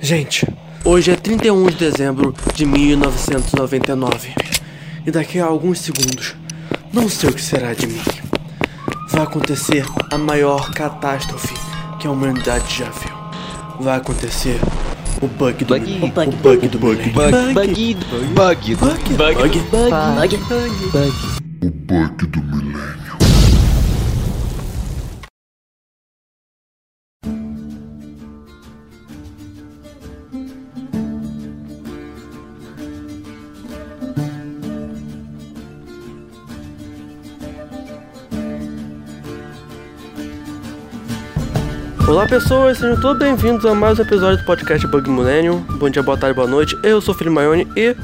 Gente, hoje é 31 de dezembro de 1999 e daqui a alguns segundos, não sei o que será de mim. Vai acontecer a maior catástrofe que a humanidade já viu. Vai acontecer o bug do Bug. O bug. O bug do milênio. Bug, bug, bug, bug, Bug. bug, O bug do milênio. Olá pessoas, sejam todos bem-vindos a mais um episódio do podcast Bug Millennium. Bom dia, boa tarde, boa noite. Eu sou o Felipe Maione e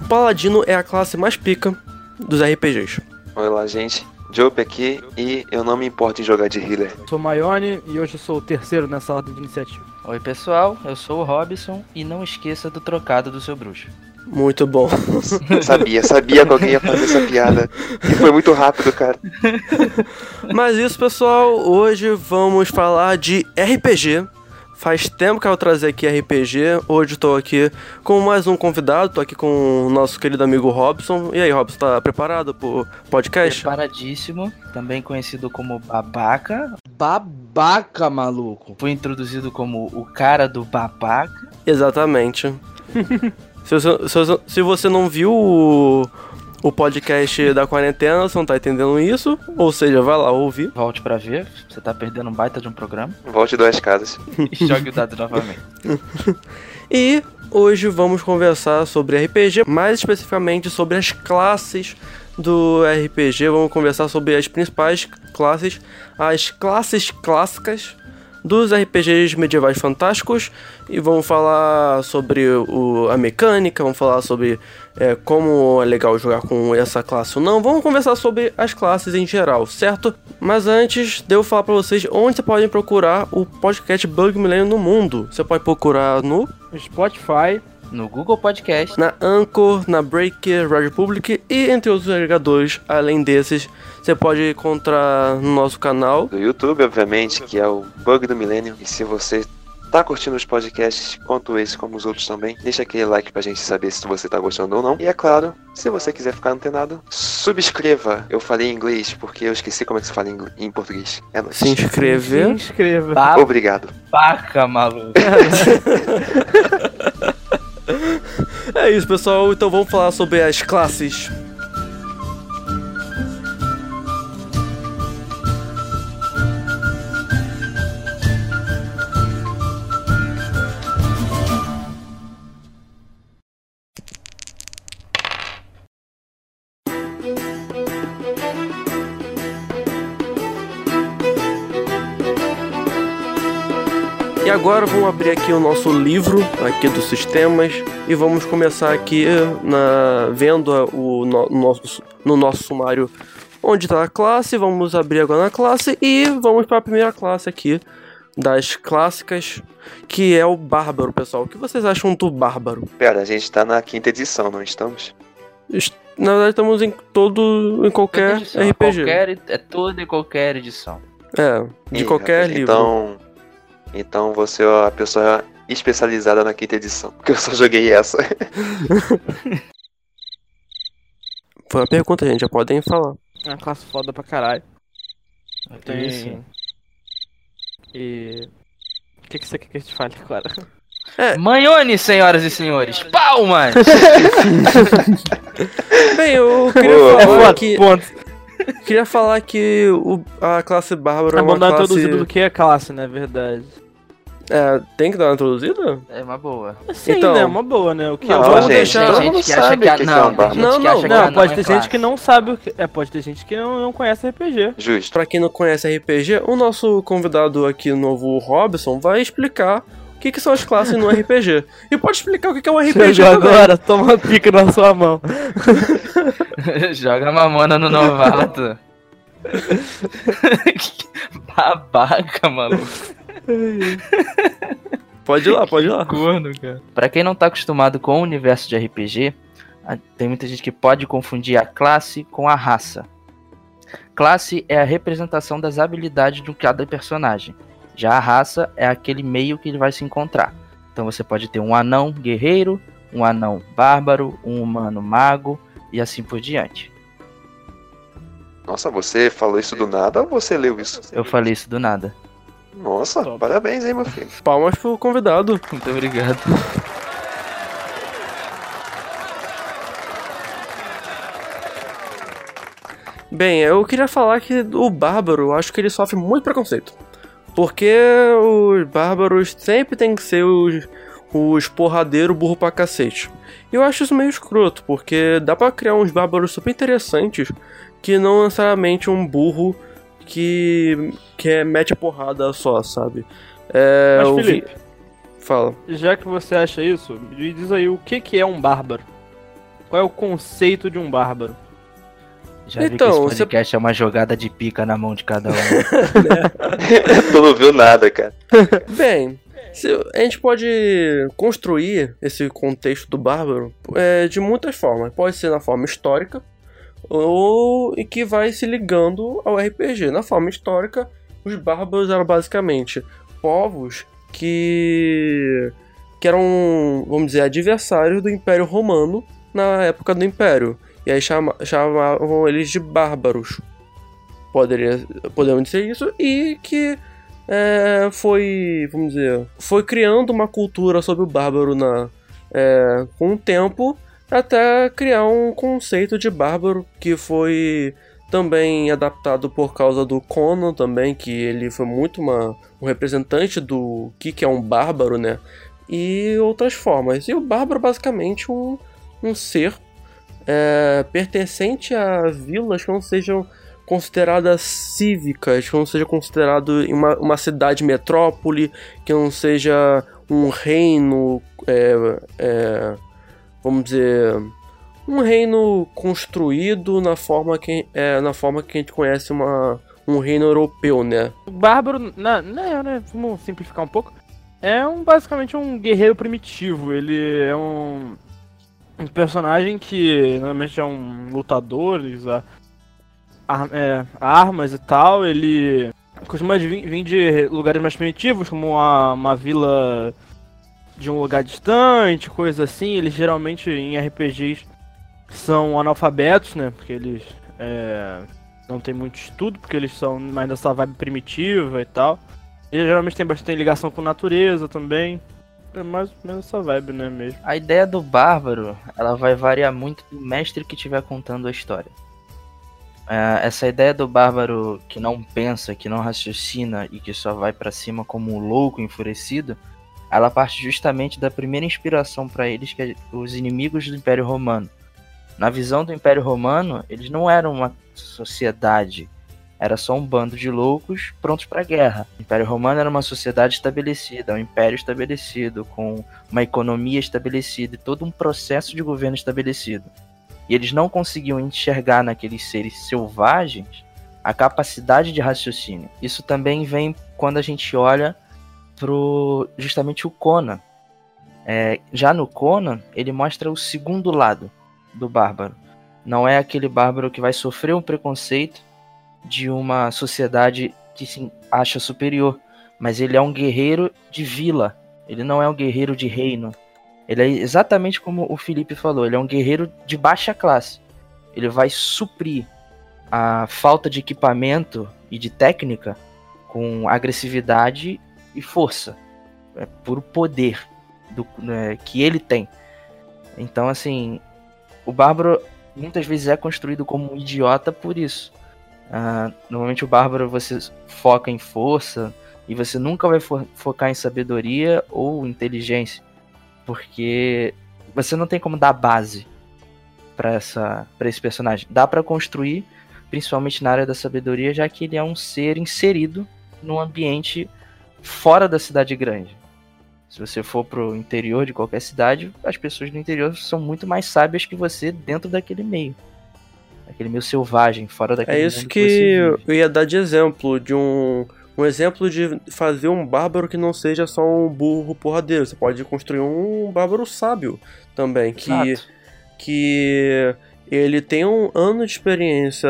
o Paladino é a classe mais pica dos RPGs. Olá, gente. Jope aqui e eu não me importo em jogar de healer. Sou Maione e hoje eu sou o terceiro nessa ordem de iniciativa. Oi pessoal, eu sou o Robson e não esqueça do trocado do seu bruxo. Muito bom. Sabia, sabia que alguém ia fazer essa piada. E foi muito rápido, cara. Mas isso, pessoal, hoje vamos falar de RPG. Faz tempo que eu trazer aqui RPG. Hoje estou aqui com mais um convidado. Estou aqui com o nosso querido amigo Robson. E aí, Robson, tá preparado pro podcast? Preparadíssimo, também conhecido como babaca. Babaca, maluco. Foi introduzido como o cara do babaca. Exatamente. se, você, se se você não viu o, o podcast da quarentena, você não tá entendendo isso. Ou seja, vai lá ouvir. Volte pra ver, você tá perdendo um baita de um programa. Volte duas casas. E jogue o dado novamente. E hoje vamos conversar sobre RPG, mais especificamente sobre as classes do RPG. Vamos conversar sobre as principais classes, as classes clássicas dos RPGs medievais fantásticos e vamos falar sobre o- a mecânica, vamos falar sobre é, como é legal jogar com essa classe ou não. Vamos conversar sobre as classes em geral, certo? Mas antes, devo falar pra vocês onde você podem procurar o podcast Bug Millennium no mundo. Você pode procurar no Spotify, No Google Podcast, na Anchor, na Breaker, Radio Public e entre outros agregadores. Além desses, você pode encontrar no nosso canal. Do YouTube, obviamente, que é o Bug do Milênio. E se você tá curtindo os podcasts, quanto esse como os outros também, deixa aquele like pra gente saber se você tá gostando ou não. E é claro, se você quiser ficar antenado, subscreva. Eu falei em inglês porque eu esqueci como é que se fala em, em português. É nóis. Se inscrever. se inscreva. Obrigado. babaca, maluco. É isso, pessoal. Então vamos falar sobre as classes. Agora vamos abrir aqui o nosso livro aqui dos sistemas e vamos começar aqui na vendo o no, nosso no nosso sumário onde está a classe. Vamos abrir agora na classe e vamos para a primeira classe aqui das clássicas, que é o bárbaro, pessoal. O que vocês acham do bárbaro? Pera, a gente tá na quinta edição, não estamos? Est- Na verdade, estamos em todo em qualquer Edição, RPG. Qualquer, é toda e qualquer edição. É, de Ih, qualquer rapaz, livro. Então, então você é a pessoa especializada na quinta edição. Porque eu só joguei essa. Foi uma pergunta, gente. Já podem falar. É uma classe foda pra caralho. Tem. Isso. E. O que, que você quer que a gente fale agora? Manhone, senhoras e senhores, palmas! Bem, eu queria Boa, falar foda, que ponto. queria falar que o, a classe bárbaro é É uma bom dar uma classe introduzida do que é classe, né? Verdade. É, tem que dar uma introduzida? É uma boa. Sim, Então- né? Uma boa, né? O que Não, é vamos gente, deixar- todo Tem mundo gente que acha sabe que a- que não, é um Não, não, Não, a pode é ter classe. gente que não sabe o que. É, pode ter gente que não, não conhece RPG. Justo. Pra quem não conhece RPG, o nosso convidado aqui novo, o Robson, vai explicar o que, que são as classes no RPG. E pode explicar o que, que é um RPG Chegou também. agora, toma uma pica na sua mão. Joga mamona no novato. Que Babaca, maluco. Pode ir lá, pode ir lá. Corno, cara. Pra quem não tá acostumado com o universo de RPG, tem muita gente que pode confundir a classe com a raça. Classe é a representação das habilidades de cada personagem. Já a raça é aquele meio que ele vai se encontrar. Então você pode ter um anão guerreiro, um anão bárbaro, um humano mago e assim por diante. Nossa, você falou isso do nada ou você leu isso? Eu falei isso do nada. Nossa, Top. parabéns, hein, meu filho. Palmas pro convidado. Muito obrigado. Bem, eu queria falar que o bárbaro, eu acho que ele sofre muito preconceito. Porque os bárbaros sempre tem que ser os, os porradeiros burro pra cacete. E eu acho isso meio escroto, porque dá pra criar uns bárbaros super interessantes que não necessariamente um burro que, que é, mete a porrada só, sabe? É, Mas, vi- Felipe, Fala. já que você acha isso, me diz aí o que, que é um bárbaro. Qual é o conceito de um bárbaro? Já vi que Então, esse você- podcast é uma jogada de pica na mão de cada um. tu não viu nada, cara. Bem, se- a gente pode construir esse contexto do bárbaro é, de muitas formas. Pode ser na forma histórica, ou e que vai se ligando ao RPG. Na forma histórica, os bárbaros eram basicamente povos que, que eram, vamos dizer, adversários do Império Romano na época do Império. E aí chama- chamavam eles de bárbaros. Poderia, podemos dizer isso. E que é, foi, vamos dizer, foi criando uma cultura sobre o bárbaro na, é, com o tempo, até criar um conceito de bárbaro que foi também adaptado por causa do Conan também, que ele foi muito uma, um representante do que, que é um bárbaro, né? E outras formas. E o bárbaro basicamente um, um ser é, pertencente a vilas que não sejam consideradas cívicas, que não seja considerado uma, uma cidade metrópole, que não seja um reino, é, é, vamos dizer, um reino construído na forma que, é, na forma que a gente conhece uma, um reino europeu, né? O bárbaro, na, na, né, vamos simplificar um pouco, é um, basicamente um guerreiro primitivo. Ele é um, um personagem que normalmente é um lutador, usa ar- é, armas e tal. Ele costuma vir, vir de lugares mais primitivos, como uma, uma vila de um lugar distante, coisa assim. Eles geralmente em RPGs são analfabetos, né? Porque eles é, não tem muito estudo, porque eles são mais dessa vibe primitiva e tal. E geralmente tem bastante ligação com natureza também. É mais ou menos essa vibe, né, mesmo. A ideia do bárbaro, ela vai variar muito do mestre que estiver contando a história. É, essa ideia do bárbaro que não pensa, que não raciocina e que só vai pra cima como um louco enfurecido, ela parte justamente da primeira inspiração para eles, que é os inimigos do Império Romano. Na visão do Império Romano, eles não eram uma sociedade, era só um bando de loucos prontos para guerra. O Império Romano era uma sociedade estabelecida, um império estabelecido, com uma economia estabelecida e todo um processo de governo estabelecido. E eles não conseguiam enxergar naqueles seres selvagens a capacidade de raciocínio. Isso também vem quando a gente olha pro justamente o Conan. É, já no Conan, ele mostra o segundo lado do bárbaro. Não é aquele bárbaro que vai sofrer um preconceito de uma sociedade que se acha superior, mas ele é um guerreiro de vila. Ele não é um guerreiro de reino. Ele é exatamente como o Felipe falou, ele é um guerreiro de baixa classe. Ele vai suprir a falta de equipamento e de técnica com agressividade e força, é puro poder do, né, que ele tem. Então, assim, o bárbaro muitas vezes é construído como um idiota por isso. Ah, normalmente o bárbaro você foca em força e você nunca vai fo- focar em sabedoria ou inteligência, porque você não tem como dar base para essa para esse personagem. Dá para construir, principalmente na área da sabedoria, já que ele é um ser inserido num ambiente fora da cidade grande. Se você for pro interior de qualquer cidade, as pessoas do interior são muito mais sábias que você dentro daquele meio. Aquele meio selvagem, fora daquele É isso que vive. eu ia dar de exemplo, de um, um exemplo de fazer um bárbaro que não seja só um burro porradeiro. Você pode construir um bárbaro sábio também, que, Exato. que ele tem um ano de experiência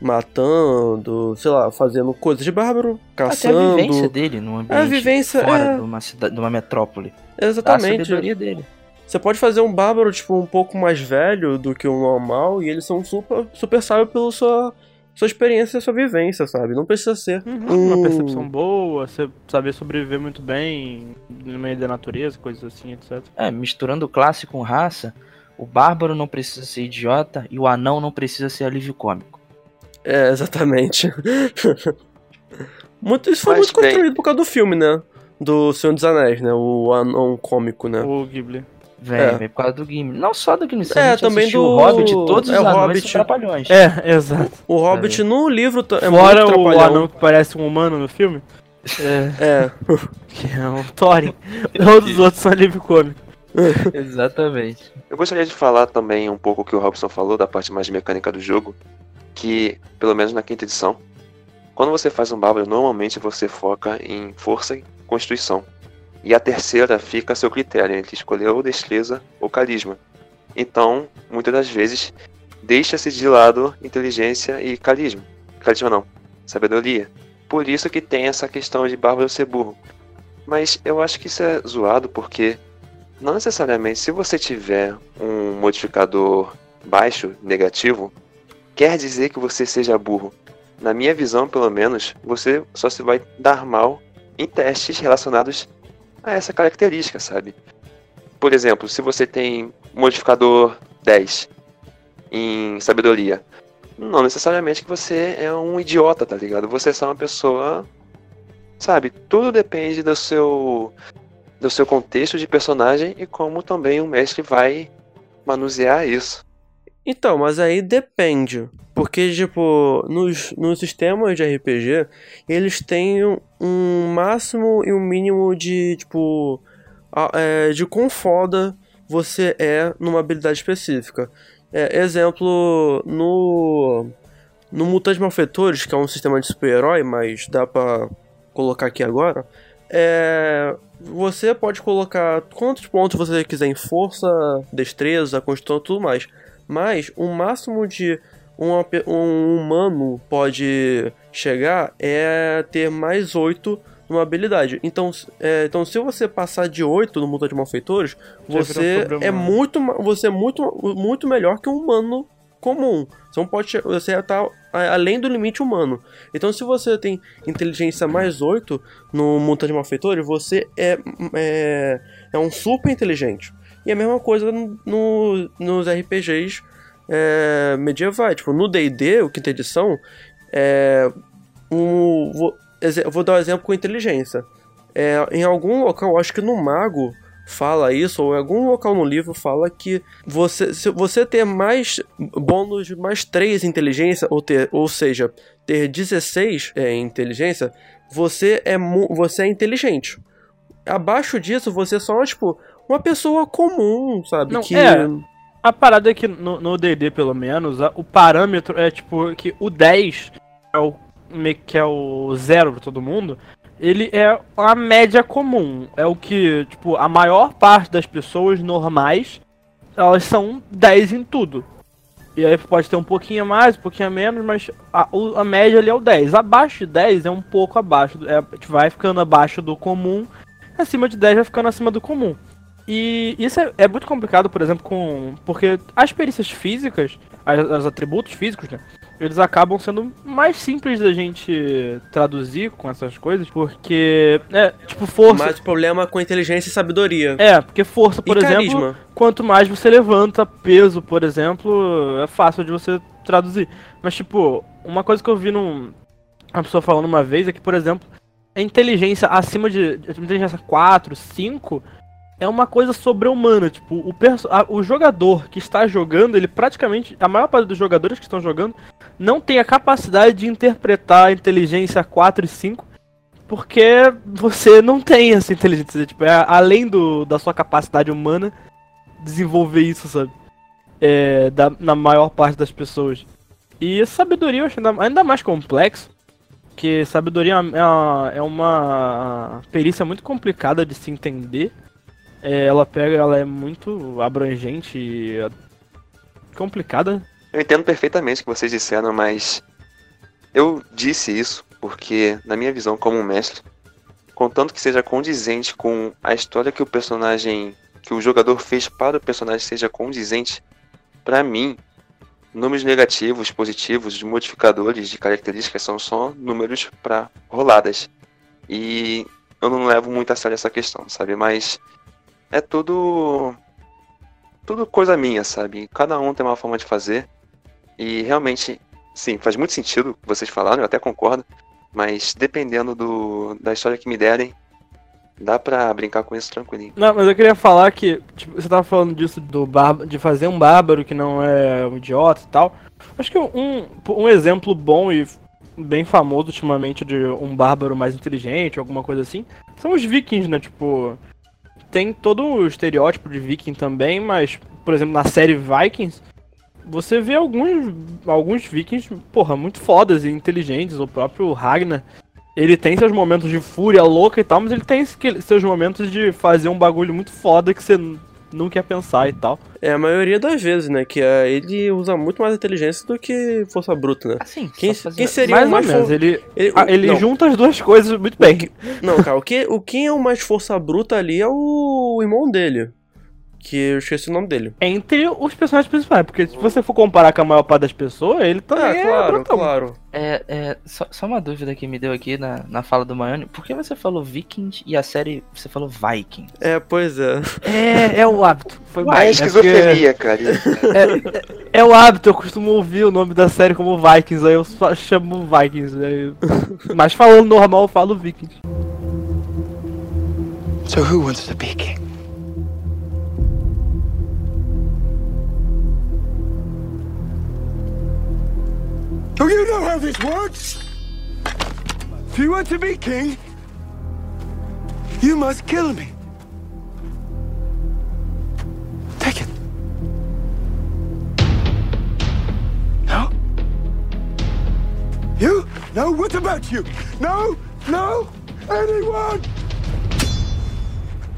matando, sei lá, fazendo coisas de bárbaro, Até a caçando. vivência dele num ambiente É a vivência, fora é. de uma cidade, de uma metrópole. A Exatamente. sabedoria dele. Você pode fazer um bárbaro, tipo, um pouco mais velho do que o normal, e eles são super, super sábios pela sua, sua experiência e sua vivência, sabe? Não precisa ser Uhum, Uma um- percepção boa, você saber sobreviver muito bem no meio da natureza, coisas assim, etc. É, misturando classe com raça, o bárbaro não precisa ser idiota e o anão não precisa ser alívio cômico. É, exatamente. muito, isso foi Mas muito bem- construído por causa do filme, né? Do Senhor dos Anéis, né? O anão cômico, né? O Ghibli. Vem, É. por causa do Gimli. Não só do Gimli, É, também do- o Hobbit, todos é, os Hobbit. são trapalhões. É, exato. O Hobbit no livro é Fora muito o anão que parece um humano no filme, É, É, que é o Thorin. Todos os outros são alívio cômico. exatamente. Eu gostaria de falar também um pouco o que o Robson falou da parte mais mecânica do jogo, que, pelo menos na quinta edição, quando você faz um bárbaro, normalmente você foca em força e constituição. E a terceira fica a seu critério entre escolher ou destreza ou carisma. Então, muitas das vezes, deixa-se de lado inteligência e carisma. Carisma não, sabedoria. Por isso que tem essa questão de bárbaro ser burro. Mas eu acho que isso é zoado porque não necessariamente se você tiver um modificador baixo, negativo, quer dizer que você seja burro. Na minha visão, pelo menos, você só se vai dar mal em testes relacionados a essa característica, sabe? Por exemplo, se você tem modificador 10 em sabedoria, não necessariamente que você é um idiota, tá ligado? Você é só uma pessoa, sabe? Tudo depende do seu do seu contexto de personagem e como também o mestre vai manusear isso. Então, mas aí depende. Porque, tipo, nos, nos sistemas de RPG, eles têm um- máximo e um mínimo de, tipo, a- é, de quão foda você é numa habilidade específica. É, exemplo, no, no Mutantes Malfeitores, que é um sistema de super-herói, mas dá pra colocar aqui agora, é, você pode colocar quantos pontos você quiser em força, destreza, constituição e tudo mais. Mas o máximo de pe- um humano pode chegar é ter mais 8 numa habilidade. Então, é, então se você passar de 8 no Mutante Malfeitores, Já você é muito você é muito, muito melhor que um humano comum. Você não pode você tá além do limite humano. Então se você tem inteligência mais 8 no Mutante Malfeitores, você é, é é um super inteligente. E a mesma coisa no, nos RPGs é, medievais. Tipo, no D&D, o quinta edição, é, um, vou, vou dar um exemplo com inteligência. É, em algum local, acho que no Mago fala isso, ou em algum local no livro fala que você, se você ter mais bônus mais 3 em inteligência, ou, ter, ou seja, ter 16 é, inteligência, você é, você é inteligente. Abaixo disso, você só, tipo, uma pessoa comum, sabe? Não, que... é. A parada é que no D&D, pelo menos, a- o parâmetro é tipo que o 10 é o, que é o zero pra todo mundo. Ele é a média comum. É o que, tipo, a maior parte das pessoas normais, elas são 10 em tudo. E aí pode ter um pouquinho a mais, um pouquinho a menos, mas a, a média ali é o 10. Abaixo de 10 é um pouco abaixo. É, vai ficando abaixo do comum. Acima de 10 vai ficando acima do comum. E isso é, é muito complicado, por exemplo, com. Porque as perícias físicas, as, os atributos físicos, né? Eles acabam sendo mais simples da gente traduzir com essas coisas, porque. É, tipo, força. Mas o problema é com inteligência e sabedoria. É, porque força, por e exemplo, carisma. quanto mais você levanta peso, por exemplo, é fácil de você traduzir. Mas, tipo, uma coisa que eu vi num. Uma pessoa falando uma vez é que, por exemplo, a inteligência acima de. de inteligência 4, 5 é uma coisa sobre-humana. Tipo, o, a- o jogador que está jogando, ele praticamente. A maior parte dos jogadores que estão jogando não tem a capacidade de interpretar a inteligência 4 e 5. Porque você não tem essa inteligência. Tipo, é além do, da sua capacidade humana desenvolver isso, sabe? É, da, na maior parte das pessoas. E sabedoria eu acho ainda, ainda mais complexo. Porque sabedoria é uma, é uma perícia muito complicada de se entender. É, ela pega, ela é muito abrangente e é complicada. Eu entendo perfeitamente o que vocês disseram, mas eu disse isso porque, na minha visão como mestre, contanto que seja condizente com a história que o personagem, que o jogador fez para o personagem seja condizente, para mim, números negativos, positivos, de modificadores, de características são só números para roladas. E eu não levo muito a sério essa questão, sabe? Mas é tudo tudo coisa minha, sabe? Cada um tem uma forma de fazer. E realmente, sim, faz muito sentido o que vocês falaram, eu até concordo. Mas dependendo do, da história que me derem, dá pra brincar com isso tranquilinho. Não, mas eu queria falar que, tipo, você tava falando disso do bar... de fazer um bárbaro que não é um idiota e tal. Acho que um, um exemplo bom e bem famoso ultimamente de um bárbaro mais inteligente, alguma coisa assim, são os vikings, né? Tipo, tem todo o estereótipo de viking também, mas, por exemplo, na série Vikings, você vê alguns, alguns vikings, porra, muito fodas e inteligentes. O próprio Ragnar, ele tem seus momentos de fúria louca e tal, mas ele tem seus momentos de fazer um bagulho muito foda que você não quer pensar e tal. É a maioria das vezes, né? Que é, ele usa muito mais inteligência do que força bruta, né? Assim, Quem, quem seria Mais o ou mais menos, for- ele, ele- ah, ele junta as duas coisas muito bem. Não, cara, o que, o quem é o mais força bruta ali é o irmão dele. Que eu esqueci o nome dele. Entre os personagens principais, porque se você for comparar com a maior parte das pessoas, ele também Ah, é claro, brutão. claro. É, é só, só uma dúvida que me deu aqui na, na fala do Mayone. Por que você falou Vikings e a série você falou Viking? É, pois é. É, é o hábito. Foi Ué, mal. é É, esquizofrenia, cara. porque- é, é o hábito, eu costumo ouvir o nome da série como Vikings, aí eu só chamo Vikings. aí- Mas falando normal, eu falo Vikings. So who wants to be king? Do you know how this works? If you want to be king, you must kill me. Take it. No? You? No, what about you? No? No? Anyone?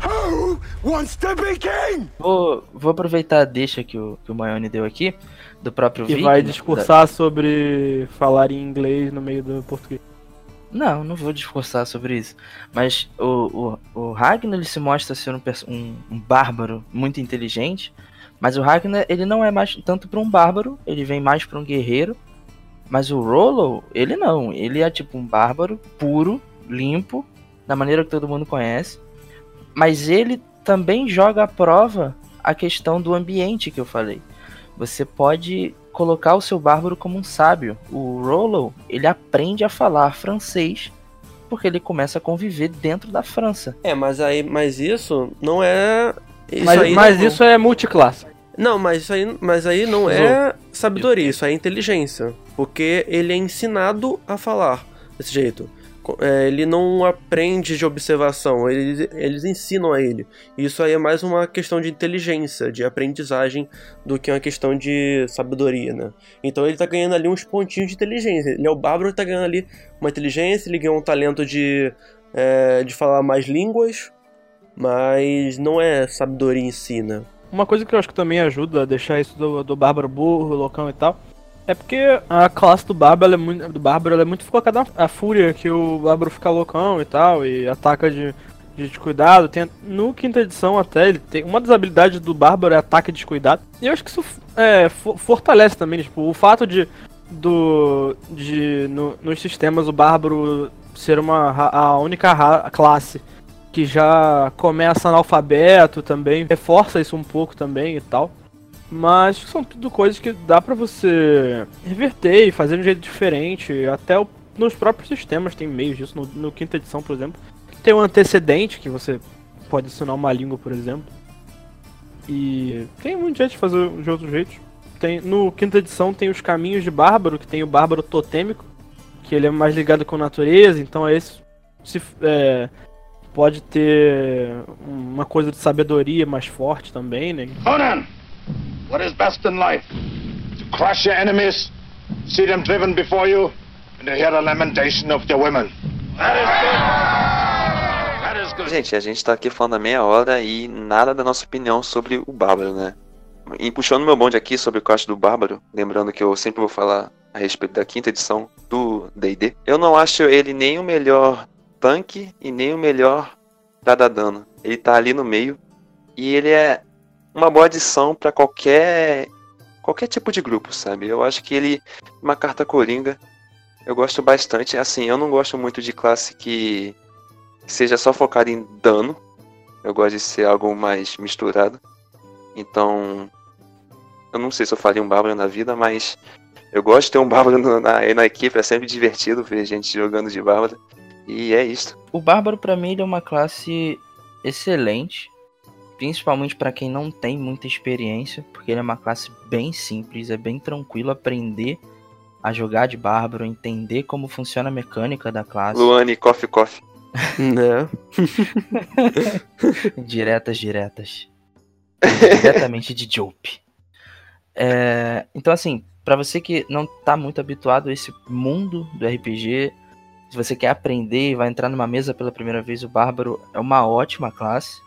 Who wants to be king? Vou, vou aproveitar a deixa que o, que o Mayone deu aqui, do próprio Que Viking. vai da- discursar sobre falar em inglês no meio do português. Não, não vou discursar sobre isso. Mas o, o, o Ragnar ele se mostra ser um, um, um bárbaro muito inteligente. Mas o Ragnar ele não é mais tanto para um bárbaro, ele vem mais para um guerreiro. Mas o Rollo, ele não. Ele é tipo um bárbaro puro, limpo, da maneira que todo mundo conhece. Mas ele também joga à prova a questão do ambiente que eu falei. Você pode colocar o seu bárbaro como um sábio. O Rollo, ele aprende a falar francês porque ele começa a conviver dentro da França. É, mas aí, mas isso não é. Isso mas aí mas não- isso é multiclasse. Não, mas isso aí, mas aí não é sabedoria, isso é inteligência. Porque ele é ensinado a falar desse jeito. É, ele não aprende de observação, eles, eles ensinam a ele. Isso aí é mais uma questão de inteligência, de aprendizagem, do que uma questão de sabedoria, né? Então ele tá ganhando ali uns pontinhos de inteligência. Ele é o bárbaro tá ganhando ali uma inteligência, ele ganhou um talento de, é, de falar mais línguas, mas não é sabedoria em si, né? Uma coisa que eu acho que também ajuda a deixar isso do, do Bárbaro burro, loucão e tal, é porque a classe do Bárbaro, é muito, do Bárbaro é muito focada na fúria, que o Bárbaro fica loucão e tal, e ataca de, de descuidado. Tem, no quinta edição até, ele tem uma das habilidades do Bárbaro é ataque de descuidado. E eu acho que isso é, fo- fortalece também, tipo, o fato de, do, de no- nos sistemas o Bárbaro ser uma, a única classe que já começa analfabeto também, reforça isso um pouco também e tal. Mas são tudo coisas que dá pra você reverter e fazer de um jeito diferente. Até o- nos próprios sistemas tem meios disso. No, no quinta edição, por exemplo, tem um antecedente que você pode adicionar uma língua, por exemplo. E tem muito jeito de fazer de outros jeitos. Tem, no quinta edição tem os caminhos de bárbaro, que tem o bárbaro totêmico, que ele é mais ligado com a natureza, então esse se, é, pode ter uma coisa de sabedoria mais forte também, né? Conan, what is best in life? To crush your enemies, see them driven before you, and to hear the lamentation of their women. That is good. That is good. Gente, a gente tá aqui falando há meia hora e nada da nossa opinião sobre o Bárbaro, né? E puxando meu bonde aqui sobre o corte do Bárbaro, lembrando que eu sempre vou falar a respeito da quinta edição do D&D. Eu não acho ele nem o melhor tanque e nem o melhor pra dar dano. Ele tá ali no meio e ele é uma boa adição para qualquer qualquer tipo de grupo, sabe? Eu acho que ele uma carta coringa eu gosto bastante. Assim, eu não gosto muito de classe que seja só focada em dano. Eu gosto de ser algo mais misturado. Então, eu não sei se eu faria um bárbaro na vida, mas eu gosto de ter um bárbaro na, na equipe. É sempre divertido ver gente jogando de bárbaro. E é isso. O bárbaro para mim ele é uma classe excelente, principalmente para quem não tem muita experiência, porque ele é uma classe bem simples, é bem tranquilo aprender a jogar de bárbaro, entender como funciona a mecânica da classe. Luane, coffee, coffee. Né? diretas, diretas. Diretamente de Jope. É, então, assim, para você que não tá muito habituado a esse mundo do RPG, se você quer aprender e vai entrar numa mesa pela primeira vez, o Bárbaro é uma ótima classe.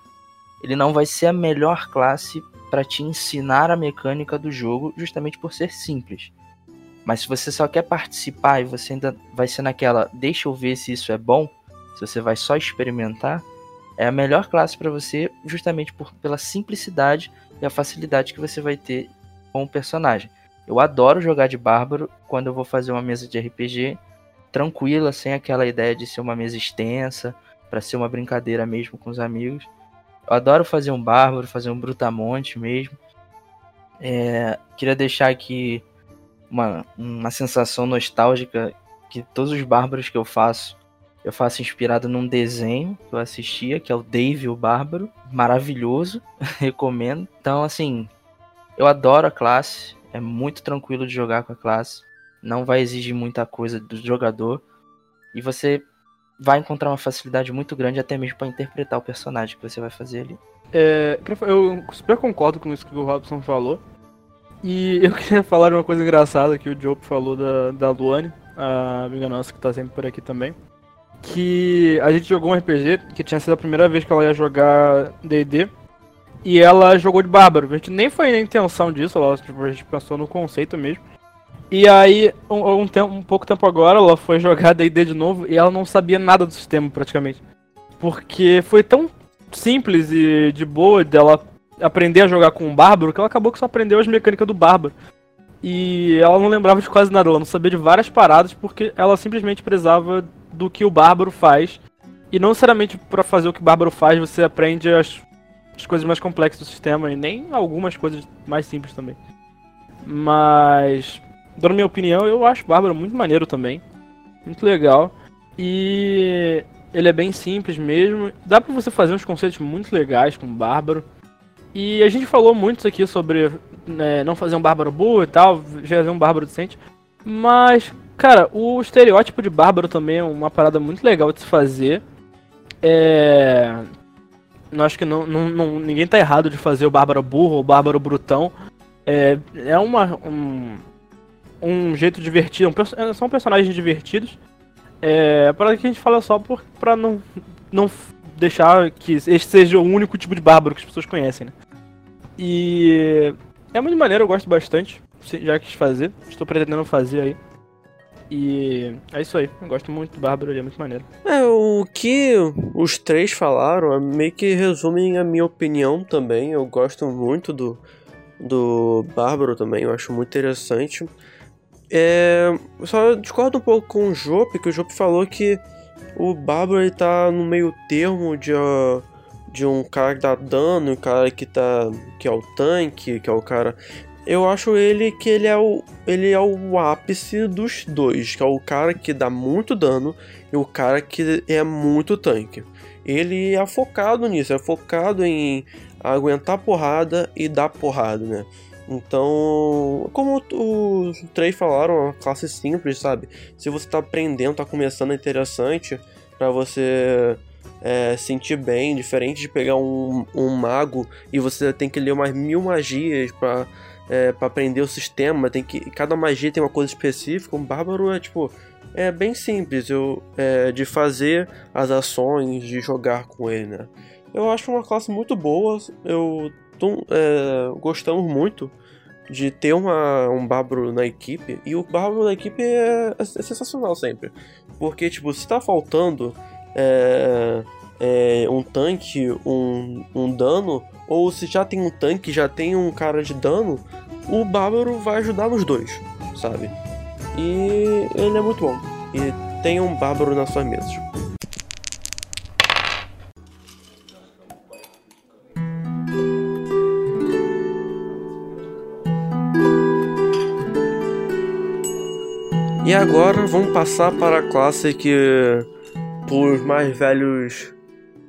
Ele não vai ser a melhor classe para te ensinar a mecânica do jogo, justamente por ser simples. Mas se você só quer participar e você ainda vai ser naquela, deixa eu ver se isso é bom, se você vai só experimentar, é a melhor classe para você, justamente por, pela simplicidade e a facilidade que você vai ter com o personagem. Eu adoro jogar de bárbaro quando eu vou fazer uma mesa de RPG tranquila, sem aquela ideia de ser uma mesa extensa, para ser uma brincadeira mesmo com os amigos. Eu adoro fazer um bárbaro, fazer um brutamonte mesmo. É, queria deixar aqui uma, uma sensação nostálgica que todos os bárbaros que eu faço, eu faço inspirado num desenho que eu assistia, que é o Dave o Bárbaro. Maravilhoso, recomendo. Então, assim, eu adoro a classe, é muito tranquilo de jogar com a classe, não vai exigir muita coisa do jogador e você vai encontrar uma facilidade muito grande até mesmo para interpretar o personagem que você vai fazer ali. É, eu super concordo com isso que o Robson falou. E eu queria falar uma coisa engraçada que o Joe falou da, da Luane, a amiga nossa que tá sempre por aqui também. Que a gente jogou um RPG que tinha sido a primeira vez que ela ia jogar DD. E ela jogou de bárbaro. A gente nem foi na intenção disso, ela, tipo, a gente pensou no conceito mesmo. E aí, um, um, tempo, um pouco tempo agora, ela foi jogar D&D de novo e ela não sabia nada do sistema, praticamente. Porque foi tão simples e de boa dela aprender a jogar com um bárbaro que ela acabou que só aprendeu as mecânicas do bárbaro. E ela não lembrava de quase nada, ela não sabia de várias paradas porque ela simplesmente precisava do que o bárbaro faz. E não necessariamente para fazer o que o bárbaro faz você aprende as, as coisas mais complexas do sistema e nem algumas coisas mais simples também. Mas, dando minha opinião, eu acho o bárbaro muito maneiro também. Muito legal. E ele é bem simples mesmo. Dá pra você fazer uns conceitos muito legais com o bárbaro. E a gente falou muito aqui sobre né, não fazer um bárbaro burro e tal, fazer um bárbaro decente. Mas, cara, o estereótipo de bárbaro também é uma parada muito legal de se fazer. É. Eu acho que não, não, não, ninguém tá errado de fazer o bárbaro burro ou o bárbaro brutão. É, é uma, um, um jeito divertido, um, são personagens divertidos. É, para que a gente fala só por, pra não, não deixar que esse seja o único tipo de bárbaro que as pessoas conhecem, né? E é muito maneiro, eu gosto bastante. Já quis fazer, estou pretendendo fazer aí. E é isso aí, eu gosto muito do Bárbaro, ele é muito maneiro. É, o que os três falaram é meio que resumem a minha opinião também. Eu gosto muito do, do Bárbaro também, eu acho muito interessante. É, só discordo um pouco com o Jope, que o Jope falou que o Bárbaro ele tá no meio termo de, uh, de um cara que dá dano e um cara que tá. que é o tanque, que é o cara. Eu acho ele que ele é o. ele é o ápice dos dois, que é o cara que dá muito dano e o cara que é muito tanque. Ele é focado nisso, é focado em aguentar porrada e dar porrada, né? Então, como os três falaram, é uma classe simples, sabe? Se você tá aprendendo, tá começando, é interessante para você é, sentir bem, diferente de pegar um, um mago e você tem que ler umas mil magias para é, pra aprender o sistema, tem que cada magia tem uma coisa específica. Um bárbaro é tipo é bem simples eu, é, de fazer as ações, de jogar com ele, né? Eu acho uma classe muito boa. Eu tô, é, gostamos muito de ter uma, um bárbaro na equipe, e o bárbaro na equipe é, é sensacional sempre. Porque, tipo, se tá faltando é, é, um tanque, um, um dano, ou se já tem um tanque, já tem um cara de dano, o bárbaro vai ajudar nos dois, sabe? E ele é muito bom. E tem um bárbaro nas suas mesas. E agora vamos passar para a classe que, por mais velhos,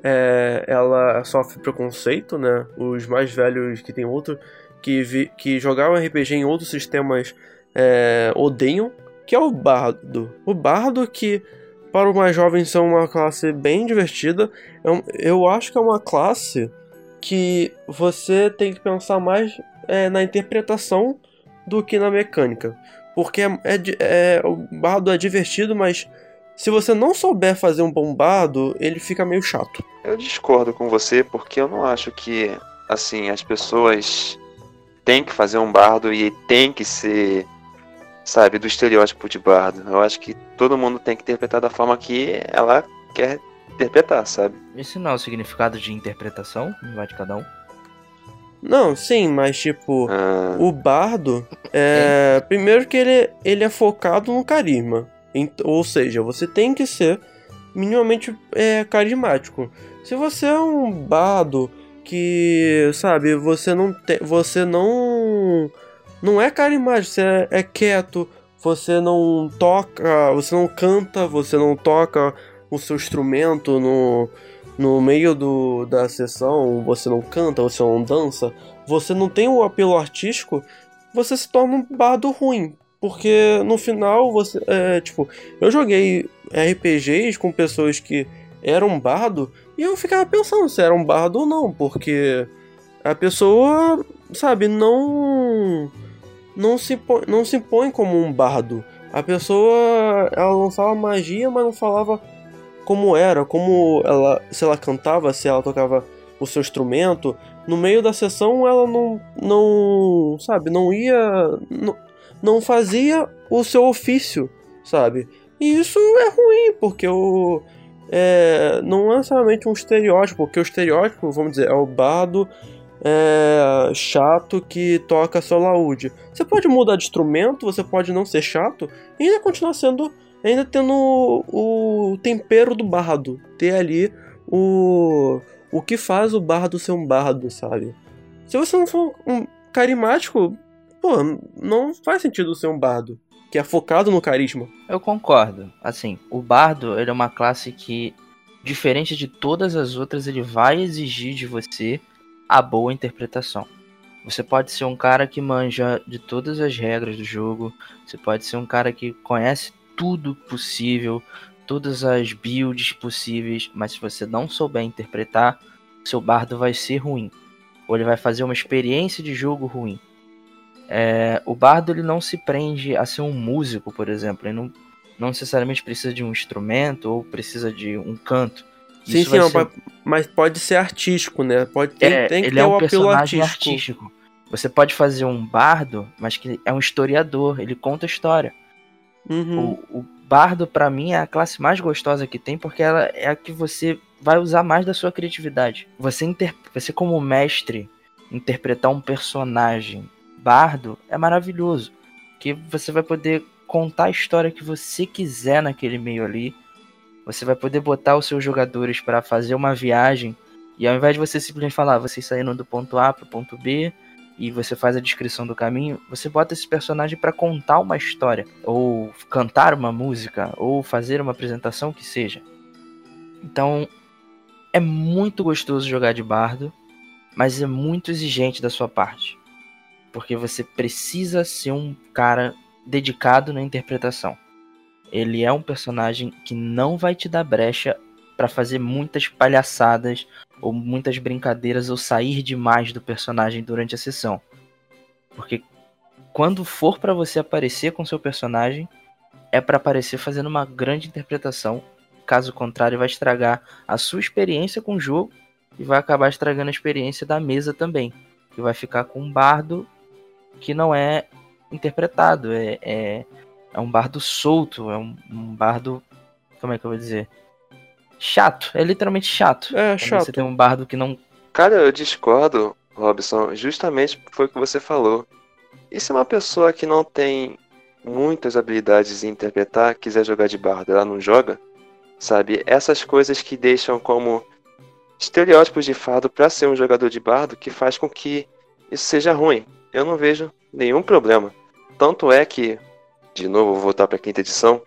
é, ela sofre preconceito, né? Os mais velhos que tem outro, que, vi, que jogaram RPG em outros sistemas é, odeiam, que é o Bardo. O Bardo que, para os mais jovens, é uma classe bem divertida. Eu, é eu acho que é uma classe que você tem que pensar mais é, na interpretação do que na mecânica. Porque é, é, é, o bardo é divertido, mas se você não souber fazer um bom bardo, ele fica meio chato. Eu discordo com você porque eu não acho que assim as pessoas têm que fazer um bardo e tem que ser, sabe, do estereótipo de bardo. Eu acho que todo mundo tem que interpretar da forma que ela quer interpretar, sabe? Isso não é o significado de interpretação, vai de cada um. Não, sim, mas tipo, ah. o bardo é. Primeiro que ele, ele é focado no carisma. Ou seja, você tem que ser minimamente é, carismático. Se você é um bardo que, sabe, você não tem. Você não. Não é carismático, você é, é quieto, você não toca, você não canta, você não toca o seu instrumento no no meio do, da sessão você não canta, você não dança, você não tem o apelo artístico, você se torna um bardo ruim. Porque no final você. É, tipo, eu joguei RPGs com pessoas que eram bardo e eu ficava pensando se era um bardo ou não, porque a pessoa, sabe, não. Não se, não se impõe como um bardo. A pessoa ela lançava magia, mas não falava como era, como ela, se ela cantava, se ela tocava o seu instrumento. No meio da sessão ela não, não sabe, não ia, não, não fazia o seu ofício, sabe? E isso é ruim, porque o é, não é necessariamente um estereótipo, porque o estereótipo, vamos dizer, é o bardo é, chato que toca seu laúde. Você pode mudar de instrumento, você pode não ser chato e ainda continuar sendo ainda tendo o, tempero do bardo, ter ali o o que faz o bardo ser um bardo, sabe? Se você não for um carismático, pô, não faz sentido ser um bardo, que é focado no carisma. Eu concordo. Assim, o bardo, ele é uma classe que diferente de todas as outras, ele vai exigir de você a boa interpretação. Você pode ser um cara que manja de todas as regras do jogo, você pode ser um cara que conhece tudo possível, todas as builds possíveis, mas se você não souber interpretar, seu bardo vai ser ruim. Ou ele vai fazer uma experiência de jogo ruim. É, o bardo ele não se prende a ser um músico, por exemplo. Ele não, não necessariamente precisa de um instrumento ou precisa de um canto. Sim, Isso sim, não, ser... mas pode ser artístico, né? Pode ter, é, tem que ele ter é um personagem artístico. artístico. Você pode fazer um bardo, mas que é um historiador, ele conta história. Uhum. O, o, bardo, para mim, é a classe mais gostosa que tem, porque ela é a que você vai usar mais da sua criatividade. Você, inter... você como mestre, interpretar um personagem bardo é maravilhoso. Que você vai poder contar a história que você quiser naquele meio ali. Você vai poder botar os seus jogadores para fazer uma viagem. E ao invés de você simplesmente falar, vocês saíram do ponto A para o ponto B, e você faz a descrição do caminho, você bota esse personagem para contar uma história, ou cantar uma música, ou fazer uma apresentação que seja. Então, é muito gostoso jogar de bardo, mas é muito exigente da sua parte. Porque você precisa ser um cara dedicado na interpretação. Ele é um personagem que não vai te dar brecha para fazer muitas palhaçadas ou muitas brincadeiras ou sair demais do personagem durante a sessão. Porque quando for para você aparecer com seu personagem, é para aparecer fazendo uma grande interpretação. Caso contrário, vai estragar a sua experiência com o jogo e vai acabar estragando a experiência da mesa também. Que vai ficar com um bardo que não é interpretado, é, é, é um bardo solto, é um, um bardo. Como é que eu vou dizer? Chato, é literalmente chato. É, chato. Você tem um bardo que não. Cara, eu discordo, Robson, justamente foi o que você falou. E se uma pessoa que não tem muitas habilidades em interpretar quiser jogar de bardo, ela não joga? Sabe? Essas coisas que deixam como estereótipos de fado pra ser um jogador de bardo que faz com que isso seja ruim. Eu não vejo nenhum problema. Tanto é que, de novo, vou voltar pra quinta edição,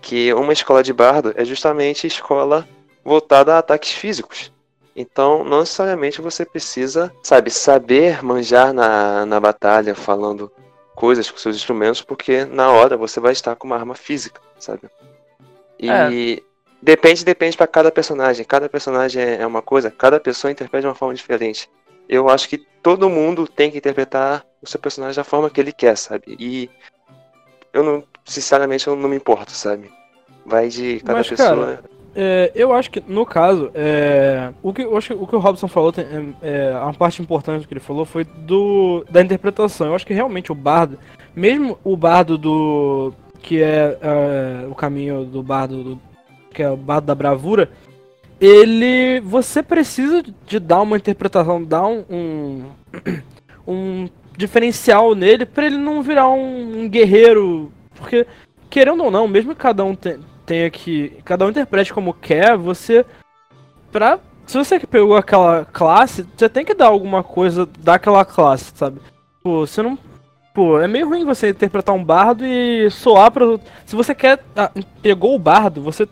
que uma escola de bardo é justamente escola voltada a ataques físicos. Então, não necessariamente você precisa, sabe, saber manjar na, na batalha, falando coisas com seus instrumentos, porque na hora você vai estar com uma arma física, sabe? E É. depende, depende para cada personagem. Cada personagem é é uma coisa, cada pessoa interpreta de uma forma diferente. Eu acho que todo mundo tem que interpretar o seu personagem da forma que ele quer, sabe? E eu não, sinceramente, eu não me importo, sabe? Vai de cada Mas, pessoa. cara, É, eu acho que, no caso, é, o, que, acho o que o Robson falou, tem, é, é, uma parte importante que ele falou foi do da interpretação. Eu acho que realmente o bardo, mesmo o bardo do. que é, é, o caminho do bardo, do, que é o bardo da bravura, ele. você precisa de dar uma interpretação, dar um. um, um diferencial nele pra ele não virar um, um guerreiro. Porque, querendo ou não, mesmo que cada um te- tenha que. Cada um interprete como quer, você. Pra. Se você pegou aquela classe, você tem que dar alguma coisa daquela classe, sabe? Pô, você não. Pô, é meio ruim você interpretar um bardo e soar pra. Se você quer. ah, pegou o bardo, você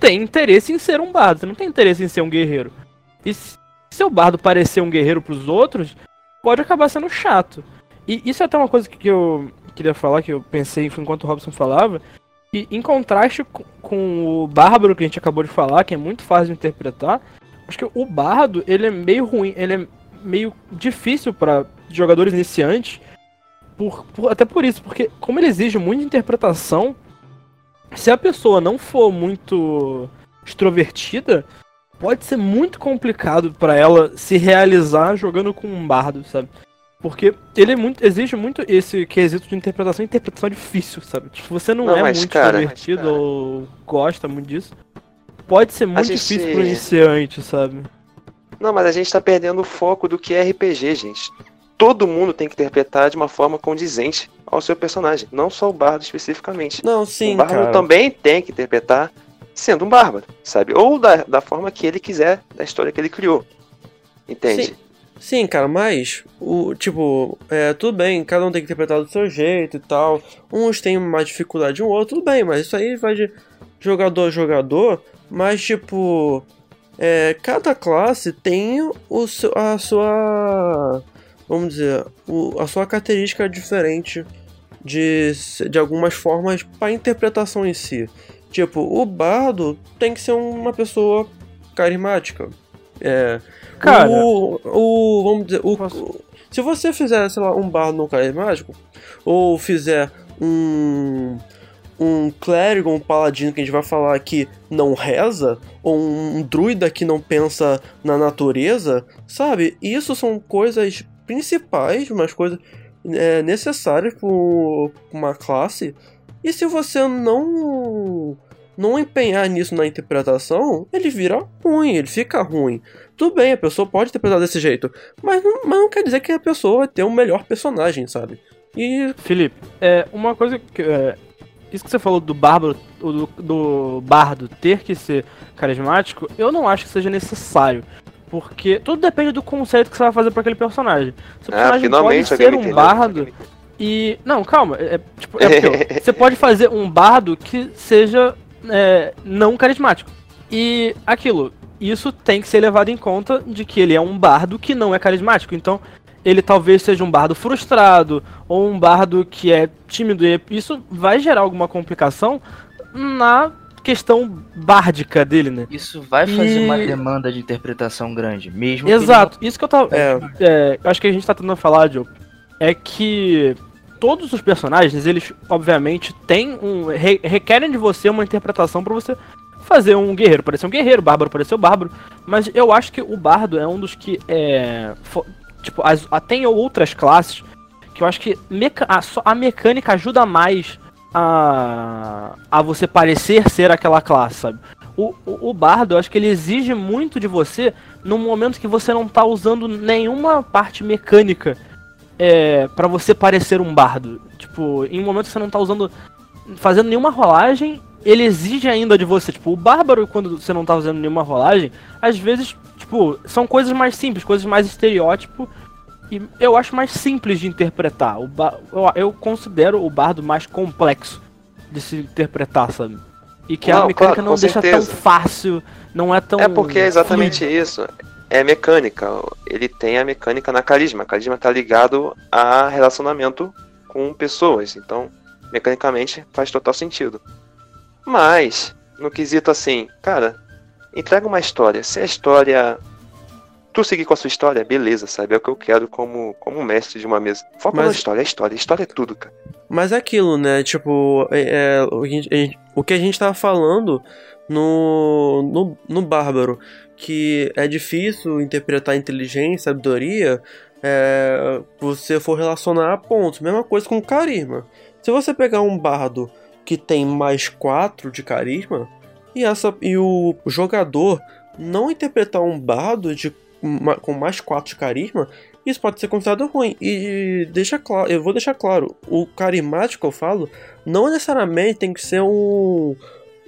tem interesse em ser um bardo, você não tem interesse em ser um guerreiro. E se seu bardo parecer um guerreiro pros outros, pode acabar sendo chato. E isso é até uma coisa que eu queria falar, que eu pensei enquanto o Robson falava, e em contraste com, o Bárbaro que a gente acabou de falar, que é muito fácil de interpretar, acho que o Bardo, ele é meio ruim, ele é meio difícil para jogadores iniciantes, por, por- até por isso, porque como ele exige muita interpretação, se a pessoa não for muito extrovertida, pode ser muito complicado para ela se realizar jogando com um bardo, sabe? Porque ele é muito, exige muito esse quesito de interpretação, e interpretação é difícil, sabe? Tipo, você não, Não, é muito cara, mas, cara. ou gosta muito disso. Pode ser muito gente- difícil pro iniciante, sabe? Não, mas a gente tá perdendo o foco do que é RPG, gente. Todo mundo tem que interpretar de uma forma condizente ao seu personagem, não só o bardo especificamente. Não, sim, o bárbaro cara. também tem que interpretar sendo um bárbaro, sabe? Ou da, da forma que ele quiser, da história que ele criou. Entende? Sim. Sim, cara, mas o tipo, é, tudo bem, cada um tem que interpretar do seu jeito e tal. Uns têm mais dificuldade de um outro, tudo bem, mas isso aí vai de jogador a jogador, mas tipo, é, cada classe tem o seu, a sua, vamos dizer, o- a sua característica diferente de, de algumas formas para interpretação em si. Tipo, o bardo tem que ser uma pessoa carismática. É, Cara, o, o vamos dizer, o, Posso- se você fizer, sei lá, um bardo não carismático, ou fizer um um clérigo, um paladino que a gente vai falar que não reza, ou um druida que não pensa na natureza, sabe? Isso são coisas principais, umas coisas é, necessárias para uma classe. E se você não não empenhar nisso na interpretação, ele vira ruim, ele fica ruim. Tudo bem, a pessoa pode interpretar desse jeito, mas não, mas não quer dizer que a pessoa vai ter um melhor personagem, sabe? E Felipe, é uma coisa que. é, isso que você falou do bárbaro, do, do bardo ter que ser carismático, eu não acho que seja necessário. Porque tudo depende do conceito que você vai fazer pra aquele personagem. Seu Ah, personagem finalmente pode ser um entendeu. bardo e. Não, calma. É, é, tipo, é porque, ó, você pode fazer um bardo que seja é, não carismático. E aquilo, isso tem que ser levado em conta de que ele é um bardo que não é carismático. Então, ele talvez seja um bardo frustrado ou um bardo que é tímido. E isso vai gerar alguma complicação na questão bárdica dele, né? Isso vai fazer E- uma demanda de interpretação grande, mesmo que ele Exato, isso que eu tava. É. É, acho que a gente tá tentando falar, Joe, é que todos os personagens, eles obviamente têm um. re- requerem de você uma interpretação pra você fazer um guerreiro parecer um guerreiro, bárbaro parecer um bárbaro. Mas eu acho que o bardo é um dos que é. fo- Tipo, as, tem outras classes que eu acho que meca a, a mecânica ajuda mais a, a você parecer ser aquela classe, sabe? O, o, o bardo, eu acho que ele exige muito de você no momento que você não tá usando nenhuma parte mecânica é, para você parecer um bardo. Tipo, em um momento que você não tá usando. fazendo nenhuma rolagem, ele exige ainda de você. Tipo, o bárbaro, quando você não tá fazendo nenhuma rolagem, às vezes, tipo, são coisas mais simples, coisas mais estereótipo. E eu acho mais simples de interpretar. O ba- eu, eu considero o bardo mais complexo de se interpretar, sabe? E que a Não, mecânica claro, não deixa certeza. tão fácil, não é tão. É porque é exatamente fluido. isso. É mecânica. Ele tem a mecânica na carisma. A carisma tá ligado a relacionamento com pessoas. Então, mecanicamente, faz total sentido. Mas, no quesito assim, cara, entrega uma história. Se a história. Tu seguir com a sua história, beleza, sabe? É o que eu quero como, como mestre de uma mesa. Foca Mas- na história, a história. A história é tudo, cara. Mas é aquilo, né? Tipo, é, é, o, que a gente- a gente- o que a gente tava falando no, no, no Bárbaro, que é difícil interpretar inteligência, sabedoria, é, você for relacionar a pontos. Mesma coisa com carisma. Se você pegar um bardo que tem mais 4 de carisma, e, essa, e o jogador não interpretar um bardo de, com mais 4 de carisma, isso pode ser considerado ruim. E deixa claro, eu vou deixar claro, o carismático que eu falo, não necessariamente tem que ser um,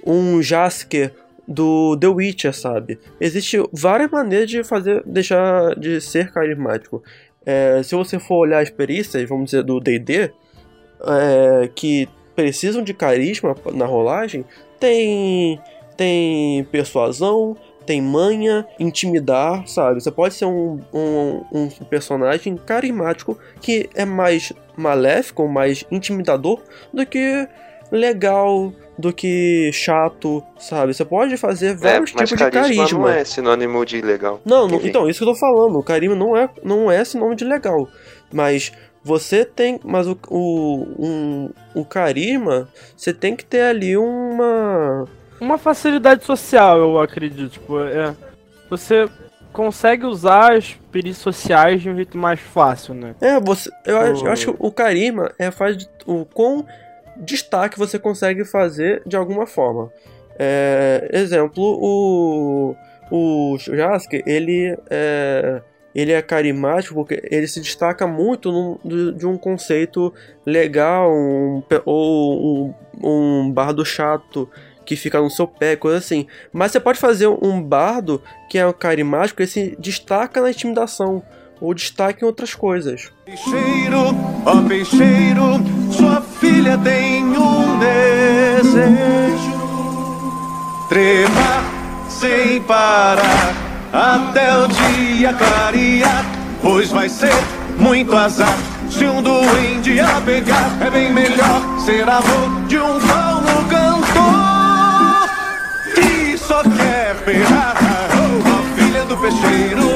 um Jasker do The Witcher, sabe? Existem várias maneiras de fazer, deixar de ser carismático. É, se você for olhar as perícias, vamos dizer, do D&D, é, que precisam de carisma na rolagem, tem, tem persuasão, tem manha, intimidar, sabe? Você pode ser um, um, um personagem carismático que é mais maléfico, mais intimidador do que legal, do que chato, sabe? Você pode fazer vários é, tipos de carisma, carisma. não é sinônimo de legal. Não, não- então, isso que eu tô falando. O carisma não é, não é sinônimo de legal. Mas você tem. Mas o, o, um, o carisma, você tem que ter ali uma. Uma facilidade social, eu acredito. Tipo, é, você consegue usar as perícias sociais de um jeito mais fácil, né? É, você. Eu, acho- O- eu acho que o carisma é faz de- o quão destaque você consegue fazer de alguma forma. É, exemplo, o. O Jasker, ele é. Ele é carismático porque ele se destaca muito num- de, um conceito legal, um, ou um, um bardo chato que fica no seu pé, coisa assim. Mas você pode fazer um bardo que é um carismático que se destaca na intimidação, ou destaca em outras coisas. Peixeiro, ó peixeiro, sua filha tem um desejo. Trepar sem parar até o dia clarear, pois vai ser muito azar. Se um duende a pegar, é bem melhor ser avô de um fauno cantor que só quer ferrar. Ó filha do peixeiro,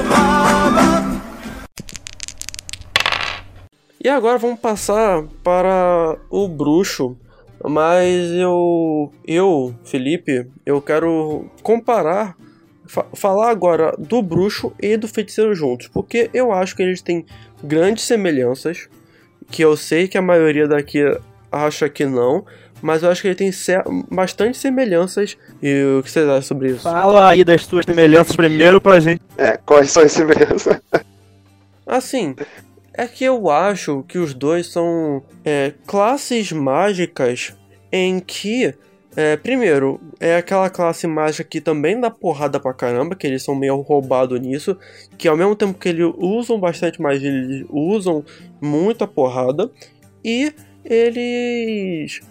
E agora vamos passar para o bruxo. Mas eu, eu, Felipe, eu quero comparar, fa- falar agora do bruxo e do feiticeiro juntos, porque eu acho que eles têm grandes semelhanças, que eu sei que a maioria daqui acha que não, mas eu acho que ele tem bastante semelhanças. E o que vocês acham sobre isso? Fala aí das tuas semelhanças primeiro pra gente. É, quais são as semelhanças? Assim, é que eu acho que os dois são é, classes mágicas em que, é, primeiro, é aquela classe mágica que também dá porrada pra caramba, que eles são meio roubados nisso, que ao mesmo tempo que eles usam bastante magia, eles usam muita porrada, e eles.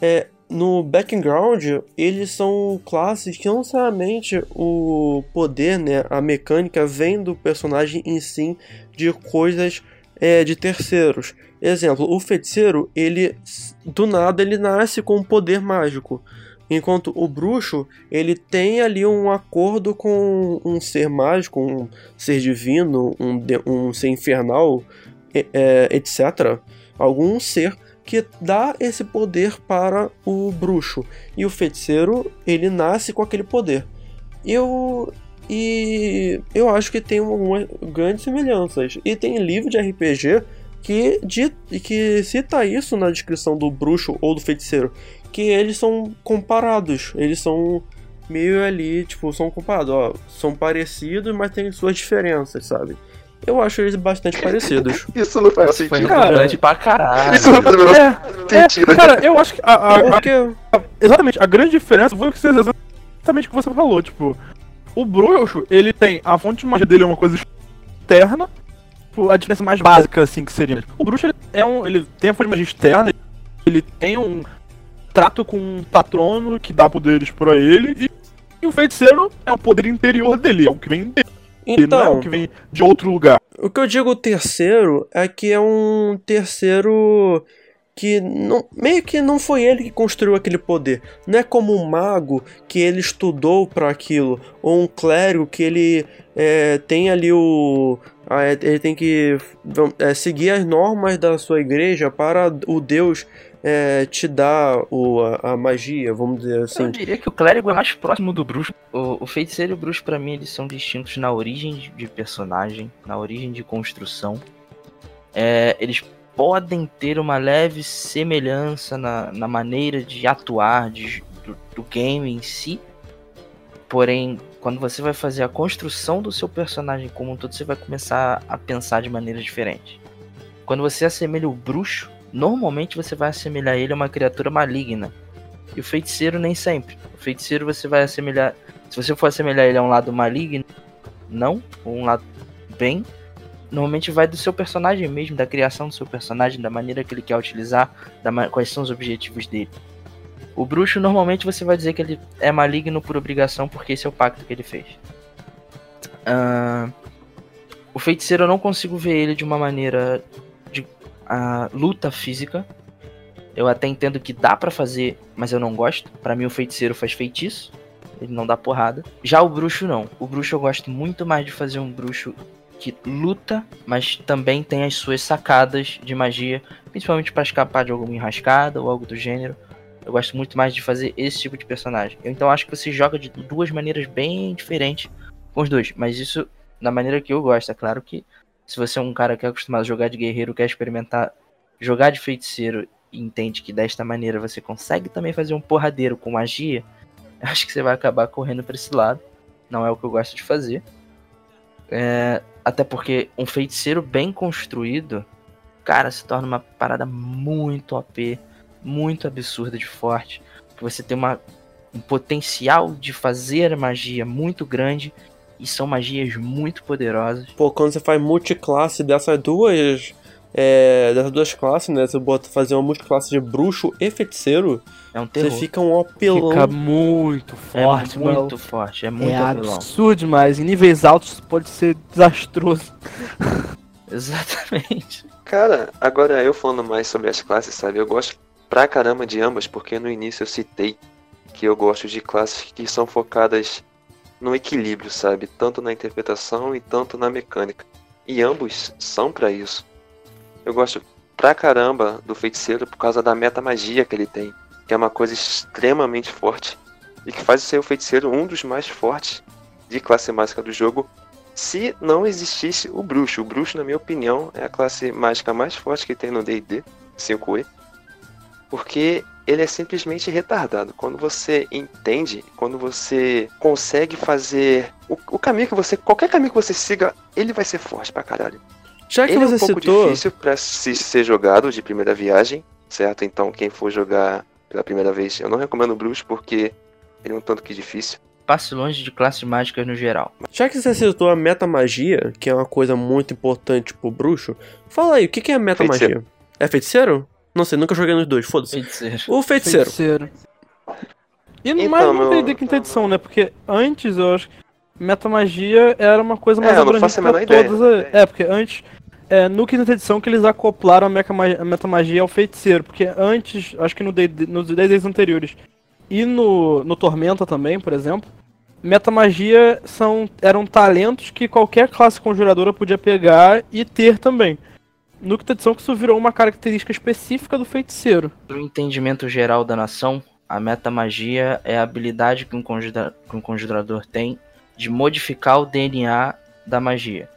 É, no background, eles são classes que não necessariamente o poder, né, a mecânica vem do personagem em si de coisas é, de terceiros. Exemplo, o feiticeiro, ele do nada ele nasce com um poder mágico. Enquanto o bruxo, ele tem ali um acordo com um ser mágico, um ser divino, um, um ser infernal, é, etc. Algum ser que dá esse poder para o bruxo. E o feiticeiro, ele nasce com aquele poder. Eu. E eu acho que tem algumas grandes semelhanças. E tem livro de RPG que, di- que cita isso na descrição do bruxo ou do feiticeiro, que eles são comparados, eles são meio ali, tipo, são comparados, ó, são parecidos, mas tem suas diferenças, sabe? Eu acho eles bastante parecidos. Isso não faz Foi sentido. Cara, redundante pra caralho. Isso não faz o menor É, sentido. é, cara, eu acho que a, a- a- Porque exatamente, a grande diferença foi o que você, exatamente o que você falou, tipo, o bruxo, ele tem, a fonte de magia dele é uma coisa externa, tipo, a diferença mais básica, assim, que seria. O bruxo, ele, é um, ele tem a fonte de magia externa, ele tem um trato com um patrono que dá poderes pra ele, e, e o feiticeiro é o poder interior dele, é o que vem dele, não é então, o que vem de outro lugar. O que eu digo terceiro é que é um terceiro que não, meio que não foi ele que construiu aquele poder. Não é como um mago que ele estudou para aquilo, ou um clérigo que ele é, tem ali o. ele tem que é, seguir as normas da sua igreja para o Deus é, te dar o, a, a magia, vamos dizer Eu assim. diria que o clérigo é mais próximo do bruxo. O, o feiticeiro e o bruxo, pra mim, eles são distintos na origem de- de personagem, na origem de construção. É, eles podem ter uma leve semelhança na, na maneira de atuar de- do, do game em si. Porém, quando você vai fazer a construção do seu personagem como um todo, você vai começar a pensar de maneira diferente. Quando você assemelha o bruxo, normalmente você vai assemelhar ele a uma criatura maligna. E o feiticeiro nem sempre. O feiticeiro você vai assemelhar. Se você for assemelhar ele a um lado maligno, não, um lado bem, normalmente vai do seu personagem mesmo, da criação do seu personagem, da maneira que ele quer utilizar, da quais são os objetivos dele. O bruxo normalmente você vai dizer que ele é maligno por obrigação, porque esse é o pacto que ele fez. Ah, o feiticeiro eu não consigo ver ele de uma maneira de ah, luta física. Eu até entendo que dá pra fazer, mas eu não gosto. Pra mim o feiticeiro faz feitiço, ele não dá porrada. Já o bruxo não. O bruxo eu gosto muito mais de fazer um bruxo que luta, mas também tem as suas sacadas de magia, principalmente pra escapar de alguma enrascada ou algo do gênero. Eu gosto muito mais de fazer esse tipo de personagem. Eu então acho que você joga de duas maneiras bem diferentes com os dois, mas isso da maneira que eu gosto. É claro que se você é um cara que é acostumado a jogar de guerreiro, quer experimentar jogar de feiticeiro e entende que desta maneira você consegue também fazer um porradeiro com magia, eu acho que você vai acabar correndo para esse lado. Não é o que eu gosto de fazer. É, até porque um feiticeiro bem construído, cara, se torna uma parada muito OP, muito absurda de forte. Você tem uma, um potencial de fazer magia muito grande e são magias muito poderosas. Pô, quando você faz multiclasse dessas duas. É, dessas duas classes, né? Você bota fazer uma multiclasse de bruxo e feiticeiro, É um você fica um apelão. Fica muito É forte, mano. muito forte, é muito É apelão. absurdo demais. Em níveis altos pode ser desastroso. Exatamente. Cara, agora eu falando mais sobre as classes, sabe? Eu gosto pra caramba de ambas, porque no início eu citei que eu gosto de classes que são focadas no equilíbrio, sabe? Tanto na interpretação e tanto na mecânica. E ambos são pra isso. Eu gosto pra caramba do feiticeiro por causa da metamagia que ele tem, que é uma coisa extremamente forte e que faz ser o feiticeiro um dos mais fortes de classe mágica do jogo se não existisse o bruxo. O bruxo, na minha opinião, é a classe mágica mais forte que tem no D&D 5e, porque ele é simplesmente retardado. Quando você entende, quando você consegue fazer o, o caminho que você, qualquer caminho que você siga, ele vai ser forte pra caralho. Já que ele é você um pouco citou. difícil pra se ser jogado de primeira viagem, certo? Então quem for jogar pela primeira vez, eu não recomendo o bruxo porque ele é um tanto que difícil. Passe longe de classes mágicas no geral. Já que você citou a metamagia, que é uma coisa muito importante pro bruxo, fala aí, o que é metamagia? Feiticeiro. É feiticeiro? Não sei, nunca joguei nos dois, foda-se. Feiticeiro. O feiticeiro. E Então, mais no meu- D&D quinta edição, né? Porque antes eu acho que metamagia era uma coisa mais É, eu não abrangente faço a pra menor ideia. todas. a- É, porque antes, é, no quinta edição que eles acoplaram a, metamagia ao feiticeiro. Porque antes, acho que no nos D&Ds anteriores e no, no Tormenta também, por exemplo, metamagia são, eram talentos que qualquer classe conjuradora podia pegar e ter também. No quinta edição que isso virou uma característica específica do feiticeiro. Para o entendimento geral da nação, a metamagia é a habilidade que um, conjura- que um conjurador tem de modificar o DNA da magia.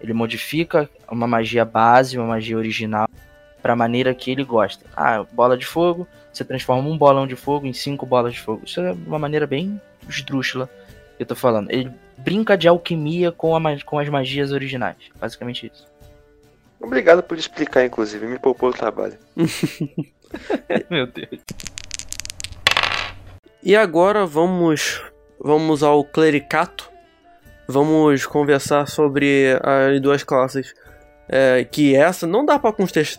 Ele modifica uma magia base, uma magia original, pra maneira que ele gosta. Ah, bola de fogo, você transforma um bolão de fogo em cinco bolas de fogo. Isso é uma maneira bem esdrúxula que eu tô falando. Ele brinca de alquimia com, a, com as magias originais. Basicamente isso. Obrigado por explicar, inclusive, me poupou o trabalho. Meu Deus. E agora vamos vamos ao clericato. Vamos conversar sobre as duas classes. É, que essa não dá para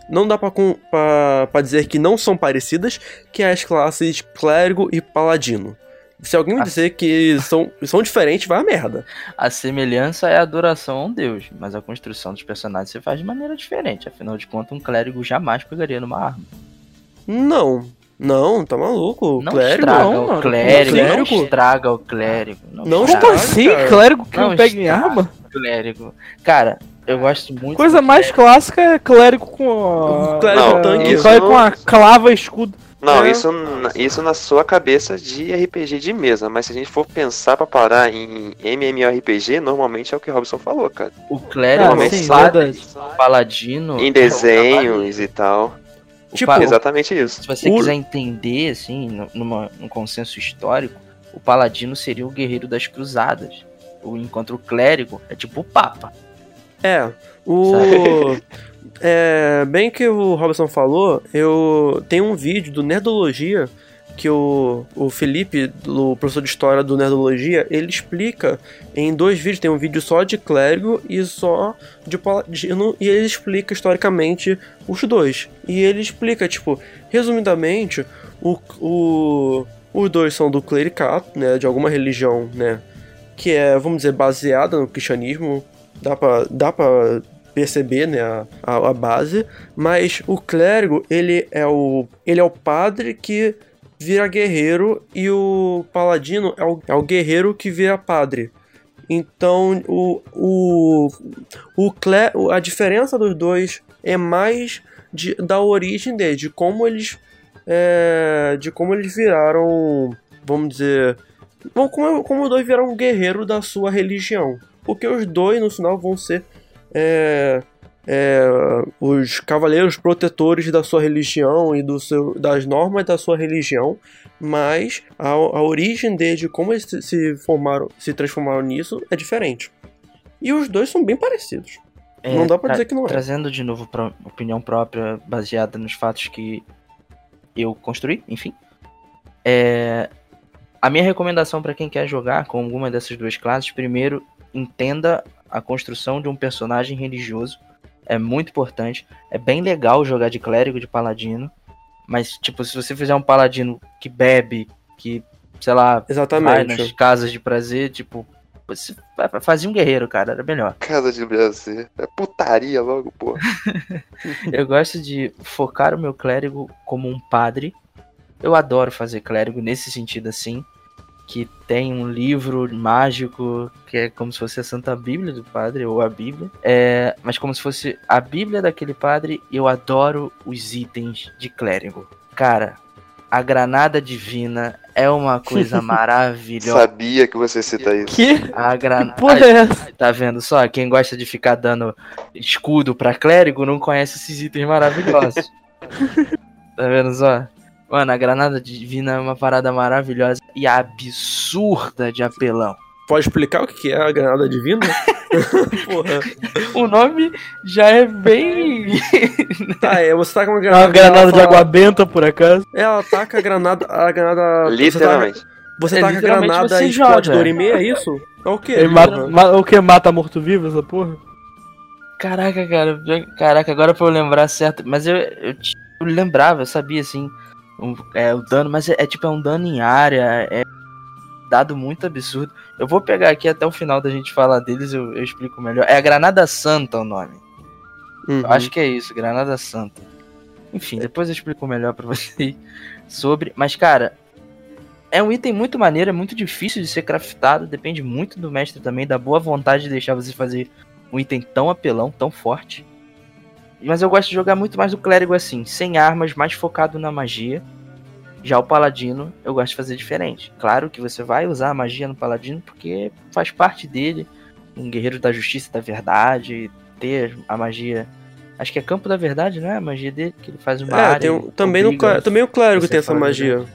não dá para dizer que não são parecidas, que é as classes clérigo e paladino. Se alguém me dizer que são, são diferentes, vai a merda. A semelhança é a adoração a um deus, mas a construção dos personagens você faz de maneira diferente. Afinal de contas, um clérigo jamais pegaria numa arma. Não, não, tá maluco? Não clérigo estraga não, o mano. clérigo, não Clérigo? estraga o clérigo. Não, Não estraga assim? cara. Clérigo que não, Não, pega em estraga. arma? o clérigo. Cara, eu gosto muito. Coisa mais clássica é clérigo com a... Clérigo Não, tanque. isso Clérigo não- com a clava escudo. Não, É. isso, na- isso na sua cabeça de RPG de mesa, mas se a gente for pensar pra parar em MMORPG, normalmente é o que o Robson falou, cara. O clérigo, Normalmente o sim, o paladino. Em o desenhos e tal. o Tipo, pa- Exatamente isso. Se você o- quiser entender, assim, no- numa, num consenso histórico, o paladino seria o guerreiro das cruzadas. O, enquanto o clérigo é tipo o papa. É, o. É, bem que o Robson falou, eu tenho um vídeo do Nerdologia que o, o Felipe, o professor de história do Nerdologia, ele explica em dois vídeos, tem um vídeo só de clérigo e só de paladino, e ele explica historicamente os dois. E ele explica, tipo, resumidamente, o, o, os dois são do clericato, né, de alguma religião, né, que é, vamos dizer, baseada no cristianismo, dá pra, dá pra perceber, né, a, a, base, mas o clérigo, ele é o, ele é o padre que vira guerreiro e o paladino é o, é o guerreiro que vira padre. Então, o, o, o clé, a diferença dos dois é mais de, da origem deles, de como eles é, de como eles viraram, vamos dizer, como, como os dois viraram guerreiro da sua religião. Porque os dois no final vão ser é, é, os cavaleiros protetores da sua religião e do seu, das normas da sua religião, mas a, a origem deles, de como eles se- formaram, se transformaram nisso, é diferente. E os dois são bem parecidos. É, Não dá pra dizer que não é. Trazendo de novo pra opinião própria, baseada nos fatos que eu construí, enfim. É, a minha recomendação pra quem quer jogar com alguma dessas duas classes, primeiro, entenda a construção de um personagem religioso. É muito importante. É bem legal jogar de clérigo, de paladino. Mas, tipo, se você fizer um paladino que bebe, que, sei lá, vai Exatamente. nas casas de prazer, tipo, você fa- fazia um guerreiro, cara, era melhor. Casa de Brasil. É putaria logo, pô. Eu gosto de focar o meu clérigo como um padre. Eu adoro fazer clérigo nesse sentido assim. Que tem um livro mágico que é como se fosse a Santa Bíblia do padre, ou a Bíblia. É, mas como se fosse a Bíblia daquele padre, eu adoro os itens de clérigo. Cara, a granada divina é uma coisa maravilhosa. Sabia que você cita isso. Que A granada. porra é essa? Tá vendo só? Quem gosta de ficar dando escudo pra clérigo não conhece esses itens maravilhosos. tá vendo só? Mano, a granada divina é uma parada maravilhosa e absurda de apelão. Pode explicar o que é a granada divina? Porra. O nome já é bem. Tá, é, você taca uma É granada. uma granada de fala- água benta, por acaso. Ela taca a granada. A granada. Literalmente. Você É, taca, você taca a literalmente granada e explode joga. Dorime, é isso? É o quê? Ele mata, ma- o que? Mata morto-vivo, essa porra? Caraca, cara. Caraca, agora pra eu lembrar certo. Mas eu, eu, eu lembrava, eu sabia assim. Um- é, o dano, mas é, é tipo é um dano em área. É dado muito absurdo. Eu vou pegar aqui até o final da gente falar deles, eu, eu explico melhor. É a Granada Santa o nome. Uhum. Eu acho que é isso, Granada Santa. Enfim, depois eu explico melhor pra vocês sobre. Mas, cara, é um item muito maneiro, é muito difícil de ser craftado. Depende muito do mestre também, da boa vontade de deixar você fazer um item tão apelão, tão forte. Mas eu gosto de jogar muito mais do clérigo assim, sem armas, mais focado na magia. Já o paladino, eu gosto de fazer diferente. Claro que você vai usar a magia no paladino porque faz parte dele. um guerreiro da justiça e da verdade, ter a magia. Acho que é campo da verdade, não é? A magia dele, que ele faz uma É, área. tem também, no, também o clérigo tem essa magia.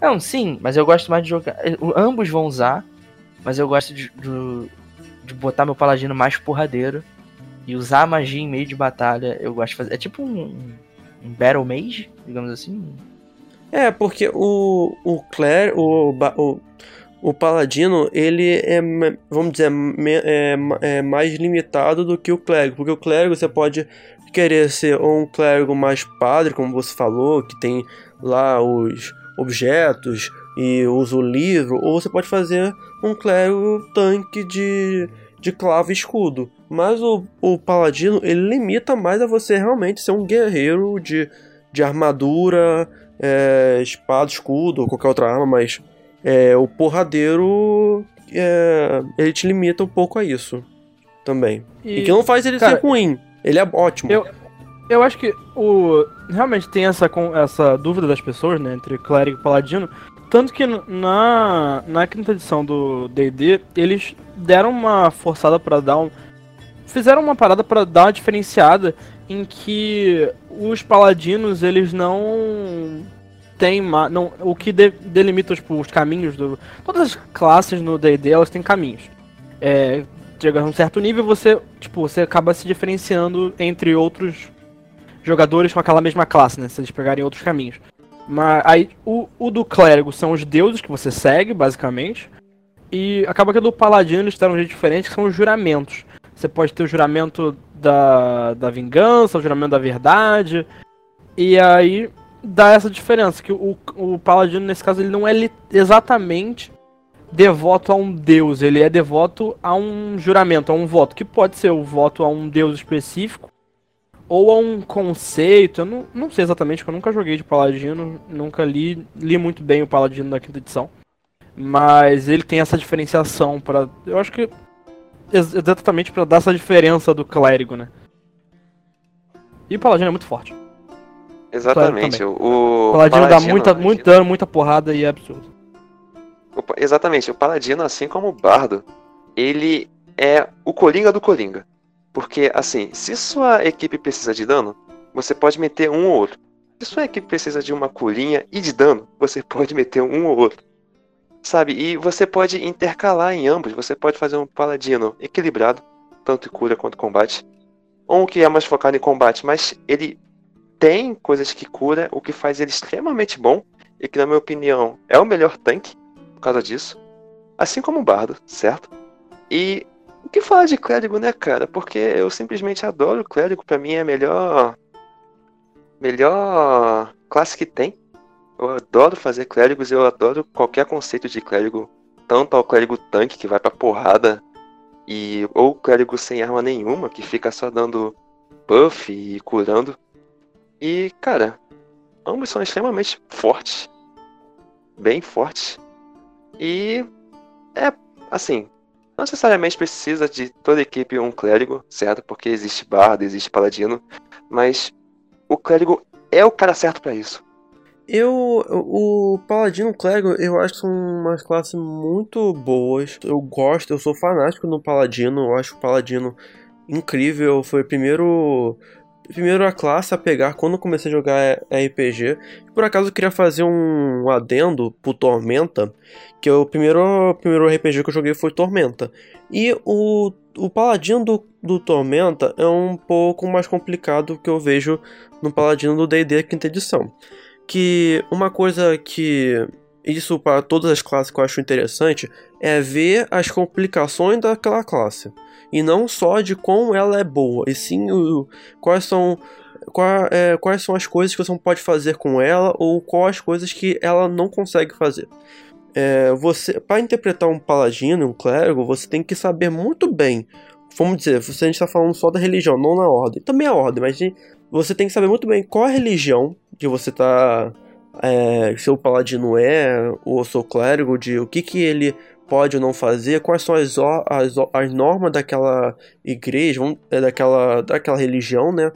Não, sim, mas eu gosto mais de jogar. o- Ambos vão usar, mas eu gosto de, de, de botar meu paladino mais porradeiro e usar a magia em meio de batalha. Eu gosto de fazer. É tipo um, um Battle Mage, digamos assim. É, porque o, o Claire, o, o, o Paladino, ele é, vamos dizer, é, é mais limitado do que o Clérigo. Porque o Clérigo você pode querer ser ou um Clérigo mais padre, como você falou, que tem lá os objetos e usa o livro, ou você pode fazer um Clérigo tanque de, de clava e escudo. Mas o, o Paladino, ele limita mais a você realmente ser um guerreiro de, de armadura, é, espada, escudo ou qualquer outra arma, mas é, o porradeiro é, ele te limita um pouco a isso também. E, que não faz ele cara, ser ruim, ele é ótimo. Eu- Eu acho que o realmente tem essa, com- essa dúvida das pessoas, né, entre clérigo e paladino. Tanto que na, na quinta edição do D&D, eles deram uma forçada pra dar um... Fizeram uma parada pra dar uma diferenciada em que os paladinos, eles não têm... Não, o que de- delimita tipo, os caminhos do... Todas as classes no D&D, elas têm caminhos. É, chega a um certo nível, você, tipo, você acaba se diferenciando entre outros jogadores com aquela mesma classe, né? Se eles pegarem outros caminhos. Mas aí o, o do clérigo são os deuses que você segue, basicamente. E acaba que do paladino eles deram um jeito diferente, que são os juramentos. Você pode ter o juramento da, da vingança, o juramento da verdade. E aí dá essa diferença, que o, o paladino, nesse caso, ele não é exatamente devoto a um deus, ele é devoto a um juramento, a um voto, que pode ser o voto a um deus específico, ou a um conceito, eu não, não sei exatamente, porque eu nunca joguei de Paladino, nunca li, li muito bem o Paladino da quinta edição. Mas ele tem essa diferenciação para, eu acho que exatamente para dar essa diferença do clérigo, né? E o Paladino é muito forte. Exatamente. também. O, O Paladino, dá Paladino- muita, muito dano, muita porrada e é absurdo. o exatamente. O Paladino, assim como o Bardo, ele é o Coringa do Coringa. Porque, assim, se sua equipe precisa de dano, você pode meter um ou outro. Se sua equipe precisa de uma curinha e de dano, você pode meter um ou outro. Sabe? E você pode intercalar em ambos. Você pode fazer um paladino equilibrado, tanto em cura quanto combate. Ou um que é mais focado em combate, mas ele tem coisas que cura, o que faz ele extremamente bom. E que, na minha opinião, é o melhor tanque por causa disso. Assim como o Bardo, certo? E o que falar de clérigo, né, cara? Porque eu simplesmente adoro o clérigo, pra mim é a melhor. Melhor classe que tem. Eu adoro fazer clérigos, eu adoro qualquer conceito de clérigo. Tanto ao clérigo tanque que vai pra porrada. E, ou clérigo sem arma nenhuma, que fica só dando buff e curando. E, cara, ambos são extremamente fortes. Bem fortes. E é assim, não necessariamente precisa de toda equipe um clérigo, certo? Porque existe bardo, existe paladino, mas o clérigo é o cara certo pra isso. Eu, o Paladino e Clérigo, eu acho que são umas classes muito boas. Eu gosto, eu sou fanático no Paladino, eu acho o Paladino incrível. Foi primeiro, primeiro a classe a pegar quando comecei a jogar RPG. Por acaso eu queria fazer um adendo pro Tormenta, que é o primeiro, primeiro RPG que eu joguei foi Tormenta. E o, o Paladino do, do Tormenta é um pouco mais complicado que eu vejo no Paladino do D&D quinta edição que uma coisa que isso para todas as classes que eu acho interessante é ver as complicações daquela classe. E não só de como ela é boa e sim o, quais são qual, é, quais são as coisas que você pode fazer com ela ou quais as coisas que ela não consegue fazer. É, você para interpretar um paladino um clérigo você tem que saber muito bem. Vamos dizer se a gente está falando só da religião não na ordem. Também a ordem mas você tem que saber muito bem qual a religião que você tá. É, seu paladino é, ou seu clérigo, de o que, que ele pode ou não fazer, quais são as, as, as normas daquela igreja, daquela, daquela religião, né?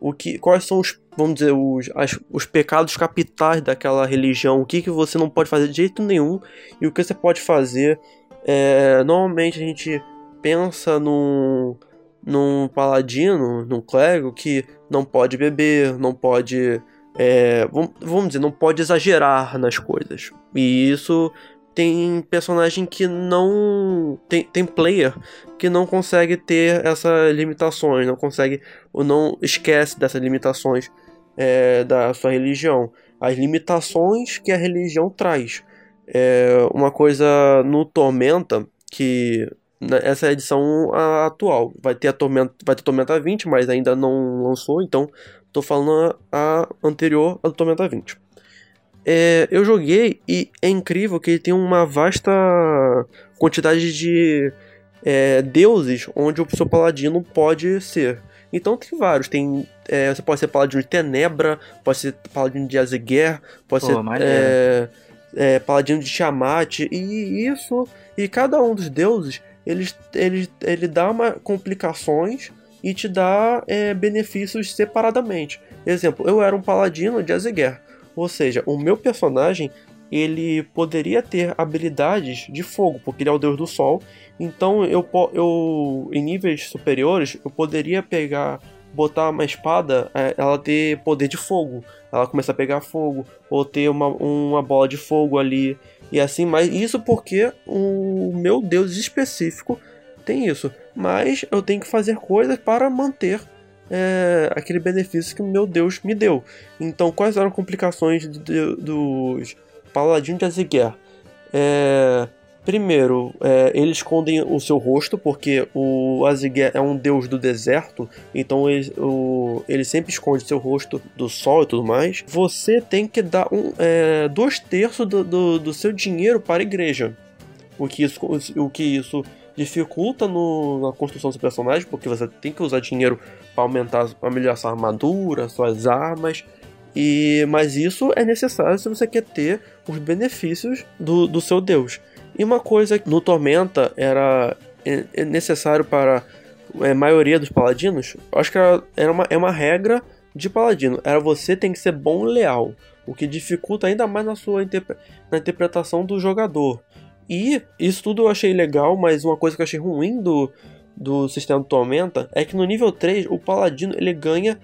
O que, quais são os, vamos dizer, os, as, os pecados capitais daquela religião, o que, que você não pode fazer de jeito nenhum e o que você pode fazer. É, normalmente a gente pensa num, num paladino, num clérigo que não pode beber, não pode. É, vamos, dizer, não pode exagerar nas coisas. E isso tem personagem que não. Tem, tem player que não consegue ter essas limitações, não consegue. ou não esquece dessas limitações é, da sua religião. As limitações que a religião traz. É uma coisa no Tormenta que essa é a edição atual vai ter a Tormenta vai ter Tormenta 20 mas ainda não lançou então tô falando a, a anterior a do Tormenta 20 é, eu joguei e é incrível que ele tem uma vasta quantidade de é, deuses onde o seu paladino pode ser. Então tem vários. Tem é, você pode ser paladino de Tenebra pode ser paladino de Azeguer pode Pô, ser é, é, paladino de Tiamat e isso. E cada um dos deuses eles, ele, ele dá uma, complicações e te dá é, benefícios separadamente. Exemplo, eu era um paladino de Azeguer, ou seja, o meu personagem ele poderia ter habilidades de fogo, porque ele é o deus do sol. Então eu, eu em níveis superiores eu poderia pegar, botar uma espada, é, ela ter poder de fogo, ela começar a pegar fogo ou ter uma, uma bola de fogo ali e assim, mas isso porque o meu deus específico tem isso. Mas eu tenho que fazer coisas para manter é, aquele benefício que meu deus me deu. Então, quais eram as complicações de- dos paladinos de Azeguer? É, primeiro, é, eles escondem o seu rosto, porque o Azeguer é um deus do deserto, então ele, o- ele sempre esconde seu rosto do sol e tudo mais. Você tem que dar um, é, dois terços do, do, do seu dinheiro para a igreja. O que isso, o que isso dificulta no- na construção do personagem, porque você tem que usar dinheiro para aumentar, para melhorar sua armadura, suas armas. E, mas isso é necessário se você quer ter os benefícios do, do seu deus. E uma coisa que no Tormenta era é- é necessário para a maioria dos paladinos, acho que era, era uma, é uma regra de paladino. Era você tem que ser bom e leal. O que dificulta ainda mais na sua interpre- na interpretação do jogador. E isso tudo eu achei legal, mas uma coisa que eu achei ruim do, do sistema do Tormenta é que no nível 3 o paladino ele ganha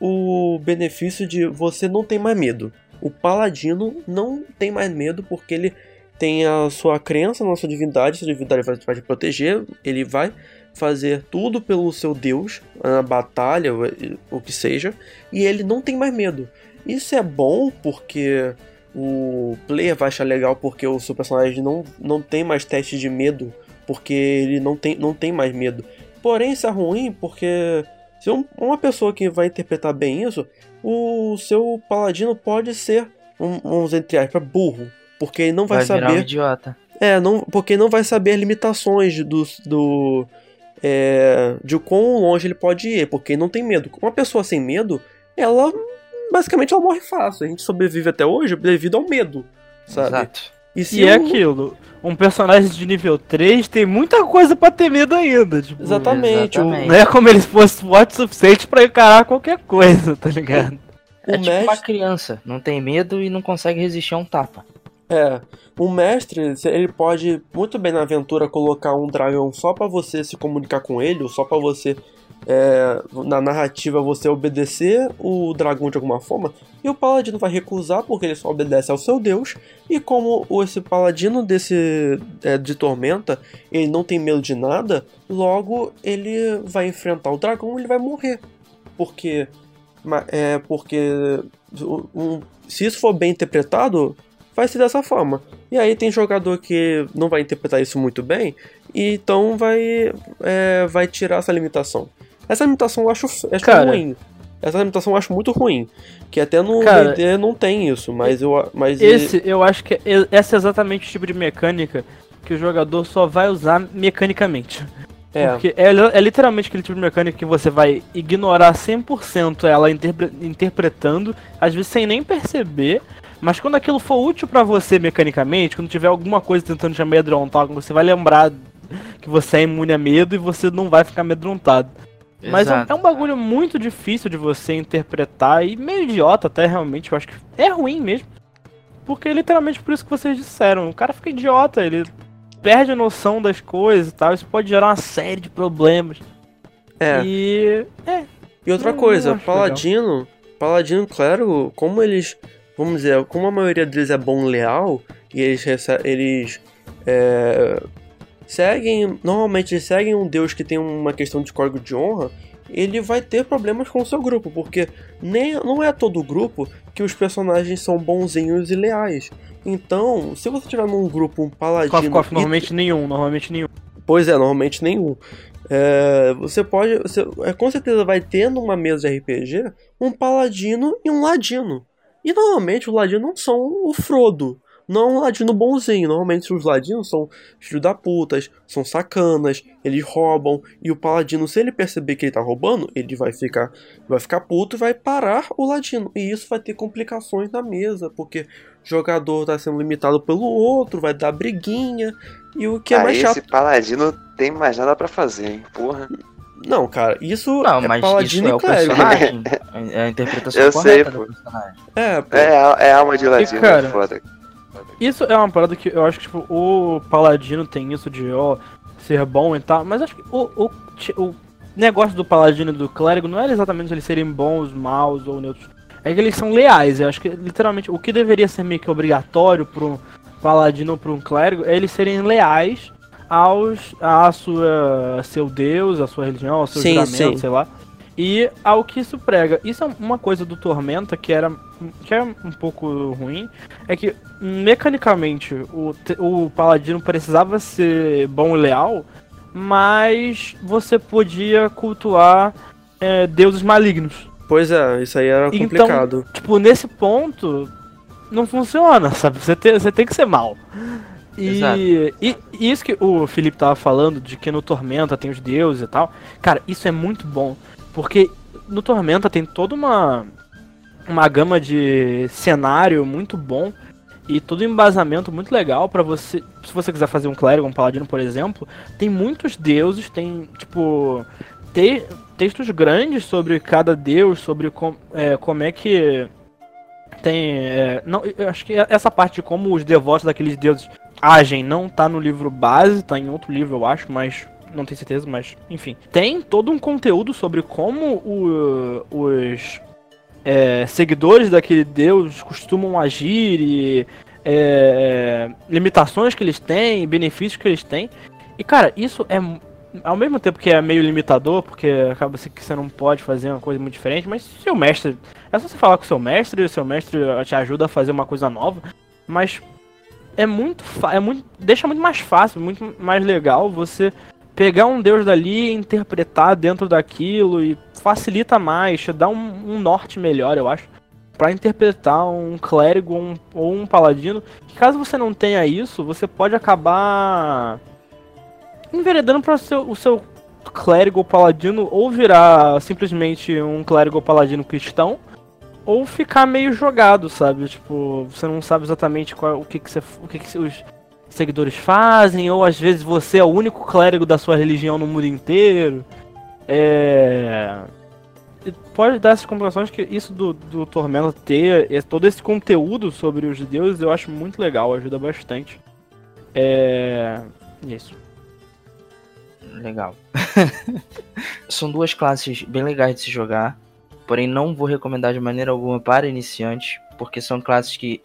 o benefício de você não tem mais medo. O paladino não tem mais medo porque ele tem a sua crença na sua divindade, sua divindade vai, vai te proteger, ele vai fazer tudo pelo seu deus, na batalha, o que seja, e ele não tem mais medo. Isso é bom porque o player vai achar legal porque o seu personagem não, não tem mais teste de medo, porque ele não tem, não tem mais medo. Porém, isso é ruim porque se um- uma pessoa que vai interpretar bem isso, o seu paladino pode ser, um, vamos entre aspas, burro. Porque ele não vai, Vai, virar um saber. idiota. É, não, porque não vai saber limitações do. do é, de quão longe ele pode ir, porque ele não tem medo. Uma pessoa sem medo, ela basicamente ela morre fácil. A gente sobrevive até hoje devido ao medo, sabe? Exato. E se E é um- aquilo. Um personagem de nível 3 tem muita coisa pra ter medo ainda. Tipo, Exatamente. Não é como ele fosse forte o suficiente pra encarar qualquer coisa, tá ligado? É o tipo uma mestre. criança, não tem medo e não consegue resistir a um tapa. É, o mestre, ele pode muito bem na aventura colocar um dragão só pra você se comunicar com ele, ou só pra você é, na narrativa você obedecer o dragão de alguma forma, e o paladino vai recusar porque ele só obedece ao seu deus, e como esse paladino desse é, de tormenta, ele não tem medo de nada, logo ele vai enfrentar o dragão e ele vai morrer. Porque é porque um- se isso for bem interpretado, vai ser dessa forma. E aí tem jogador que não vai interpretar isso muito bem, e então vai, é, vai tirar essa limitação. Essa limitação eu acho, acho Cara. ruim. Essa limitação eu acho muito ruim. Que até no Cara, D&D não tem isso, mas eu. Mas Esse, eu acho que é, esse é exatamente o tipo de mecânica que o jogador só vai usar mecanicamente. é, Porque é, é literalmente aquele tipo de mecânica que você vai ignorar 100% ela interpre- interpretando, às vezes sem nem perceber, mas quando aquilo for útil pra você mecanicamente, quando tiver alguma coisa tentando te amedrontar, você vai lembrar que você é imune a medo e você não vai ficar amedrontado. Mas é um, Exato. é um bagulho muito difícil de você interpretar e meio idiota até realmente, eu acho que é ruim mesmo. Porque é literalmente por isso que vocês disseram, o cara fica idiota, ele perde a noção das coisas e tal. Isso pode gerar uma série de problemas. É. E. É. E outra Não, coisa, não Paladino, Paladino, claro, como eles, vamos dizer, como a maioria deles é bom leal, e eles, eles é, seguem, normalmente seguem um deus que tem uma questão de código de honra, ele vai ter problemas com o seu grupo, porque nem, não é todo grupo que os personagens são bonzinhos e leais. Então, se você tiver num grupo um paladino... Cof, cof, e- normalmente nenhum, normalmente nenhum. Pois é, normalmente nenhum. É, você pode. Você, é, com certeza vai ter numa mesa de RPG um paladino e um ladino. E normalmente os ladinos não são o Frodo. Não é um ladino bonzinho. Normalmente os ladinos são filhos da putas, são sacanas, eles roubam. E o paladino, se ele perceber que ele tá roubando, ele vai ficar, vai ficar puto e vai parar o ladino. E isso vai ter complicações na mesa, porque o jogador tá sendo limitado pelo outro, vai dar briguinha. E o que é ah, mais chato esse paladino tem mais nada pra fazer, hein? Porra. Não, cara, isso Não, é mas paladino isso é e o clérigo. personagem. É a interpretação Eu sei, correta pô. do personagem. É, pô. É, a- é a alma de ladino, cara, é foda. Isso é uma parada que eu acho que, tipo, o Paladino tem isso de, ó, ser bom e tal, mas acho que o, o, o negócio do Paladino e do Clérigo não era exatamente eles serem bons, maus ou neutros. É que eles são leais. Eu acho que, literalmente, o que deveria ser meio que obrigatório para um Paladino ou pra um Clérigo é eles serem leais aos, a sua, seu Deus, a sua religião, ao seu Sim, juramento, sim. sei lá. E ao que isso prega. Isso é uma coisa do Tormenta que era que é um pouco ruim, é que mecanicamente o, o paladino precisava ser bom e leal, mas você podia cultuar é, deuses malignos. Pois é, isso aí era Então, complicado. Tipo, nesse ponto, não funciona, sabe? Você tem, você tem que ser mal. E, e e isso que o Felipe tava falando, de que no Tormenta tem os deuses e tal, cara, isso é muito bom. Porque no Tormenta tem toda uma, uma gama de cenário muito bom e todo um embasamento muito legal pra você. Se você quiser fazer um clérigo, um paladino, por exemplo, tem muitos deuses, tem, tipo, te- textos grandes sobre cada deus, sobre com, é, como é que tem. é, não, eu acho que essa parte de como os devotos daqueles deuses agem não tá no livro base, tá em outro livro, eu acho, mas não tenho certeza, mas enfim. Tem todo um conteúdo sobre como o- os é, seguidores daquele deus costumam agir e é, limitações que eles têm, benefícios que eles têm. E cara, isso é ao mesmo tempo que é meio limitador, porque acaba que você não pode fazer uma coisa muito diferente, mas se o mestre. É só você falar com seu mestre, e o seu mestre te ajuda a fazer uma coisa nova, mas é muito, é muito deixa muito mais fácil, muito mais legal você pegar um deus dali e interpretar dentro daquilo e facilita mais, dá um, um norte melhor, eu acho, Pra interpretar um clérigo ou um, ou um paladino. Que caso você não tenha isso, você pode acabar enveredando para seu, o seu clérigo ou paladino ou virar simplesmente um clérigo ou paladino cristão ou ficar meio jogado, sabe? Tipo, você não sabe exatamente qual, o que, que, você, o que, que os seguidores fazem, ou às vezes você é o único clérigo da sua religião no mundo inteiro. É. Pode dar essas complicações que isso do, do Tormenta ter é, todo esse conteúdo sobre os deuses eu acho muito legal, ajuda bastante. É. Isso. Legal. São duas classes bem legais de se jogar, porém não vou recomendar de maneira alguma para iniciantes, porque são classes que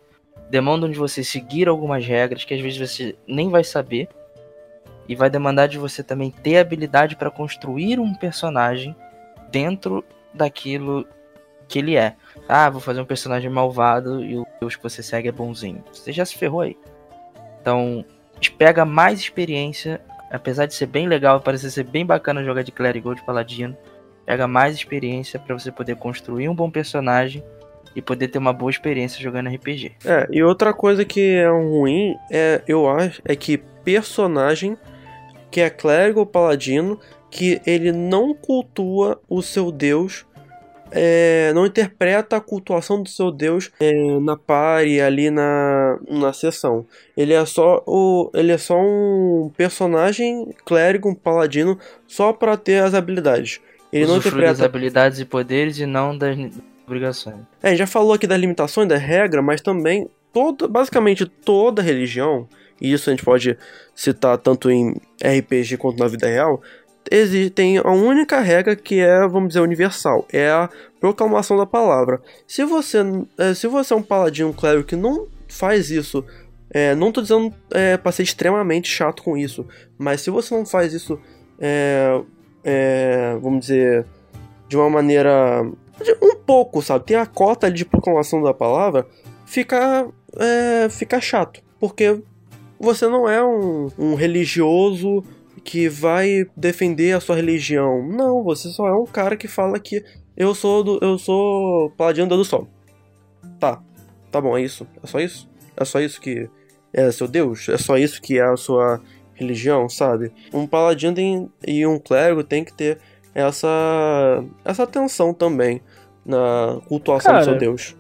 demandam de você seguir algumas regras que às vezes você nem vai saber e vai demandar de você também ter habilidade para construir um personagem dentro daquilo que ele é. Ah, vou fazer um personagem malvado e o deus que você segue é bonzinho. Você já se ferrou aí. Então, pega mais experiência apesar de ser bem legal, parecer ser bem bacana jogar de clérigo ou de paladino, pega mais experiência pra você poder construir um bom personagem e poder ter uma boa experiência jogando RPG. É, e outra coisa que é ruim, é, eu acho, é que personagem que é clérigo ou paladino, que ele não cultua o seu deus, é, não interpreta a cultuação do seu deus é, na party ali na, na sessão. Ele é só o, ele é só um personagem clérigo, um paladino, só para ter as habilidades. Ele não Usufrui das interpreta habilidades e poderes e não das obrigações. é, já falou aqui das limitações da regra, mas também toda, basicamente toda religião e isso a gente pode citar tanto em RPG quanto na vida real, existe, tem a única regra que é, vamos dizer, universal, é a proclamação da palavra. Se você, é, se você é um paladino, um clérigo que não faz isso, é, não tô dizendo é, pra ser extremamente chato com isso, mas se você não faz isso, é, é, vamos dizer, de uma maneira, um pouco, sabe, tem a cota ali de proclamação da palavra, fica, é, fica chato, porque você não é um, um religioso que vai defender a sua religião. Não, você só é um cara que fala que eu sou do, eu sou paladino do sol. Tá, tá bom, é isso. É só isso? É só isso que é seu Deus? É só isso que é a sua religião, sabe? Um paladino tem- e um clérigo tem que ter essa essa atenção também na cultuação do Cara, seu Deus.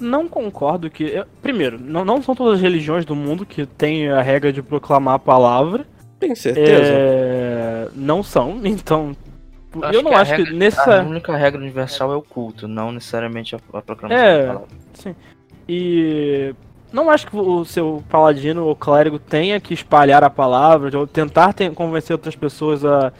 Não concordo que. eu- primeiro, não, não são todas as religiões do mundo que têm a regra de proclamar a palavra. Tem certeza? É, não são, então. Acho eu não que acho que regra- nessa. A única regra universal é o culto, não necessariamente a, a proclamação É. da palavra. E não acho que o seu paladino ou clérigo tenha que espalhar a palavra, ou tentar te- convencer outras pessoas a,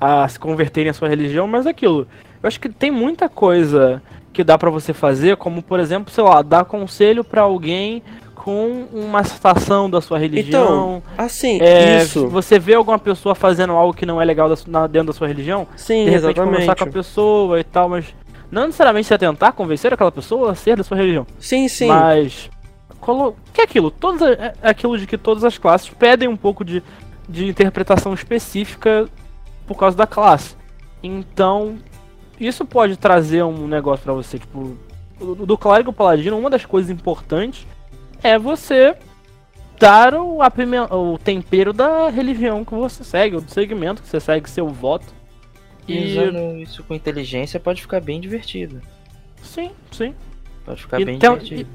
a se converterem à sua religião, mas é aquilo. Eu acho que tem muita coisa que dá pra você fazer, como por exemplo, sei lá, dar conselho pra alguém com uma citação da sua religião. Assim, É, isso. Você vê alguma pessoa fazendo algo que não é legal da dentro da sua religião, Sim, de repente exatamente. conversar com a pessoa e tal, mas não necessariamente você tentar convencer aquela pessoa a ser da sua religião. Sim, sim. Mas. Colo... Que é aquilo? Todas, a- é aquilo de que todas as classes pedem um pouco de, de interpretação específica por causa da classe. Então, isso pode trazer um negócio pra você. Tipo, do clérigo paladino, uma das coisas importantes é você dar o, o tempero da religião que você segue, ou do segmento que você segue, seu voto. E E. usando isso com inteligência pode ficar bem divertido. Sim, sim. Pode ficar bem Então, divertido.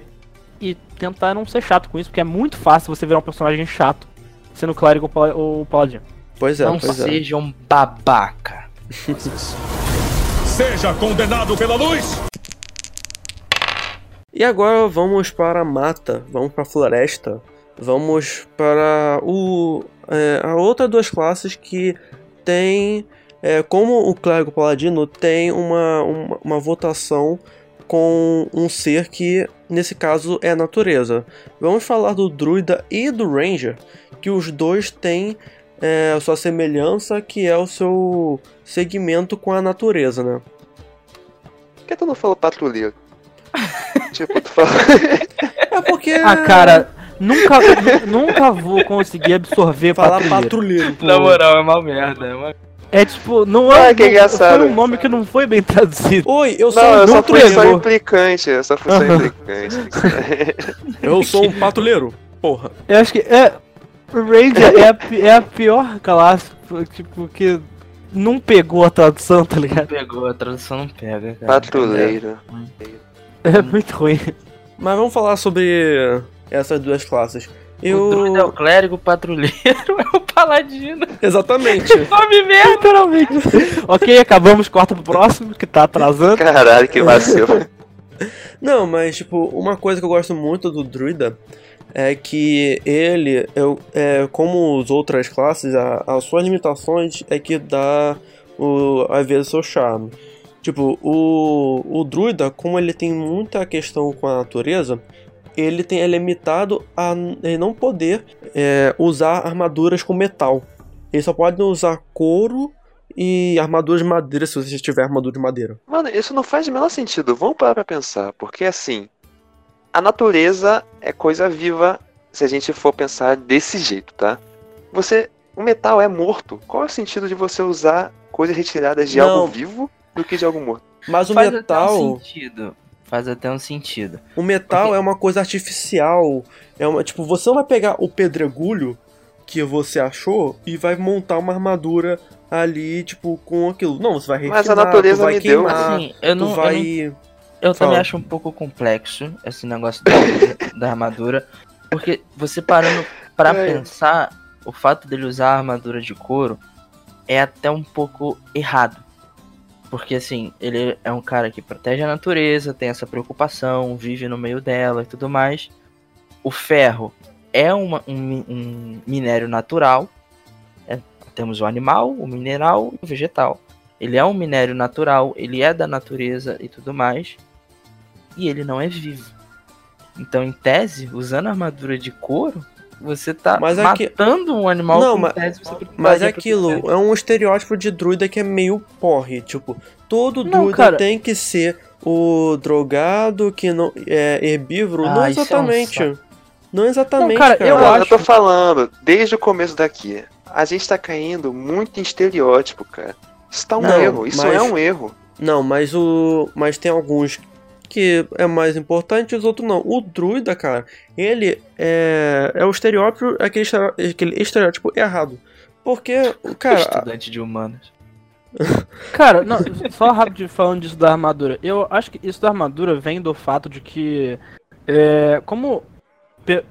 e, e tentar não ser chato com isso, porque é muito fácil você virar um personagem chato sendo clérigo ou paladino. Pois é, não pois é. seja um babaca. Seja condenado pela luz! E agora vamos para a mata, vamos para a floresta, vamos para o, é, a outra duas classes que tem, é, como o clérigo paladino tem uma, uma, uma votação com um ser que nesse caso é a natureza. Vamos falar do druida e do ranger, que os dois têm é, a sua semelhança, que é o seu segmento com a natureza, né? Por que tu não falou patrulheiro? tipo, tu fala. É porque Ah, cara, nunca, nu- nunca vou conseguir absorver falar patrulheiro. patrulheiro. Na moral, é uma merda. É uma... É tipo, não Ah, é. que não- engraçado. Foi um nome que não foi bem traduzido. Oi, eu sou Não, um eu só fui só implicante. Eu só fui só implicante. Eu sou um patrulheiro. Porra. Eu acho que é. O Ranger é a, é a pior classe, tipo, que não pegou a tradução, tá ligado? Pegou, a tradução não pega, cara. Patrulheiro. É muito ruim. Mas vamos falar sobre essas duas classes. O druida é o Eu. clérigo, o patrulheiro é o paladino. Exatamente. Nome merda! Literalmente. ok, acabamos, corta pro próximo, que tá atrasando. Caralho, que vacilo. Não, mas tipo, uma coisa que eu gosto muito do druida é que ele, eu, é, como as outras classes, a- as suas limitações é que dá o, às vezes seu charme. Tipo, o, o druida, como ele tem muita questão com a natureza, ele, tem, é limitado a não poder é, usar armaduras com metal. Ele só pode usar couro e armaduras de madeira se você tiver armadura de madeira. Mano, isso não faz o menor sentido. Vamos parar pra pensar. Porque assim, a natureza é coisa viva se a gente for pensar desse jeito, tá? Você. O metal é morto. Qual é o sentido de você usar coisas retiradas de Não. algo vivo do que de algo morto? Mas o Faz até metal. um sentido. Faz até um sentido. O metal Porque- é uma coisa artificial. É uma, tipo, você não vai pegar o pedregulho que você achou e vai montar uma armadura ali, tipo, com aquilo. Não, você vai refinar, Mas a natureza tu vai me deu, queimar, Assim, eu não, tu eu vai... não Eu também acho um pouco complexo esse negócio da, da armadura. Porque você parando pra É. pensar, o fato dele usar a armadura de couro é até um pouco errado. Porque assim, ele é um cara que protege a natureza, tem essa preocupação, vive no meio dela e tudo mais. O ferro é uma, um, um minério natural. É, temos o animal, o mineral e o vegetal. Ele é um minério natural, ele é da natureza e tudo mais. E ele não é vivo. Então, em tese, usando armadura de couro, você tá Mas é matando um animal Não, mas- tese, você Mas é aquilo, é um estereótipo de druida que é meio porre. Tipo, todo Não, druida cara. tem que ser o drogado que não é herbívoro. Ah, não é um exatamente. saco. não exatamente, Não, cara, cara. eu Não, acho- eu tô falando, desde o começo daqui, a gente tá caindo muito em estereótipo, cara. Isso tá um Não, erro, isso mas- é um erro. Não, mas o. Mas tem alguns que é mais importante e os outros não. O druida, cara, ele é. É o estereótipo, aquele, aquele estereótipo errado. Porque, cara, Estudante de humanos. Cara, não, só rápido falando disso da armadura. Eu acho que isso da armadura vem do fato de que, é, como,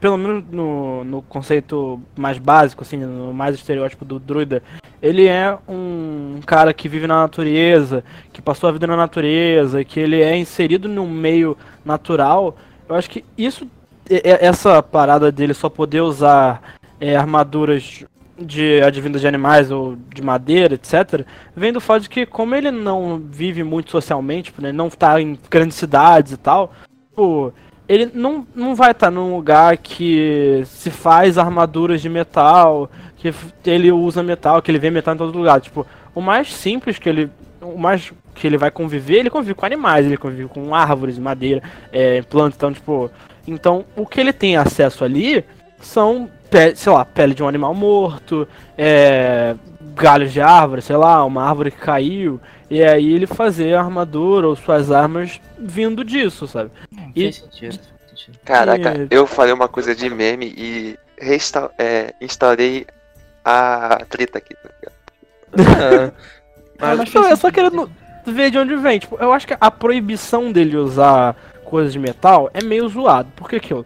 pelo menos no, no conceito mais básico, assim, no mais estereótipo do druida, ele é um cara que vive na natureza, que passou a vida na natureza, que ele é inserido num meio natural. Eu acho que isso, essa parada dele só poder usar é, armaduras de advindas de animais ou de madeira, etc., vem do fato de que, como ele não vive muito socialmente, tipo, né, ele não tá em grandes cidades e tal, pô, ele não, não vai estar num lugar que se faz armaduras de metal, que ele usa metal, que ele vê metal em todo lugar. Tipo, o mais simples que ele. O mais que ele vai conviver, ele convive com animais, ele convive com árvores, madeira, é, plantas, então, tipo. Então, o que ele tem acesso ali são, sei lá, pele de um animal morto, é, galhos de árvore, sei lá, uma árvore que caiu, e aí ele fazer a armadura ou suas armas vindo disso, sabe? E- Faz sentido. Caraca, E- eu falei uma coisa de meme e resta é, instaurei a treta aqui, tá ligado? é, mas- mas Não, eu só querendo ver de onde vem. Tipo, eu acho que a proibição dele usar coisas de metal é meio zoado. Porque aquilo.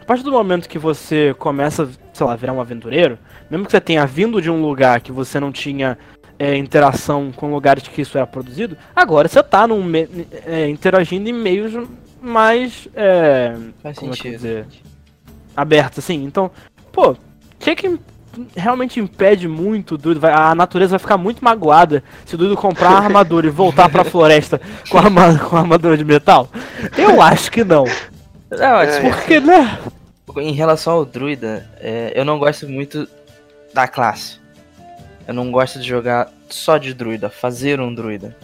A partir do momento que você começa, sei lá, a virar um aventureiro, mesmo que você tenha vindo de um lugar que você não tinha é, interação com lugares que isso era produzido, agora você tá num me- é, interagindo em meios mais. É, Faz como é sentido. dizer? abertos, assim. Então, pô, o que que realmente impede muito o Druido? A natureza vai ficar muito magoada se o Druido comprar uma armadura e voltar pra floresta com a, com a armadura de metal? Eu acho que não. Não, É. tipo, Porque, né? em relação ao druida, é, eu não gosto muito da classe. Eu não gosto de jogar só de druida, fazer um druida.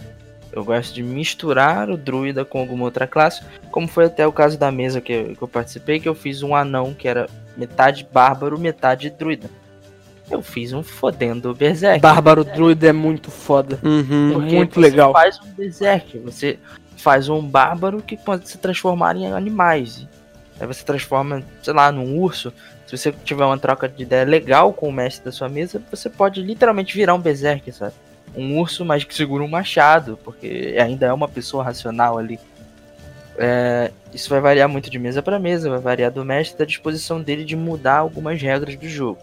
Eu gosto de misturar o druida com alguma outra classe, como foi até o caso da mesa que eu, que eu participei, que eu fiz um anão que era metade bárbaro, metade druida. Eu fiz um fodendo berserk. Bárbaro Druida é muito foda. Uhum. Porque muito você legal. faz um berserk, você faz um bárbaro que pode se transformar em animais. Aí você transforma, sei lá, num urso. Se você tiver uma troca de ideia legal com o mestre da sua mesa, você pode literalmente virar um berserk, sabe? Um urso, mas que segura um machado, porque ainda é uma pessoa racional ali. É, isso vai variar muito de mesa para mesa, vai variar do mestre da disposição dele de mudar algumas regras do jogo.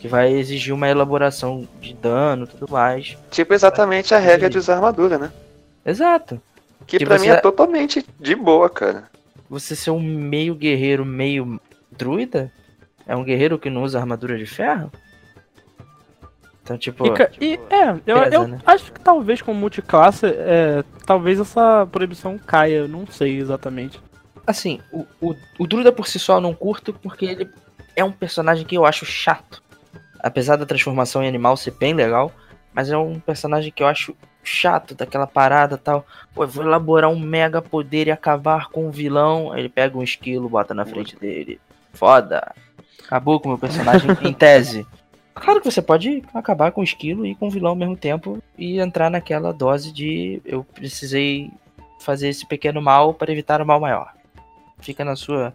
Que vai exigir uma elaboração de dano e tudo mais. Tipo exatamente a regra de usar armadura, né? Exato. Que Que pra você- mim é totalmente de boa, cara. Você ser um meio guerreiro, meio druida? É um guerreiro que não usa armadura de ferro? Então, tipo. E, ca- e, é, eu, pesa, eu né? acho que talvez com multiclasse, é, talvez essa proibição caia, eu não sei exatamente. Assim, o, o, o druida por si só eu não curto porque ele é um personagem que eu acho chato. Apesar da transformação em animal ser bem legal, mas é um personagem que eu acho chato, daquela parada e tal. Pô, eu vou elaborar um mega poder e acabar com o vilão. Aí ele pega um esquilo, bota na frente dele. Foda. Acabou com o meu personagem em tese. Claro que você pode acabar com o esquilo e com o vilão ao mesmo tempo e entrar naquela dose de eu precisei fazer esse pequeno mal para evitar o mal maior. Fica na sua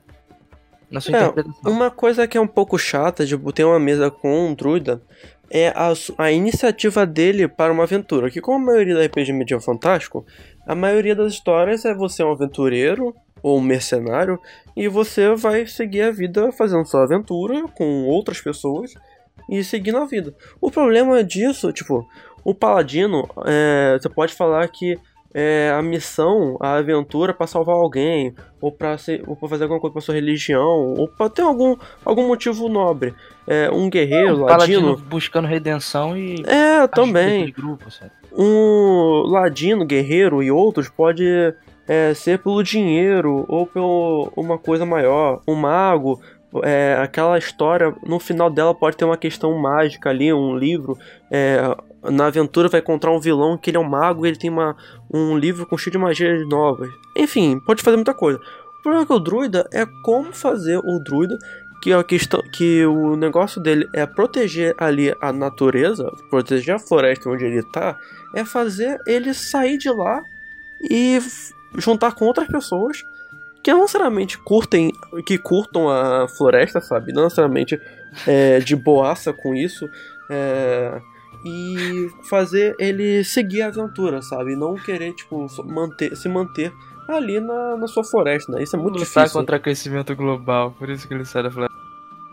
na sua É, interpretação. Uma coisa que é um pouco chata de ter uma mesa com um druida é a, a iniciativa dele para uma aventura. Que como a maioria da RPG medieval fantástico, a maioria das histórias é você um aventureiro ou um mercenário e você vai seguir a vida fazendo sua aventura com outras pessoas e seguindo a vida. O problema disso, tipo, o paladino, é, você pode falar que é, a missão, a aventura pra salvar alguém, ou pra fazer alguma coisa pra sua religião, ou pra ter algum, algum motivo nobre. É, um guerreiro, Um ladino. paladino buscando redenção e. É, também. Grupo, um ladino, guerreiro e outros pode é, ser pelo dinheiro ou por uma coisa maior. Um mago, é, aquela história, no final dela pode ter uma questão mágica ali, um livro. é, na aventura vai encontrar um vilão que ele é um mago e ele tem uma, um livro com cheio de magias novas. Enfim, pode fazer muita coisa. O problema é que o druida é como fazer o druida que a questão que o negócio dele é proteger ali a natureza, proteger a floresta onde ele tá, é fazer ele sair de lá e juntar com outras pessoas que não necessariamente curtem, que curtam a floresta, sabe? Não necessariamente é, de boaça com isso. é, e fazer ele seguir a aventura, sabe? Não querer, tipo, manter, se manter ali na, na sua floresta, né? Isso é muito Lutar difícil. contra aquecimento global, por isso que ele sai da floresta.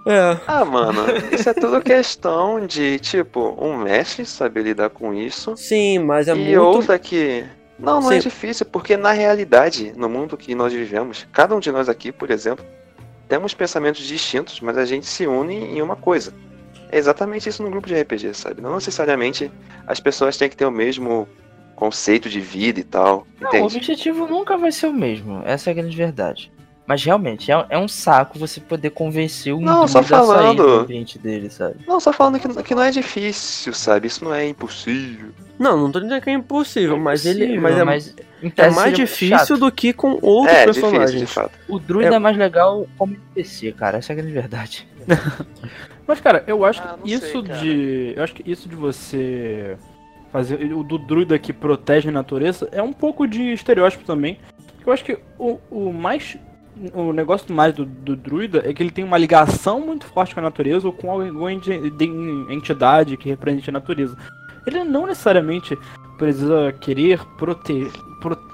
É, Ah, mano, isso é tudo questão de, tipo, um mestre saber lidar com isso. sim, mas é e muito. outra que. Não, não é Sim. difícil, porque na realidade, no mundo que nós vivemos, cada um de nós aqui, por exemplo, temos pensamentos distintos, mas a gente se une em uma coisa. É exatamente isso no grupo de RPG, sabe? Não necessariamente as pessoas têm que ter o mesmo conceito de vida e tal. Não, o entende? objetivo nunca vai ser o mesmo, essa é a grande verdade. Mas realmente, é, é um saco você poder convencer um Não, só falando. do ambiente dele, sabe? Não, só falando que, que não é difícil, sabe? Isso não é impossível. Não, não tô dizendo que é impossível, mas ele. Mas é, mas é mais difícil chato. do que com outros é, difícil, personagens. de fato. O druida É- é... mais legal como NPC, cara, essa é a grande verdade. Mas, cara, eu acho Ah, que isso sei, de. Eu acho que isso de você fazer. O do druida que protege a natureza é um pouco de estereótipo também. Eu acho que o, o mais. O negócio mais do, do druida é que ele tem uma ligação muito forte com a natureza ou com alguma enti- de- entidade que represente a natureza. Ele não necessariamente precisa querer proteger.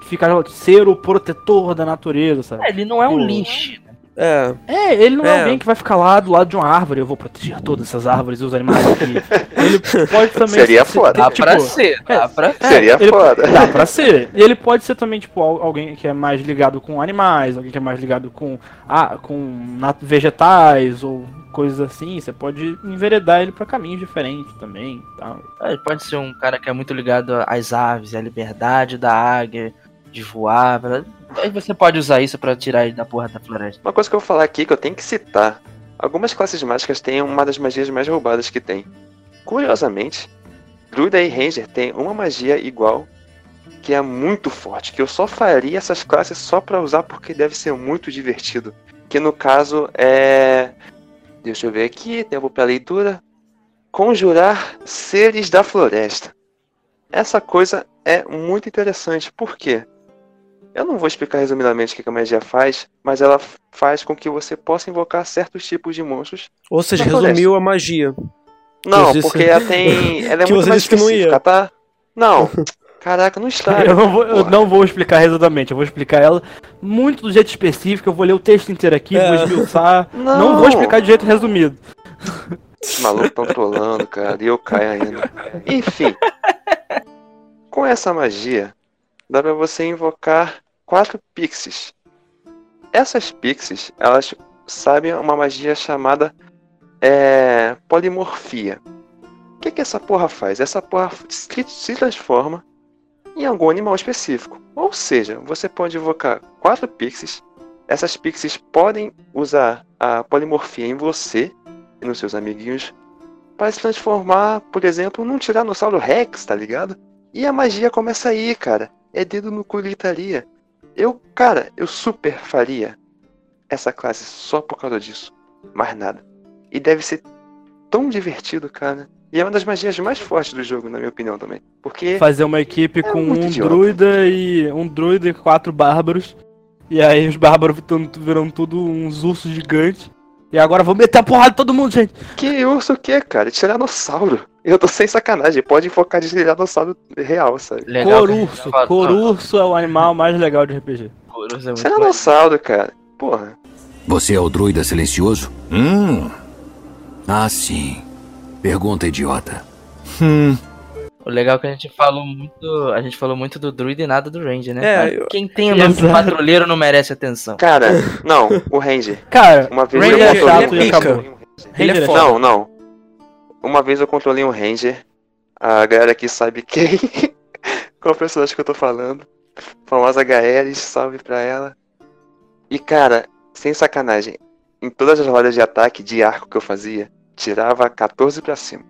ficar ser o protetor da natureza, sabe? É, ele não é um Pô. lixo. É, É, ele não é. É. alguém que vai ficar lá do lado de uma árvore. Eu vou proteger todas essas árvores e os animais aqui. ele pode também Seria ser- foda. Dá tipo, pra ser, dá pra é, Seria ele- foda. Dá pra ser. E ele pode ser também, tipo, al- alguém que é mais ligado com animais, alguém que é mais ligado com, ah, com nat- vegetais ou coisas assim. Você pode enveredar ele pra caminhos diferentes também. Tá? É, Ele pode ser um cara que é muito ligado às aves, à liberdade da águia, de voar. pra- Aí você pode usar isso pra tirar ele da porra da floresta. Uma coisa que eu vou falar aqui que eu tenho que citar. Algumas classes mágicas têm uma das magias mais roubadas que tem. Curiosamente, Druida e Ranger têm uma magia igual que é muito forte, que eu só faria essas classes só pra usar porque deve ser muito divertido. Que no caso é. Deixa eu ver aqui, tempo pra leitura. Conjurar seres da floresta. Essa coisa é muito interessante, por quê? Eu não vou explicar resumidamente o que a magia faz, mas ela faz com que você possa invocar certos tipos de monstros. ou seja, resumiu a magia. Não, você porque disse- ela tem. Ela é que muito mais disse que não específica, tá? Não. Caraca, não está. Eu, não vou, eu não vou explicar resumidamente, eu vou explicar ela muito do jeito específico. Eu vou ler o texto inteiro aqui, É. vou esmiuçar. Não. não vou explicar de jeito resumido. Os malucos estão trolando, cara, e eu caio ainda. Enfim. Com essa magia, dá pra você invocar quatro pixies. Essas pixies, elas sabem uma magia chamada é, polimorfia. O que, que essa porra faz? Essa porra se, transforma em algum animal específico. Ou seja, você pode invocar quatro pixies. Essas pixies podem usar a polimorfia em você e nos seus amiguinhos para se transformar, por exemplo, num Tiranossauro Rex, tá ligado? E a magia começa aí, cara. É dedo no cu gritaria. Eu, cara, eu super faria essa classe só por causa disso. Mais nada. E deve ser tão divertido, cara. E é uma das magias mais fortes do jogo, na minha opinião também. Porque Fazer uma equipe com muito um idiota. druida e um druida e quatro bárbaros. E aí os bárbaros viram, viram tudo uns ursos gigantes. E agora vamos meter a porrada em todo mundo, gente. que urso o que, cara? Tiranossauro. Eu tô sem sacanagem. Pode invocar de tiranossauro real, sabe? Legal. Corurso. Corurso é o animal mais legal de RPG. Corurso é muito Tiranossauro, cara. Porra. Você é o druida silencioso? Hum. Ah, sim. Pergunta idiota. Hum. O legal é que a gente falou muito. A gente falou muito do druida e nada do ranger, né? É, eu- Quem tem o nome de Exato. patrulheiro não merece atenção. Cara, não, o Ranger. Cara, Uma vez Ranger eu é controlei chato um Ranger. é. Não, não. Uma vez eu controlei um Ranger. A galera aqui sabe quem. Qual personagem que eu tô falando. Famosa Gaeris, salve pra ela. E cara, sem sacanagem, em todas as rodas de ataque de arco que eu fazia, tirava 14 pra cima.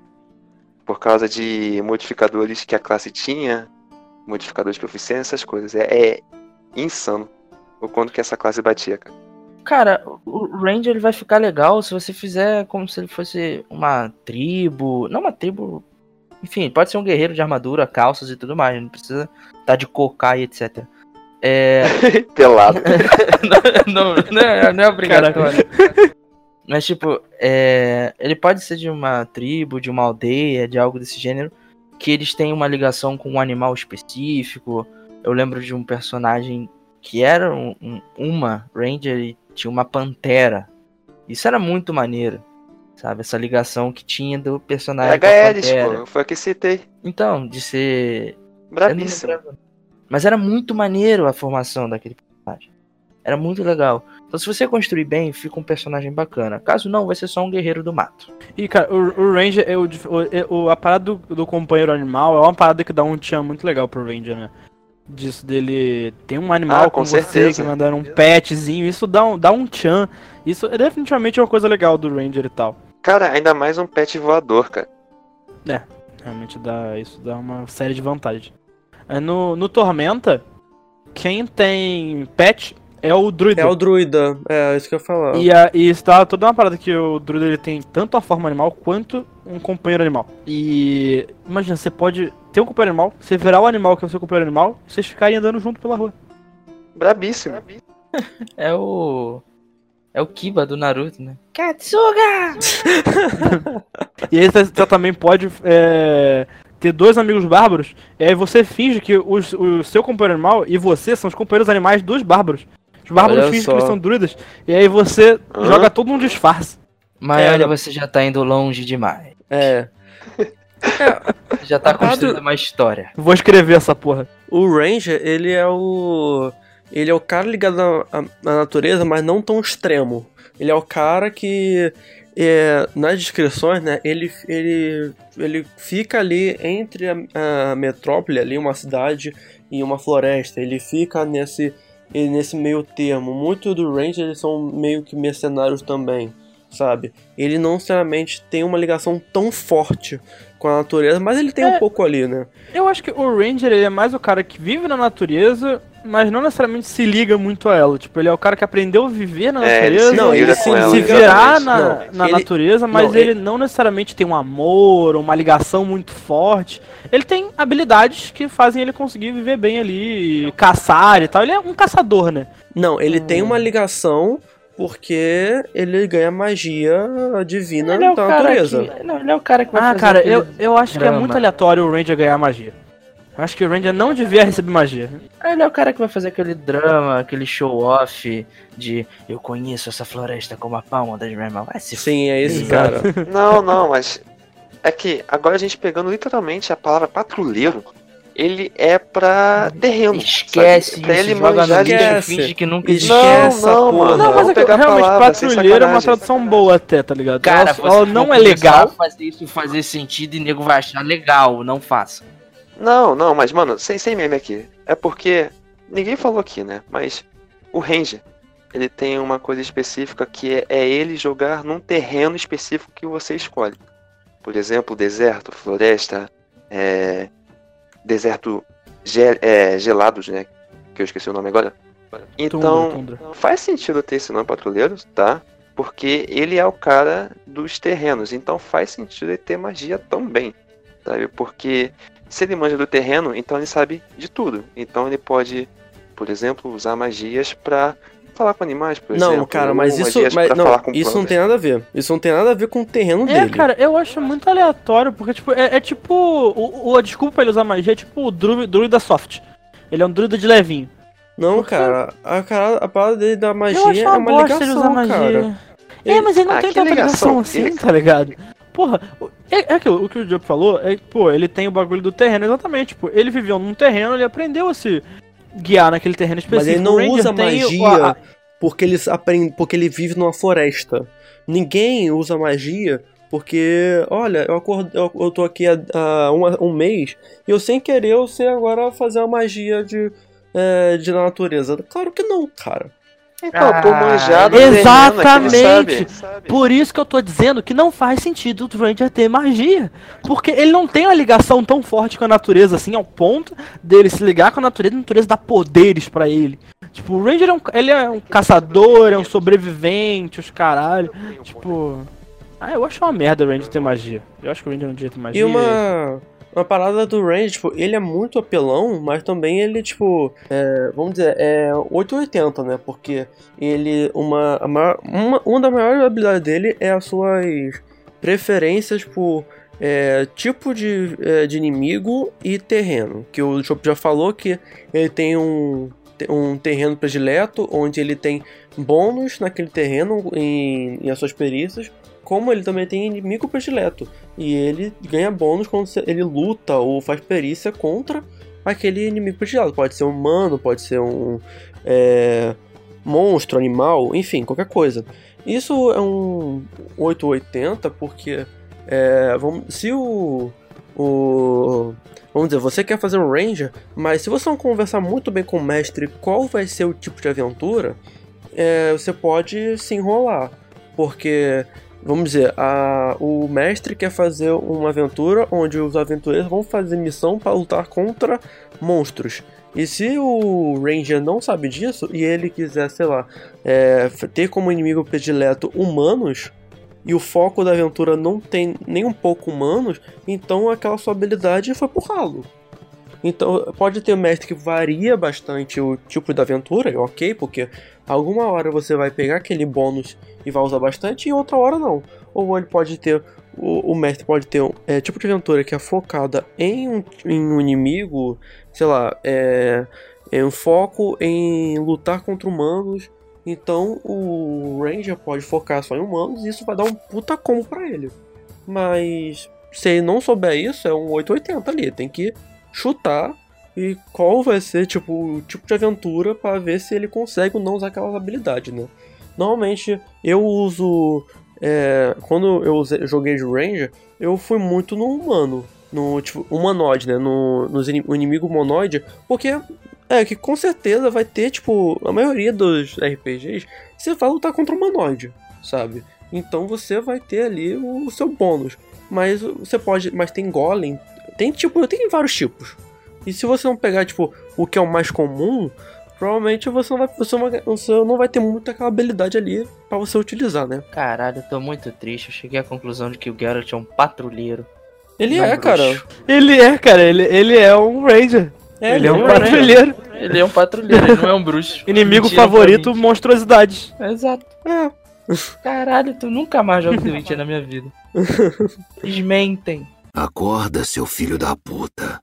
Por causa de modificadores que a classe tinha, modificadores de proficiência, essas coisas. É, é insano o quanto que essa classe batia, cara. Cara, o Ranger ele vai ficar legal se você fizer como se ele fosse uma tribo. Não uma tribo. Enfim, pode ser um guerreiro de armadura, calças e tudo mais. Não precisa estar de cocar e etc. É. Pelado. não, não, é, não é obrigatório. Mas, tipo, é, ele pode ser de uma tribo, de uma aldeia, de algo desse gênero, que eles têm uma ligação com um animal específico. Eu lembro de um personagem que era um- um- uma Ranger e tinha uma pantera. Isso era muito maneiro, sabe? Essa ligação que tinha do personagem Gaeris, pantera. pô. Foi a que citei. Então, de ser Brabíssimo. Mas era muito maneiro a formação daquele personagem. Era muito legal. Então, se você construir bem, fica um personagem bacana. Caso não, vai ser só um guerreiro do mato. E, cara, o, o Ranger, é o, o, é a parada do, do companheiro animal é uma parada que dá um tchan muito legal pro Ranger, né? Disso dele ter um animal Ah, com, com você, certeza. que mandar um petzinho, isso dá um, dá um tchan. Isso é definitivamente uma coisa legal do Ranger e tal. Cara, ainda mais um pet voador, cara. Realmente dá, isso dá uma série de vantagens. É, no, no Tormenta, quem tem pet é o druida. É o druida, é isso que eu ia falar. E, a, e está toda uma parada que o druida ele tem tanto a forma animal quanto um companheiro animal. E imagina, você pode ter um companheiro animal, você virar o animal que é o seu companheiro animal, e vocês ficarem andando junto pela rua. Brabíssimo. É o. É o Kiba do Naruto, né? Katsuga! E aí você, você também pode é, ter dois amigos bárbaros, e aí você finge que os- o seu companheiro animal e você são os companheiros animais dos bárbaros. Os bárbaros Olha fingem que eles são druidas, e aí você Hã? joga todo um disfarce. Mas É, olha, não- você já tá indo longe demais. É. Já tá construindo uma história. Vou escrever essa porra. O Ranger, ele é o. Ele é o cara ligado na, à- à natureza, mas não tão extremo. Ele é o cara que. é, nas descrições, né? Ele, ele, ele fica ali entre a, a metrópole, ali, uma cidade e uma floresta. Ele fica nesse, ele- nesse meio termo. Muito do Ranger eles são meio que mercenários também, sabe? Ele não necessariamente tem uma ligação tão forte com a natureza, mas ele tem É. um pouco ali, né? Eu acho que o Ranger ele é mais o cara que vive na natureza, mas não necessariamente se liga muito a ela. Tipo, ele é o cara que aprendeu a viver na É, ele natureza, se Não, ele se ela, se virar na, Não, na ele- natureza, mas não, ele, ele- não necessariamente tem um amor, uma ligação muito forte. Ele tem habilidades que fazem ele conseguir viver bem ali, caçar e tal. Ele é um caçador, né? Não, ele tem Hum. uma ligação porque ele ganha magia divina Ele é da natureza. que. Não, ele é o cara que vai Ah, fazer cara, aquele eu, eu acho que é muito aleatório o Ranger ganhar magia. Eu acho que o Ranger não devia receber magia. Ele é o cara que vai fazer aquele drama, aquele show-off de eu conheço essa floresta como a palma das minhas mãos. Se Sim, é esse cara. Não, não, mas. É que agora a gente pegando literalmente a palavra patrulheiro, ele é pra terreno. Esquece sabe? Pra ele joga no lixo, finge que nunca Esquece. existiu. Não, essa não, porra. mano. Não, mas é que realmente patrulheiro é uma tradução boa até, tá ligado? Cara, ela, ela não é legal. fazer isso fazer sentido e nego vai achar legal, não faça. Não, não, mas mano, sem, sem meme aqui. É porque. Ninguém falou aqui, né? Mas o Ranger, ele tem uma coisa específica que é, é ele jogar num terreno específico que você escolhe. Por exemplo, deserto, floresta, é, deserto ge- é, gelados, né? Que eu esqueci o nome agora. Então, Tundra, tundra. faz sentido ter esse nome patrulheiro, tá? Porque ele é o cara dos terrenos, então faz sentido ele ter magia também, sabe? Porque se ele manja do terreno, então ele sabe de tudo. Então ele pode, por exemplo, usar magias pra falar com animais, por exemplo. Não, cara, mas isso, mas, não, isso não tem nada a ver. Isso não tem nada a ver com o terreno É, dele. cara, eu acho muito aleatório, porque, tipo, é, é tipo. O, o- a desculpa pra ele usar magia é tipo o dru- druida soft. Ele é um druida de levinho. Não, cara, a, cara, a parada dele da magia eu acho é uma uma bosta ele ligação, usar magia. cara. É, mas ele não Ah, tem tanta ligação ligação? assim, Ele- tá ligado? porra, é, é aquilo, o que o Diogo falou, é que, pô, ele tem o bagulho do terreno, exatamente, tipo, ele viveu num terreno, ele aprendeu a se guiar naquele terreno específico. Mas ele não usa magia a- porque ele aprende, porque ele vive numa floresta. Ninguém usa magia porque, olha, eu, acordo, eu, eu tô aqui há, há um, um mês e eu sem querer eu sei agora fazer uma magia de, é, de natureza. Claro que não, cara. Então, Ah, tô manjado do Exatamente. sabe. Por isso que eu tô dizendo que não faz sentido o Ranger ter magia. Porque ele não tem uma ligação tão forte com a natureza, assim, ao ponto dele se ligar com a natureza e a natureza dar poderes pra ele. Tipo, o Ranger é um, ele é um caçador, é um sobrevivente, os caralho. Tipo. Ah, eu acho uma merda o Ranger ter magia. Eu acho que o Ranger não devia ter magia. E uma, uma parada do Range, tipo, ele é muito apelão, mas também ele, tipo, é, vamos dizer, é 880, né? Porque ele, uma, maior- uma, uma das maiores habilidades dele é as suas preferências por é, tipo de, é, de inimigo e terreno. Que o Chop já falou que ele tem um, um terreno predileto, onde ele tem bônus naquele terreno em, em as suas perícias, como ele também tem inimigo predileto. E ele ganha bônus quando ele luta ou faz perícia contra aquele inimigo predileto. Pode ser um humano, pode ser um é, monstro, animal, enfim, qualquer coisa. Isso é um 880 porque é, vamos, se o, o vamos dizer, você quer fazer um ranger, mas se você não conversar muito bem com o mestre qual vai ser o tipo de aventura, é, você pode se enrolar, porque vamos dizer, a, o mestre quer fazer uma aventura onde os aventureiros vão fazer missão para lutar contra monstros. E se o Ranger não sabe disso e ele quiser, sei lá, é, ter como inimigo predileto humanos e o foco da aventura não tem nem um pouco humanos, então aquela sua habilidade foi pro ralo. Então pode ter mestre que varia bastante o tipo da aventura, ok, porque alguma hora você vai pegar aquele bônus e vai usar bastante e outra hora não. Ou ele pode ter o, o mestre pode ter um é, tipo de aventura que é focada em um, em um inimigo, sei lá, é, é um foco em lutar contra humanos. Então o Ranger pode focar só em humanos e isso vai dar um puta combo pra ele. Mas se ele não souber isso, é um 880 ali. Tem que chutar e qual vai ser tipo, o tipo de aventura para ver se ele consegue ou não usar aquelas habilidades, né? Normalmente eu uso. é, quando eu joguei de Ranger, eu fui muito no humano. No tipo, humanoide, né? No, nos o inimigo humanoide. Porque é que com certeza vai ter, tipo, a maioria dos RPGs, você vai lutar contra o humanoide, sabe? Então você vai ter ali o, seu bônus. Mas você pode. Mas tem golem. Tem tipo. Tem vários tipos. E se você não pegar, tipo, o que é o mais comum, provavelmente você não vai, você não vai, você não vai ter muita aquela habilidade ali pra você utilizar, né? Caralho, eu tô muito triste. Eu cheguei à conclusão de que o Geralt é um patrulheiro. Ele é, bruxo. cara. Ele é, cara, ele, ele é um Ranger. É, ele é um ele é. patrulheiro. Ele é um patrulheiro, ele não é um bruxo. Inimigo Mentira favorito, monstruosidades. Exato. É. Caralho, tu nunca mais joga The Witcher na minha vida. Desmentem. Acorda, seu filho da puta.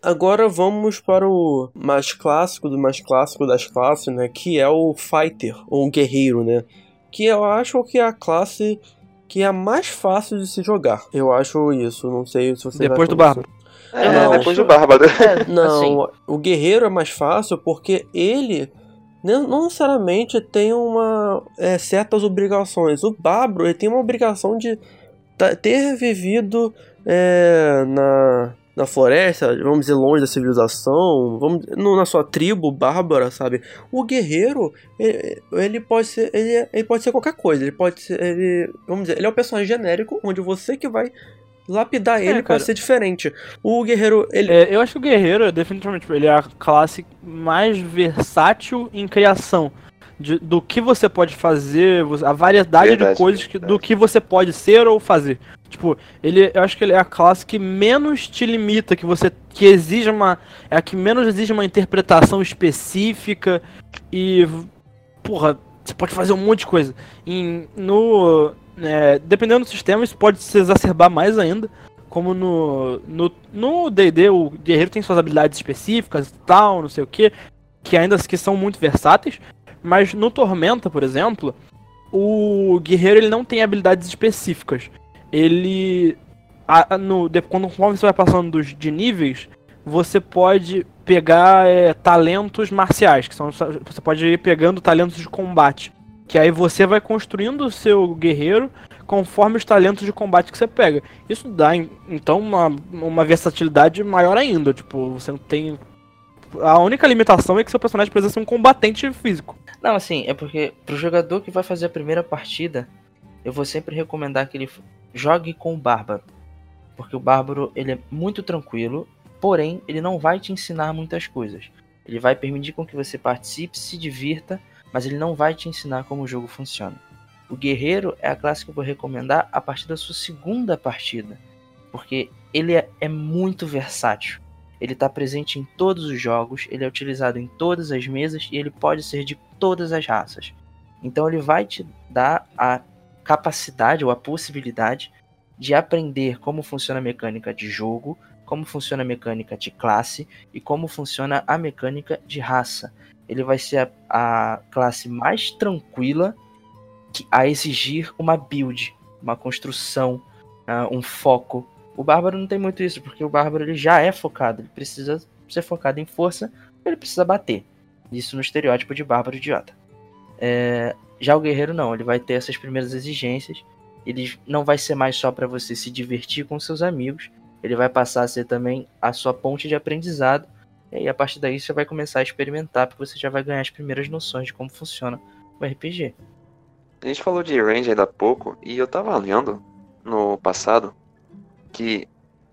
Agora vamos para o mais clássico do mais clássico das classes, né? Que é o Fighter, ou o Guerreiro, né? Que eu acho que é a classe que é a mais fácil de se jogar. Eu acho isso, não sei se você Depois do Bárbaro. É, não, depois do Bárbaro. Não, o guerreiro é mais fácil porque ele não necessariamente tem uma é, certas obrigações. O Bárbaro ele tem uma obrigação de ter vivido é, na, na floresta, vamos dizer, longe da civilização, vamos, no- na sua tribo bárbara, sabe? O guerreiro, ele, ele pode ser ele, ele pode ser qualquer coisa. Ele pode ser, ele, vamos dizer, ele é um personagem genérico onde você que vai lapidar ele pra cara. ser diferente. O guerreiro, ele É, eu acho que o guerreiro, definitivamente, ele é a classe mais versátil em criação. De- do que você pode fazer, a variedade Verdade, de coisas que- do que você pode ser ou fazer. Tipo, ele, eu acho que ele é a classe que menos te limita, que você que exige uma, é a que menos exige uma interpretação específica e porra, você pode fazer um monte de coisa. Em, no, é, dependendo do sistema, isso pode se exacerbar mais ainda. Como no no no D&D, o guerreiro tem suas habilidades específicas e tal, não sei o que, que ainda que são muito versáteis. Mas no Tormenta, por exemplo, o guerreiro ele não tem habilidades específicas. Ele. A, no, de, quando conforme você vai passando dos, de níveis, você pode pegar é, talentos marciais, que são. Você pode ir pegando talentos de combate. Que aí você vai construindo o seu guerreiro conforme os talentos de combate que você pega. Isso dá, então, uma, uma versatilidade maior ainda. Tipo, você não tem. A única limitação é que seu personagem precisa ser um combatente físico. Não, assim, é porque pro jogador que vai fazer a primeira partida, eu vou sempre recomendar que ele jogue com o Bárbaro. Porque o Bárbaro, ele é muito tranquilo, porém, ele não vai te ensinar muitas coisas. Ele vai permitir com que você participe, se divirta, mas ele não vai te ensinar como o jogo funciona. O guerreiro é a classe que eu vou recomendar a partir da sua segunda partida, porque ele é, é muito versátil. Ele está presente em todos os jogos, ele é utilizado em todas as mesas e ele pode ser de todas as raças. Então ele vai te dar a capacidade ou a possibilidade de aprender como funciona a mecânica de jogo, como funciona a mecânica de classe e como funciona a mecânica de raça. Ele vai ser a, a classe mais tranquila a exigir uma build, uma construção, uh, um foco. O Bárbaro não tem muito isso, porque o Bárbaro ele já é focado, ele precisa ser focado em força, ele precisa bater. Isso no estereótipo de Bárbaro idiota. É, já o Guerreiro não, ele vai ter essas primeiras exigências, ele não vai ser mais só para você se divertir com seus amigos, ele vai passar a ser também a sua ponte de aprendizado, e aí a partir daí você vai começar a experimentar, porque você já vai ganhar as primeiras noções de como funciona o RPG. A gente falou de range ainda há pouco, e eu tava lendo no passado que,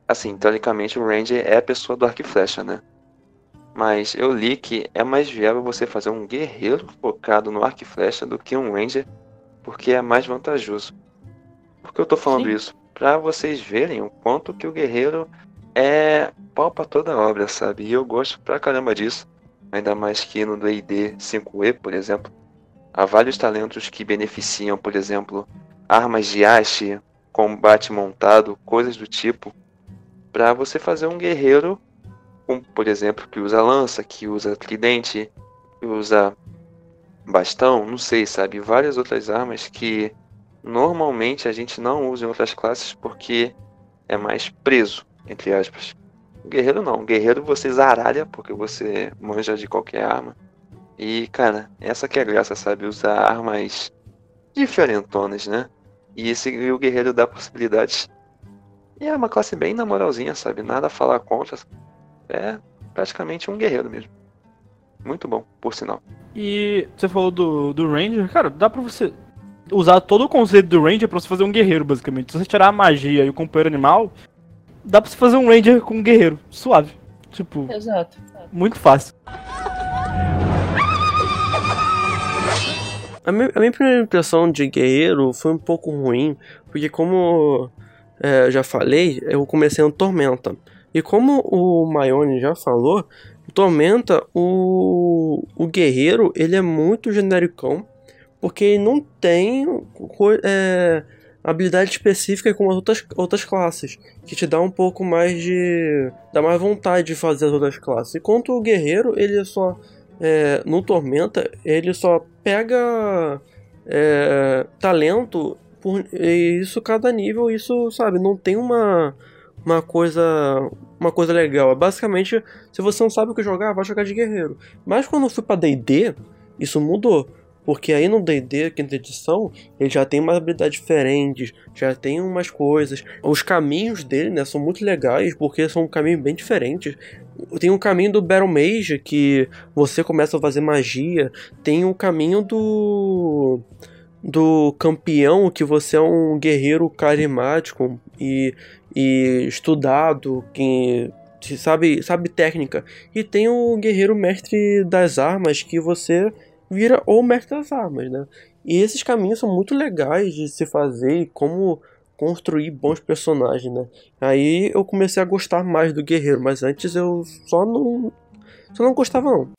assim, teoricamente o Ranger é a pessoa do arco e flecha, né? Mas eu li que é mais viável você fazer um guerreiro focado no arco e flecha do que um Ranger, porque é mais vantajoso. Por que eu tô falando Sim. isso? Pra vocês verem o quanto que o guerreiro é pau pra toda obra, sabe? E eu gosto pra caramba disso. Ainda mais que no D&D 5e, por exemplo, Há vários talentos que beneficiam, por exemplo, armas de haste, combate montado, coisas do tipo, para você fazer um guerreiro, um, por exemplo, que usa lança, que usa tridente, que usa bastão, não sei, sabe? Várias outras armas que normalmente a gente não usa em outras classes porque é mais preso, entre aspas. Guerreiro não, guerreiro você zaralha porque você manja de qualquer arma. E, cara, essa que é a graça, sabe? Usar armas diferentonas, né? E esse o guerreiro dá possibilidades. E é uma classe bem na moralzinha, sabe? Nada a falar contra. É praticamente um guerreiro mesmo. Muito bom, por sinal. E você falou do, do Ranger, cara, dá pra você usar todo o conceito do Ranger pra você fazer um guerreiro, basicamente. Se você tirar a magia e o companheiro animal, dá pra você fazer um Ranger com um guerreiro. Suave. Tipo. Exato. Muito fácil. A minha, a minha, primeira impressão de guerreiro foi um pouco ruim, porque como é, já falei, eu comecei no Tormenta. E como o Maione já falou, Tormenta, o, o guerreiro, ele é muito genericão, porque ele não tem é, habilidade específica como as outras, outras classes, que te dá um pouco mais de... dá mais vontade de fazer as outras classes. Enquanto o guerreiro, ele só é, no Tormenta, ele só pega é, talento por isso cada nível, isso, sabe, não tem uma uma coisa uma coisa legal. É basicamente, se você não sabe o que jogar, vai jogar de guerreiro. Mas quando eu fui para D&D, isso mudou. Porque aí no D&D, quinta edição, ele já tem umas habilidades diferentes, já tem umas coisas. Os caminhos dele, né, são muito legais, porque são caminhos bem diferentes. Tem o caminho do Battle Mage, que você começa a fazer magia. Tem o caminho do do campeão, que você é um guerreiro carismático e, e estudado, que sabe, sabe técnica. E tem o guerreiro mestre das armas, que você vira o mestre das armas, né? E esses caminhos são muito legais de se fazer e como construir bons personagens, né? Aí eu comecei a gostar mais do guerreiro, mas antes eu só não só não gostava não.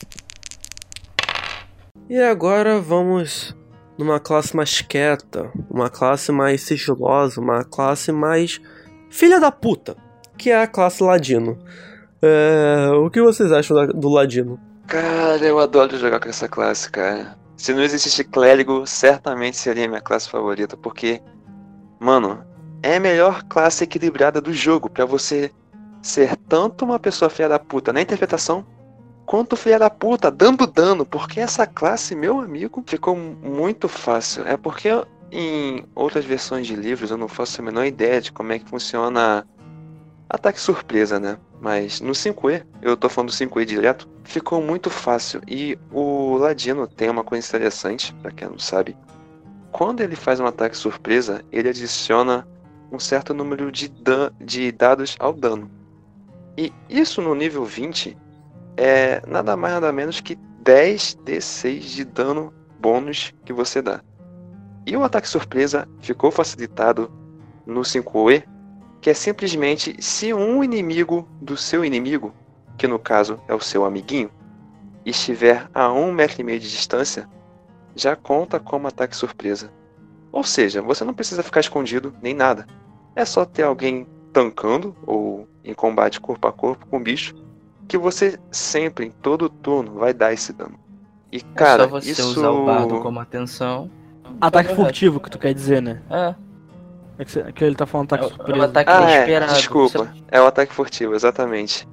E agora vamos numa classe mais quieta, uma classe mais sigilosa, uma classe mais filha da puta, que é a classe ladino. É... o que vocês acham do ladino? Cara, eu adoro jogar com essa classe, cara. Se não existisse clérigo, certamente seria minha classe favorita, porque, mano, é a melhor classe equilibrada do jogo para você ser tanto uma pessoa filha da puta na interpretação, quanto filha da puta dando dano, porque essa classe, meu amigo, ficou muito fácil. É porque em outras versões de livros eu não faço a menor ideia de como é que funciona ataque surpresa, né? Mas no 5E, eu tô falando do 5E direto, ficou muito fácil. E o Ladino tem uma coisa interessante, pra quem não sabe. Quando ele faz um ataque surpresa, ele adiciona um certo número de, dan de dados ao dano. E isso no nível 20 é nada mais nada menos que 10 d6 de dano bônus que você dá. E o ataque surpresa ficou facilitado no 5E, que é simplesmente se um inimigo do seu inimigo, que no caso é o seu amiguinho, estiver a um metro e meio de distância, já conta como ataque surpresa. Ou seja, você não precisa ficar escondido nem nada. É só ter alguém tancando ou em combate corpo a corpo com o bicho que você sempre, em todo turno, vai dar esse dano. E cara, é só você isso usar o bardo como atenção. Ataque Correto. furtivo que tu quer dizer, né? É, É que, você- que ele tá falando ataque é o- é o surpresa. ataque Ah, é, inesperado. desculpa. Você- É o ataque furtivo, exatamente.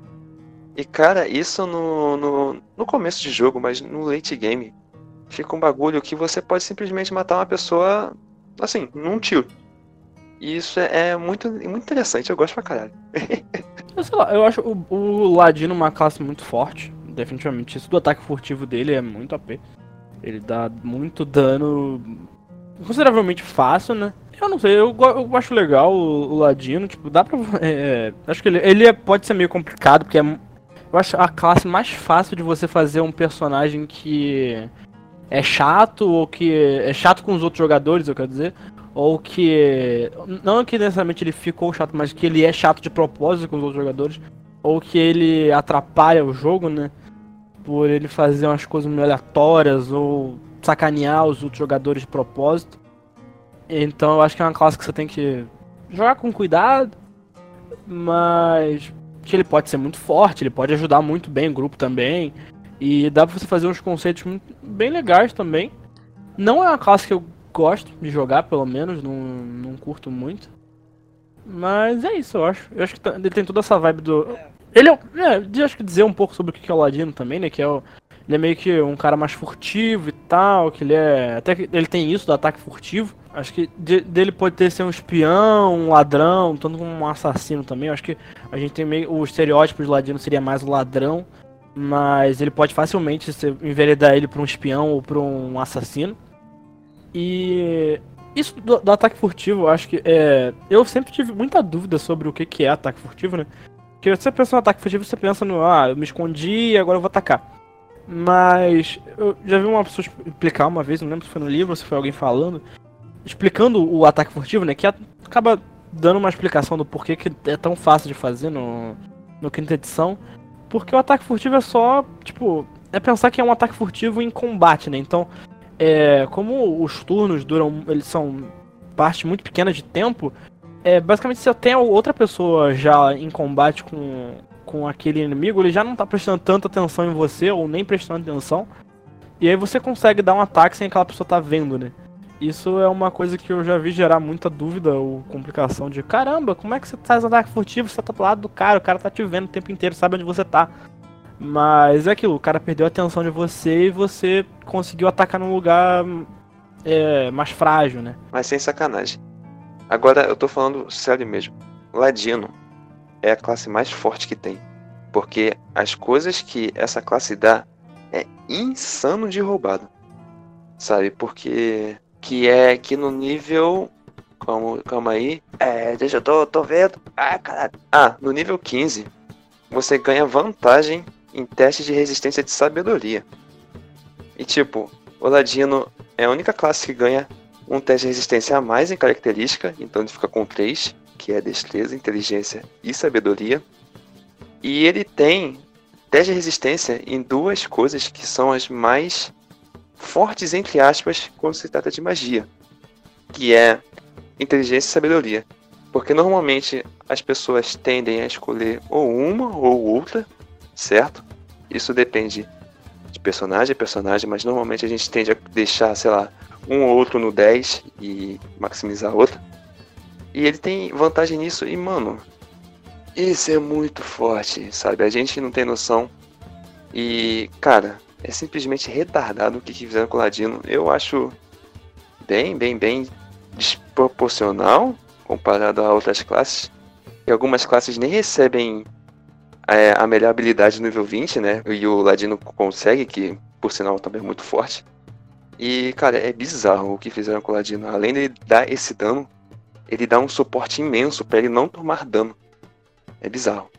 E cara, isso no, no, no começo de jogo, mas no late game, fica um bagulho que você pode simplesmente matar uma pessoa, assim, num tiro. E isso é, é muito, muito interessante, eu gosto pra caralho. Eu sei lá, eu acho o, o Ladino uma classe muito forte. Definitivamente. Isso do ataque furtivo dele é muito AP. Ele dá muito dano consideravelmente fácil, né? Eu não sei, eu, eu acho legal o, o Ladino, tipo, dá pra. é, acho que ele, ele é- pode ser meio complicado, porque é, eu acho a classe mais fácil de você fazer um personagem que é chato, ou que é chato com os outros jogadores, eu quero dizer. Ou que. Não que necessariamente ele ficou chato, mas que ele é chato de propósito com os outros jogadores. Ou que ele atrapalha o jogo, né? Por ele fazer umas coisas meio aleatórias ou sacanear os outros jogadores de propósito. Então eu acho que é uma classe que você tem que jogar com cuidado. Mas que ele pode ser muito forte, ele pode ajudar muito bem o grupo também. E dá pra você fazer uns conceitos bem legais também. Não é uma classe que eu gosto de jogar, pelo menos, não, não curto muito. Mas é isso, eu acho. Eu acho que tá- ele tem toda essa vibe do. Ele é. um- é de, acho que dizer um pouco sobre o que é o Ladino também, né? Que é o. Ele é meio que um cara mais furtivo e tal, que ele é. Até que ele tem isso do ataque furtivo. Acho que de- dele pode ter ser um espião, um ladrão, tanto como um assassino também. Acho que a gente tem meio. O estereótipo de ladino seria mais o ladrão. Mas ele pode facilmente se enveredar ele pra um espião ou pra um assassino. E isso do, do ataque furtivo, eu acho que é. Eu sempre tive muita dúvida sobre o que, que é ataque furtivo, né? Porque você pensa no ataque furtivo, você pensa no, ah, eu me escondi e agora eu vou atacar. Mas eu já vi uma pessoa explicar uma vez, não lembro se foi no livro ou se foi alguém falando, explicando o ataque furtivo, né? Que acaba dando uma explicação do porquê que é tão fácil de fazer no, no quinta edição. Porque o ataque furtivo é só, tipo, é pensar que é um ataque furtivo em combate, né? Então, é, como os turnos duram, eles são parte muito pequena de tempo, é, basicamente se tem outra pessoa já em combate com, com aquele inimigo, ele já não tá prestando tanta atenção em você, ou nem prestando atenção, e aí você consegue dar um ataque sem aquela pessoa tá vendo, né? Isso é uma coisa que eu já vi gerar muita dúvida ou complicação de caramba, como é que você faz ataque furtivo? Você tá do lado do cara, o cara tá te vendo o tempo inteiro, sabe onde você tá. Mas é aquilo, o cara perdeu a atenção de você e você conseguiu atacar num lugar é, mais frágil, né? Mas sem sacanagem. Agora eu tô falando sério mesmo. Ladino é a classe mais forte que tem. Porque as coisas que essa classe dá é insano de roubado. Sabe? Porque que é que no nível. Calma, calma aí. É, deixa eu tô, tô vendo. Ah, caralho. Ah, no nível 15, você ganha vantagem em testes de resistência de sabedoria. E tipo, o Ladino é a única classe que ganha um teste de resistência a mais em característica, então ele fica com 3, que é destreza, inteligência e sabedoria. E ele tem teste de resistência em duas coisas que são as mais fortes, entre aspas, quando se trata de magia, que é inteligência e sabedoria. Porque normalmente as pessoas tendem a escolher ou uma ou outra, certo? Isso depende de personagem a personagem, mas normalmente a gente tende a deixar, sei lá, um ou outro no 10 e maximizar outro. E ele tem vantagem nisso, e mano, isso é muito forte, sabe? A gente não tem noção. E, cara, é simplesmente retardado o que fizeram com o Ladino. Eu acho bem, bem, bem desproporcional comparado a outras classes. E algumas classes nem recebem é, a melhor habilidade nível 20, né? E o Ladino consegue, que por sinal também é muito forte. E, cara, é bizarro o que fizeram com o Ladino. Além de dar esse dano, ele dá um suporte imenso para ele não tomar dano. É bizarro.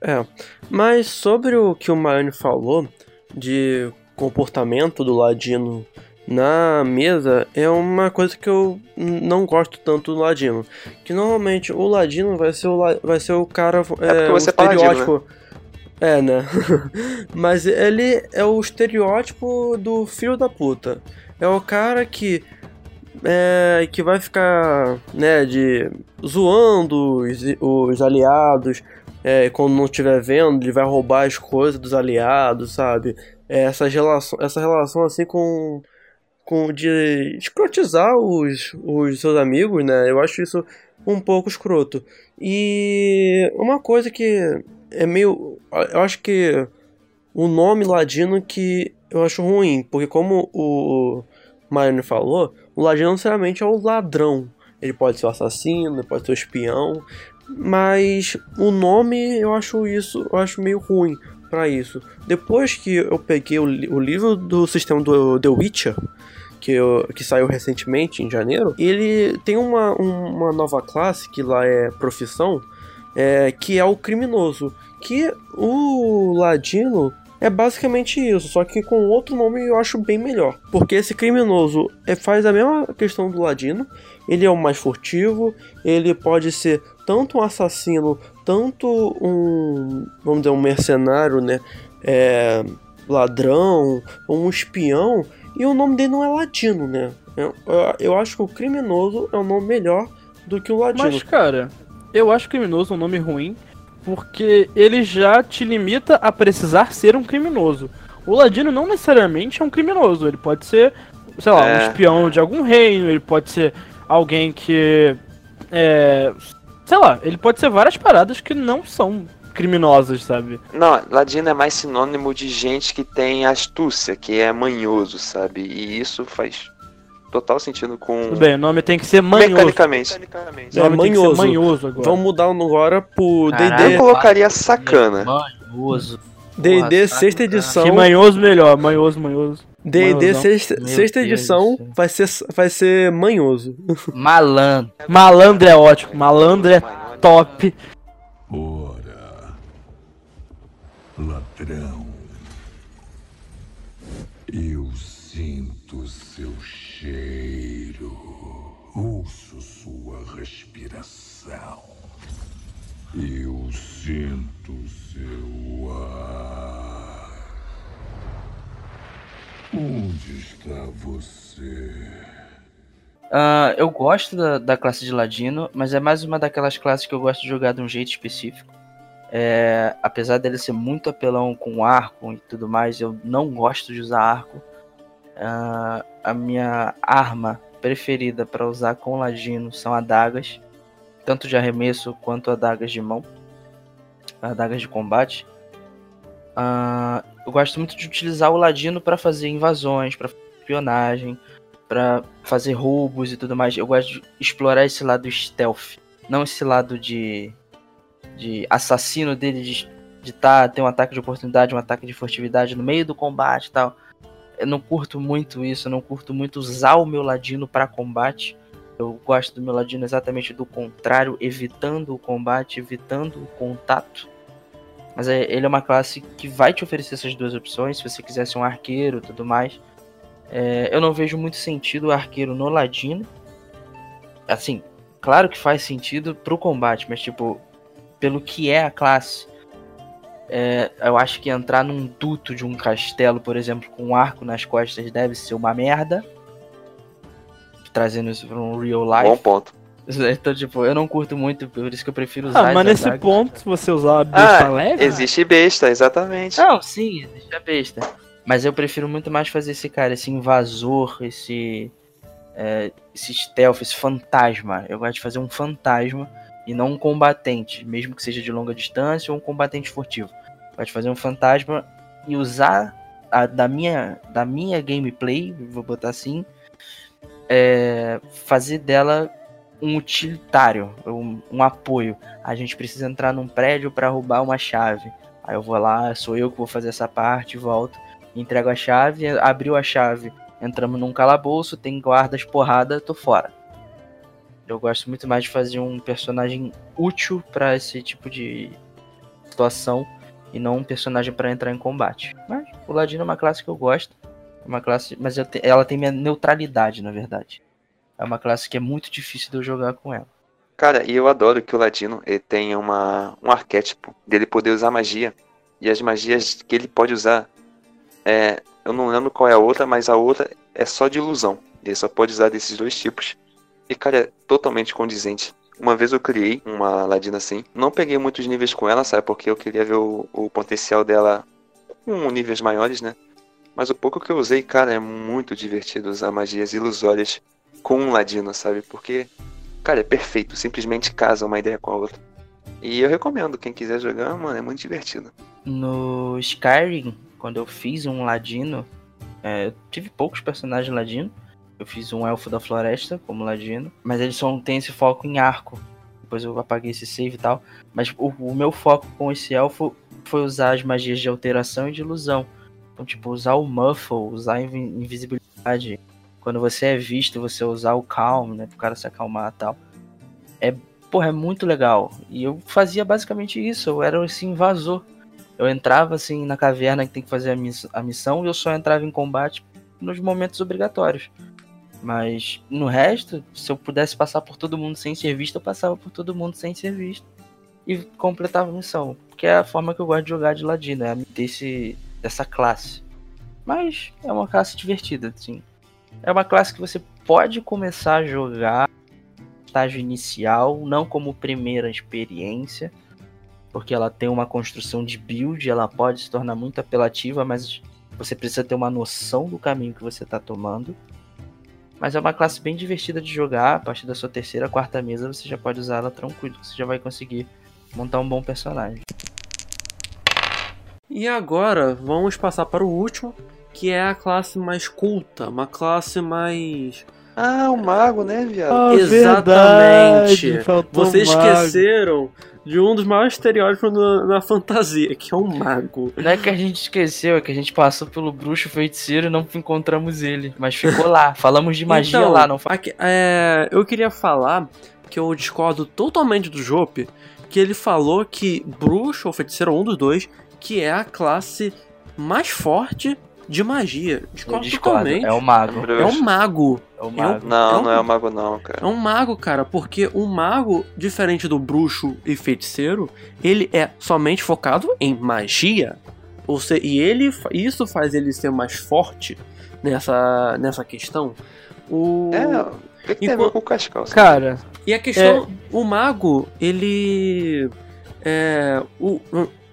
É, mas sobre o que o Maione falou de comportamento do Ladino na mesa é uma coisa que eu não gosto tanto do Ladino. Que normalmente o Ladino vai ser o, vai ser o cara. É, é o é estereótipo. Né? É, né? Mas ele é o estereótipo do filho da puta. É o cara que. É, que vai ficar, né, de zoando os, os aliados, é, quando não estiver vendo, ele vai roubar as coisas dos aliados, sabe? É, essa, relação, essa relação assim com com de escrotizar os, os seus amigos, né? Eu acho isso um pouco escroto. E uma coisa que é meio. Eu acho que o nome ladino que eu acho ruim, porque como o Mariano falou, o ladino necessariamente é o ladrão. Ele pode ser o assassino, pode ser o espião, mas o nome eu acho isso, eu acho meio ruim para isso. Depois que eu peguei o, o livro do sistema do The Witcher, que, eu, que saiu recentemente, em janeiro, ele tem uma, uma nova classe, que lá é profissão, é, que é o criminoso. Que o Ladino é basicamente isso, só que com outro nome eu acho bem melhor. Porque esse criminoso é, faz a mesma questão do Ladino, ele é o mais furtivo, ele pode ser tanto um assassino, tanto um, vamos dizer, um mercenário, né? É, ladrão, um espião, e o nome dele não é ladino, né? Eu, eu, eu acho que o criminoso é um nome melhor do que o ladino. Mas, cara, eu acho criminoso um nome ruim porque ele já te limita a precisar ser um criminoso. O ladino não necessariamente é um criminoso, ele pode ser, sei lá, é. um espião de algum reino, ele pode ser alguém que. É, sei lá, ele pode ser várias paradas que não são criminosas, sabe? Não, ladino é mais sinônimo de gente que tem astúcia, que é manhoso, sabe? E isso faz total sentido com. Tudo bem, o nome tem que ser manhoso. Mecanicamente. Mecanicamente. É, manhoso. manhoso agora. Vamos mudar agora pro DD. Eu colocaria sacana. Manhoso. DD sexta edição. Que manhoso melhor, manhoso, manhoso. D&D sexta, sexta edição vai ser, vai ser manhoso. Malandro. Malandro é ótimo, malandro é top. Ora, ladrão, eu sinto seu cheiro, ouço sua respiração, eu sinto seu ar. Onde está você? Uh, eu gosto da, da, classe de Ladino, mas é mais uma daquelas classes que eu gosto de jogar de um jeito específico. É, apesar dele ser muito apelão com arco e tudo mais, eu não gosto de usar arco. Uh, a minha arma preferida para usar com Ladino são adagas, tanto de arremesso quanto adagas de mão, adagas de combate. Uh, eu gosto muito de utilizar o Ladino para fazer invasões, para espionagem, para fazer roubos e tudo mais. Eu gosto de explorar esse lado stealth, não esse lado de, de assassino dele de, de tá, ter um ataque de oportunidade, um ataque de furtividade no meio do combate e tal. Eu não curto muito isso, eu não curto muito usar o meu ladino para combate. Eu gosto do meu ladino exatamente do contrário, evitando o combate, evitando o contato. Mas é, ele é uma classe que vai te oferecer essas duas opções, se você quiser ser um arqueiro e tudo mais. É, eu não vejo muito sentido o arqueiro no ladino. Assim, claro que faz sentido pro combate, mas tipo, pelo que é a classe, é, eu acho que entrar num duto de um castelo, por exemplo, com um arco nas costas deve ser uma merda. Trazendo isso para um real life. Bom ponto. Então, tipo, eu não curto muito, por isso que eu prefiro usar. Ah, mas nesse ponto, se você usar a besta ah, leve. Existe besta, exatamente. Não, sim, existe a besta. Mas eu prefiro muito mais fazer esse cara, esse invasor, esse. É, esse stealth, esse fantasma. Eu gosto de fazer um fantasma e não um combatente, mesmo que seja de longa distância ou um combatente furtivo. Eu gosto de fazer um fantasma e usar a, da, minha, da minha gameplay, vou botar assim, é, fazer dela um utilitário, um, um, apoio. A gente precisa entrar num prédio para roubar uma chave. Aí eu vou lá, sou eu que vou fazer essa parte, volto, entrego a chave, abriu a chave, entramos num calabouço, tem guardas, porrada, tô fora. Eu gosto muito mais de fazer um personagem útil para esse tipo de situação e não um personagem para entrar em combate. Mas o Ladino é uma classe que eu gosto, é uma classe, mas te, ela tem minha neutralidade, na verdade. É uma classe que é muito difícil de eu jogar com ela. Cara, e eu adoro que o Ladino ele uma, um arquétipo dele poder usar magia. E as magias que ele pode usar, é, eu não lembro qual é a outra, mas a outra é só de ilusão. Ele só pode usar desses dois tipos. E, cara, é totalmente condizente. Uma vez eu criei uma Ladina assim. Não peguei muitos níveis com ela, sabe? Porque eu queria ver o, o potencial dela com níveis maiores, né? Mas o pouco que eu usei, cara, é muito divertido usar magias ilusórias com um Ladino, sabe? Porque, cara, é perfeito. Simplesmente casa uma ideia com a outra. E eu recomendo, quem quiser jogar, mano, é muito divertido. No Skyrim, quando eu fiz um Ladino, é, eu tive poucos personagens Ladino. Eu fiz um elfo da floresta como ladino, mas eles só tem esse foco em arco. Depois eu apaguei esse save e tal. Mas o, o, meu foco com esse elfo foi usar as magias de alteração e de ilusão. Então, tipo, usar o muffle, usar a invisibilidade. Quando você é visto, você usar o calm, né? Pro cara se acalmar e tal. É, porra, é muito legal. E eu fazia basicamente isso. Eu era esse invasor. Eu entrava assim na caverna que tem que fazer a, miss a missão e eu só entrava em combate nos momentos obrigatórios. Mas no resto, se eu pudesse passar por todo mundo sem ser visto, eu passava por todo mundo sem ser visto. E completava a missão. Que é a forma que eu gosto de jogar de ladino, é desse, dessa classe. Mas é uma classe divertida, sim. É uma classe que você pode começar a jogar estágio inicial, não como primeira experiência, porque ela tem uma construção de build, ela pode se tornar muito apelativa, mas você precisa ter uma noção do caminho que você está tomando. Mas é uma classe bem divertida de jogar. A partir da sua terceira, quarta mesa, você já pode usar ela tranquilo. Você já vai conseguir montar um bom personagem. E agora vamos passar para o último, que é a classe mais culta, uma classe mais. Ah, o mago, né, viado? Ah, Exatamente. Verdade, Vocês esqueceram de um dos maiores estereótipos na, na, fantasia, que é o mago. Não é que a gente esqueceu, é que a gente passou pelo bruxo feiticeiro e não encontramos ele. Mas ficou lá. Falamos de magia então, lá, não aqui, é, Eu queria falar que eu discordo totalmente do Jope, que ele falou que bruxo ou feiticeiro, um dos dois, que é a classe mais forte de magia. Discordo totalmente. É o mago. É o mago. É o mago. Não, é um, não é o mago não, cara. É um mago, cara, porque o mago, diferente do bruxo e feiticeiro, ele é somente focado em magia. Ou seja, e ele, isso faz ele ser mais forte nessa, nessa questão. O... É, tem que ter com o cascal. Cara... E a questão, é... o mago, ele... É, o,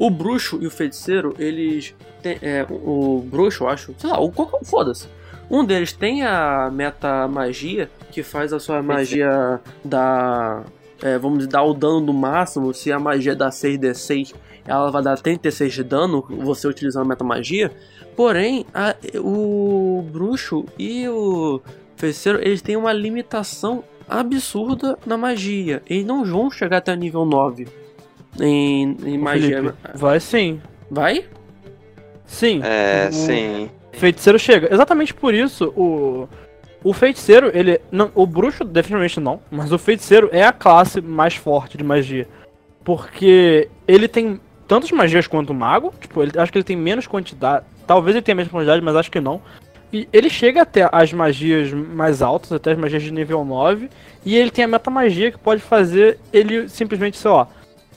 o bruxo e o feiticeiro, eles tem, é, o bruxo, eu acho, sei lá, o foda-se. Um deles tem a meta magia, que faz a sua magia dar. É, vamos dar o dano do máximo. Se a magia dá 6d6, ela vai dar 36 de dano, você utilizando a meta magia. Porém, a, o bruxo e o feiticeiro, eles têm uma limitação absurda na magia. Eles não vão chegar até o nível 9 em, em magia. Felipe, vai sim. Vai? Sim. É, o sim. Feiticeiro chega. Exatamente por isso, o. O feiticeiro, ele. Não, o bruxo, definitivamente não. Mas o feiticeiro é a classe mais forte de magia. Porque ele tem tantas magias quanto o mago. Tipo, ele, acho que ele tem menos quantidade. Talvez ele tenha menos quantidade, mas acho que não. E ele chega até as magias mais altas, até as magias de nível 9. E ele tem a meta magia que pode fazer ele simplesmente, sei lá.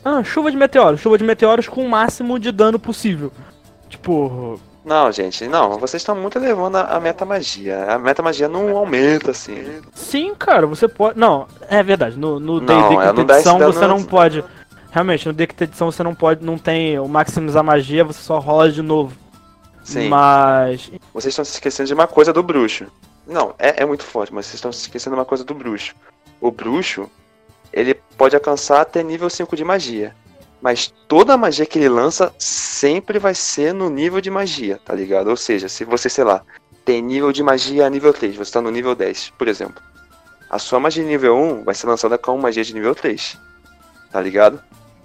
Ah, chuva de meteoros. Chuva de meteoros com o máximo de dano possível. Tipo. Não, gente, não, vocês estão muito elevando a, meta magia. A meta magia não aumenta assim. Sim, cara, você pode. Não, é verdade. No, no D&D edição você não pode. Realmente, no D edição você não pode, não tem o maximizar magia, você só rola de novo. Sim. Mas. Vocês estão se esquecendo de uma coisa do bruxo. Não, é, é muito forte, mas vocês estão se esquecendo de uma coisa do bruxo. O bruxo, ele pode alcançar até nível 5 de magia. Mas toda a magia que ele lança sempre vai ser no nível de magia, tá ligado? Ou seja, se você, sei lá, tem nível de magia nível 3, você tá no nível 10, por exemplo. A sua magia de nível 1 vai ser lançada com magia de nível 3. Tá ligado?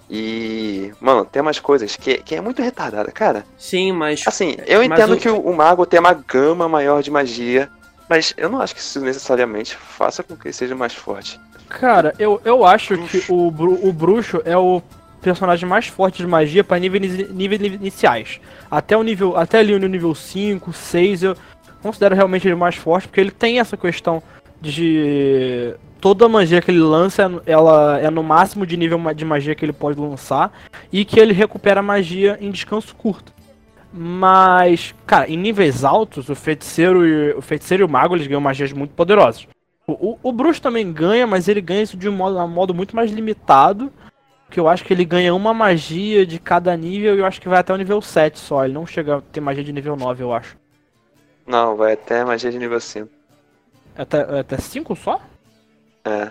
E, mano, tem umas coisas que, que é muito retardada, cara. Sim, mas. Assim, eu entendo o- que o, o mago tem uma gama maior de magia, mas eu não acho que isso necessariamente faça com que ele seja mais forte. Cara, eu, eu acho que o, o bruxo é o personagem mais forte de magia para níveis, níveis iniciais. Até o nível. Até ali no nível 5, 6, eu considero realmente ele mais forte, porque ele tem essa questão de. Toda magia que ele lança, ela é no máximo de nível de magia que ele pode lançar. E que ele recupera magia em descanso curto. Mas, cara, em níveis altos, o feiticeiro e o, feiticeiro e o mago eles ganham magias muito poderosas. O, o, o bruxo também ganha, mas ele ganha isso de um modo, um modo muito mais limitado. Que eu acho que ele ganha uma magia de cada nível e eu acho que vai até o nível 7 só. Ele não chega a ter magia de nível 9, eu acho. Não, vai até magia de nível 5. É Até, é até 5 só? É.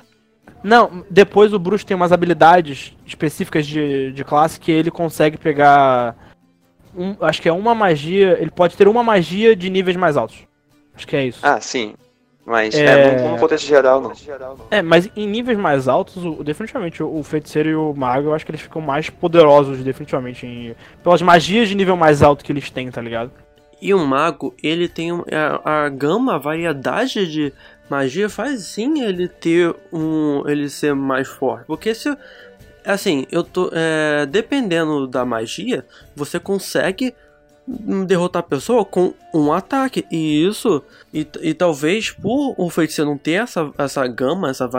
Não, depois o bruxo tem umas habilidades específicas de, de classe que ele consegue pegar. Um, acho que é uma magia. Ele pode ter uma magia de níveis mais altos. Acho que é isso. Ah, sim. Mas É. é, contexto geral, não. É, mas em níveis mais altos, o- definitivamente o, feiticeiro e o mago, eu acho que eles ficam mais poderosos, definitivamente, em- pelas magias de nível mais alto que eles têm, tá ligado? E o mago, ele tem a, a gama, a variedade de magia faz sim ele ter um. ele ser mais forte. Porque se. Assim, eu tô. é, dependendo da magia, você consegue derrotar a pessoa com um ataque. E isso. E, e talvez por o feiticeiro não ter essa, essa gama, essa,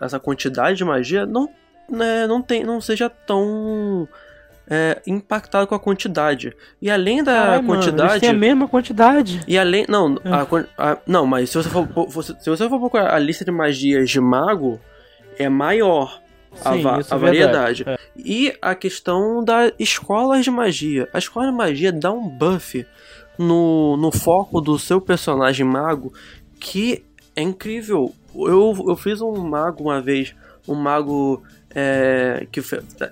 essa quantidade de magia, não, né, não, tem, não seja tão. é, impactado com a quantidade. E além da mano, quantidade. têm a mesma quantidade. E além. Não, a quan- a- não, mas se você, for, se você for procurar a lista de magias de mago, é maior a, Sim, va- isso a é variedade. é. E a questão das escolas de magia. A escola de magia dá um buff no, no foco do seu personagem mago que é incrível. Eu, eu fiz um mago uma vez, um mago é, que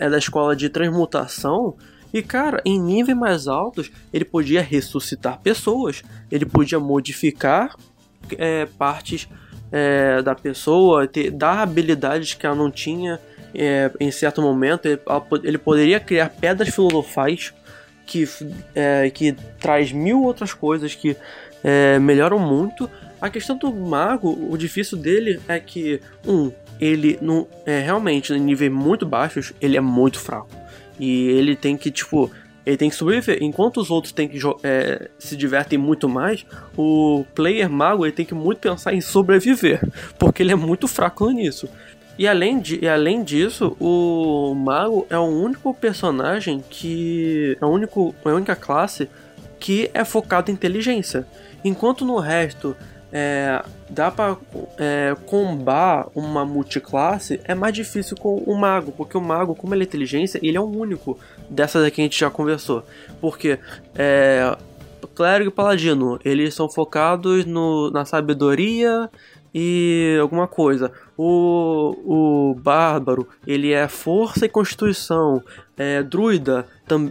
é da escola de transmutação. E cara, em níveis mais altos, ele podia ressuscitar pessoas, ele podia modificar é, partes é, da pessoa, ter, dar habilidades que ela não tinha é, em certo momento. Ele, ele poderia criar pedras filosofais que, é, que traz mil outras coisas que é, melhoram muito. A questão do mago, o difícil dele é que, um, ele não é realmente em níveis muito baixos, ele é muito fraco. E ele tem que, tipo, ele tem que sobreviver. Enquanto os outros tem que é, se divertem muito mais, o player mago ele tem que muito pensar em sobreviver, porque ele é muito fraco nisso. E além, de, e além disso, o mago é o único personagem que. É, o único, é a única classe que é focado em inteligência. Enquanto no resto é, dá pra é, combar uma multiclasse, é mais difícil com o mago, porque o mago, como ele é inteligência, ele é o único dessas aqui que a gente já conversou. Porque é, clérigo e paladino, eles são focados no, na sabedoria e alguma coisa. O, o bárbaro, ele é força e constituição. É, druida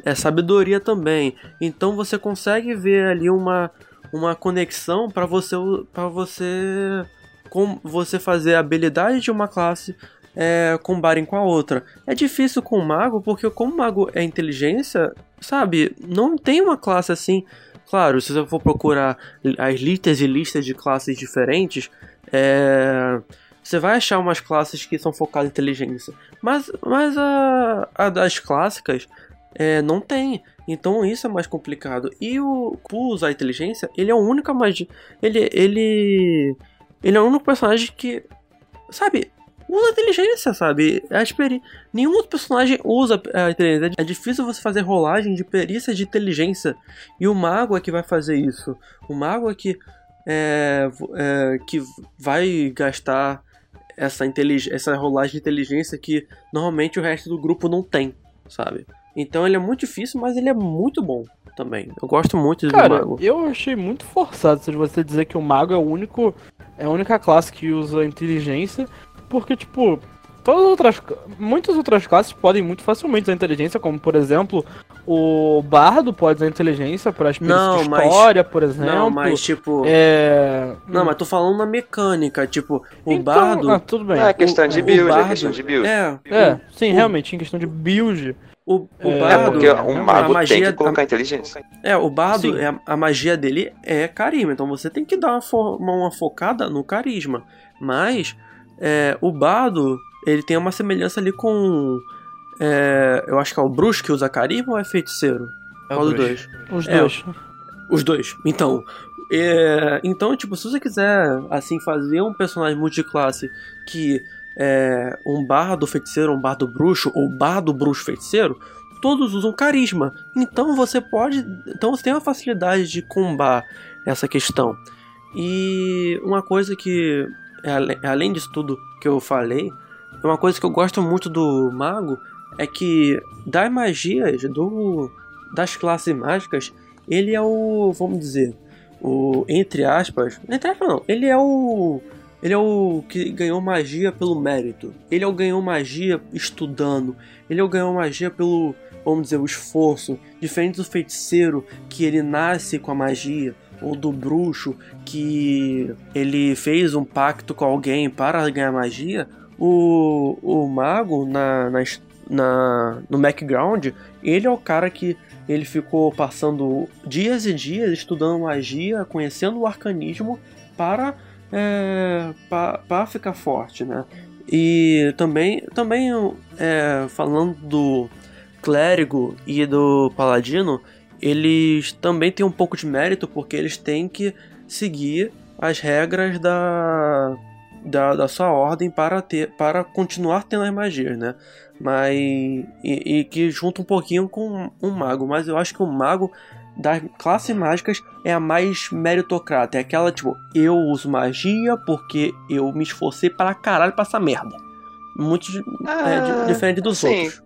é sabedoria também. Então você consegue ver ali uma, uma conexão para você para você com você fazer a habilidade de uma classe é, combarem com a outra. É difícil com o mago porque como o mago é inteligência, sabe, não tem uma classe assim. Claro, se você for procurar as listas e listas de classes diferentes, é, você vai achar umas classes que são focadas em inteligência. Mas, mas a, a das clássicas é, não tem. Então isso é mais complicado. E o por usar inteligência, ele é o único magia. Ele, ele. Ele é o único personagem que. Sabe? Usa inteligência, sabe? A experi... Nenhum outro personagem usa a inteligência. É difícil você fazer rolagem de perícia de inteligência. E o mago é que vai fazer isso. O mago é que. É, é, que vai gastar essa, essa rolagem de inteligência que normalmente o resto do grupo não tem, sabe? Então ele é muito difícil, mas ele é muito bom. também. Eu gosto muito do Cara, mago. eu achei muito forçado se você dizer que o mago é o único. É a única classe que usa inteligência. Porque, tipo, todas as outras. Muitas outras classes podem muito facilmente usar inteligência, como por exemplo, o bardo pode usar inteligência para as Não, de mas- história, por exemplo. Não, mas tipo. É. Não, mas tô falando na mecânica, tipo, o Então, bardo. Ah, tudo bem. É questão de o build, é bardo- questão de build. É, É, sim, o- realmente, em questão de build. o, o É, É bardo. porque a um mago magia- tem que colocar inteligência. É, o bardo, é, a- a magia dele é carisma, então você tem que dar uma, fo- uma- uma focada no carisma. Mas é, o bardo, ele tem uma semelhança ali com. é, eu acho que é o bruxo que usa carisma ou é feiticeiro? É o Qual dos bruxo. dois? Os É, dois. Os dois. Então, é, então, tipo, se você quiser assim fazer um personagem multiclasse que é um bardo feiticeiro, um bardo bruxo ou bardo bruxo feiticeiro, todos usam carisma. Então você pode, então você tem uma facilidade de combar essa questão. E uma coisa que é além disso tudo que eu falei, uma coisa que eu gosto muito do mago é que das magias do das classes mágicas, ele é o, vamos dizer, o entre aspas, entre aspas não, ele é o ele é o que ganhou magia pelo mérito. Ele é o que ganhou magia estudando. Ele é o que ganhou magia pelo, vamos dizer, o esforço. Diferente do feiticeiro que ele nasce com a magia, ou do bruxo que ele fez um pacto com alguém para ganhar magia. O, o mago na, na, na, no background, ele é o cara que ele ficou passando dias e dias estudando magia, conhecendo o arcanismo para é, para ficar forte, né? E também, também é, falando do clérigo e do paladino, eles também têm um pouco de mérito porque eles têm que seguir as regras da, da, da sua ordem para ter para continuar tendo as magias, né? Mas e, e que junta um pouquinho com um mago, mas eu acho que o mago das classes mágicas é a mais meritocrata. É aquela, tipo, eu uso magia porque eu me esforcei para caralho pra essa merda. Muito é, Ah, diferente dos sim. outros.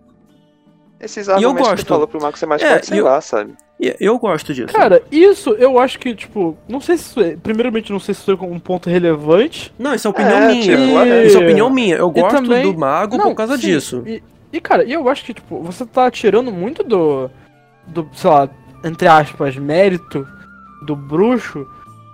Esses eu argumentos que gosto. tu falou pro mago ser mais É, forte, sei eu- lá, sabe? E eu gosto disso. Cara, isso eu acho que, tipo, não sei se isso é, primeiramente não sei se isso é um ponto relevante. não, isso é opinião É, minha. tipo, é. Isso é opinião minha. Eu E gosto também- do mago Não, por causa sim, disso. E, e, cara, e eu acho que, tipo, você tá tirando muito do, do, sei lá, entre aspas, mérito do bruxo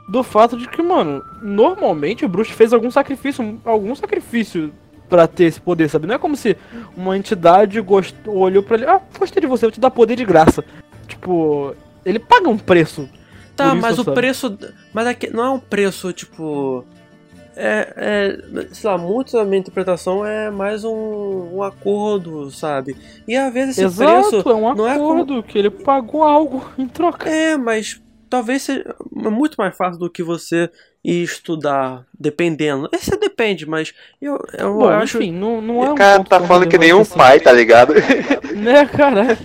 do fato de que, mano, normalmente o bruxo fez algum sacrifício, algum sacrifício pra ter esse poder, sabe? Não é como se uma entidade gost... olhou pra ele, ah, gostei de você, vou te dar poder de graça. Tipo, ele paga um preço. Tá, isso, mas o sabe? preço. Mas aqui não é um preço, tipo. É, é. Sei lá, muito da minha interpretação é mais um, um acordo, sabe? E às vezes esse Exato, preço. é um não é como- acordo que ele pagou algo em troca. É, mas talvez seja muito mais fácil do que você ir estudar, dependendo. Esse depende, mas eu, eu Bom, acho. enfim, não, não é um o cara tá falando que nem um pai, tá ligado? Né, cara?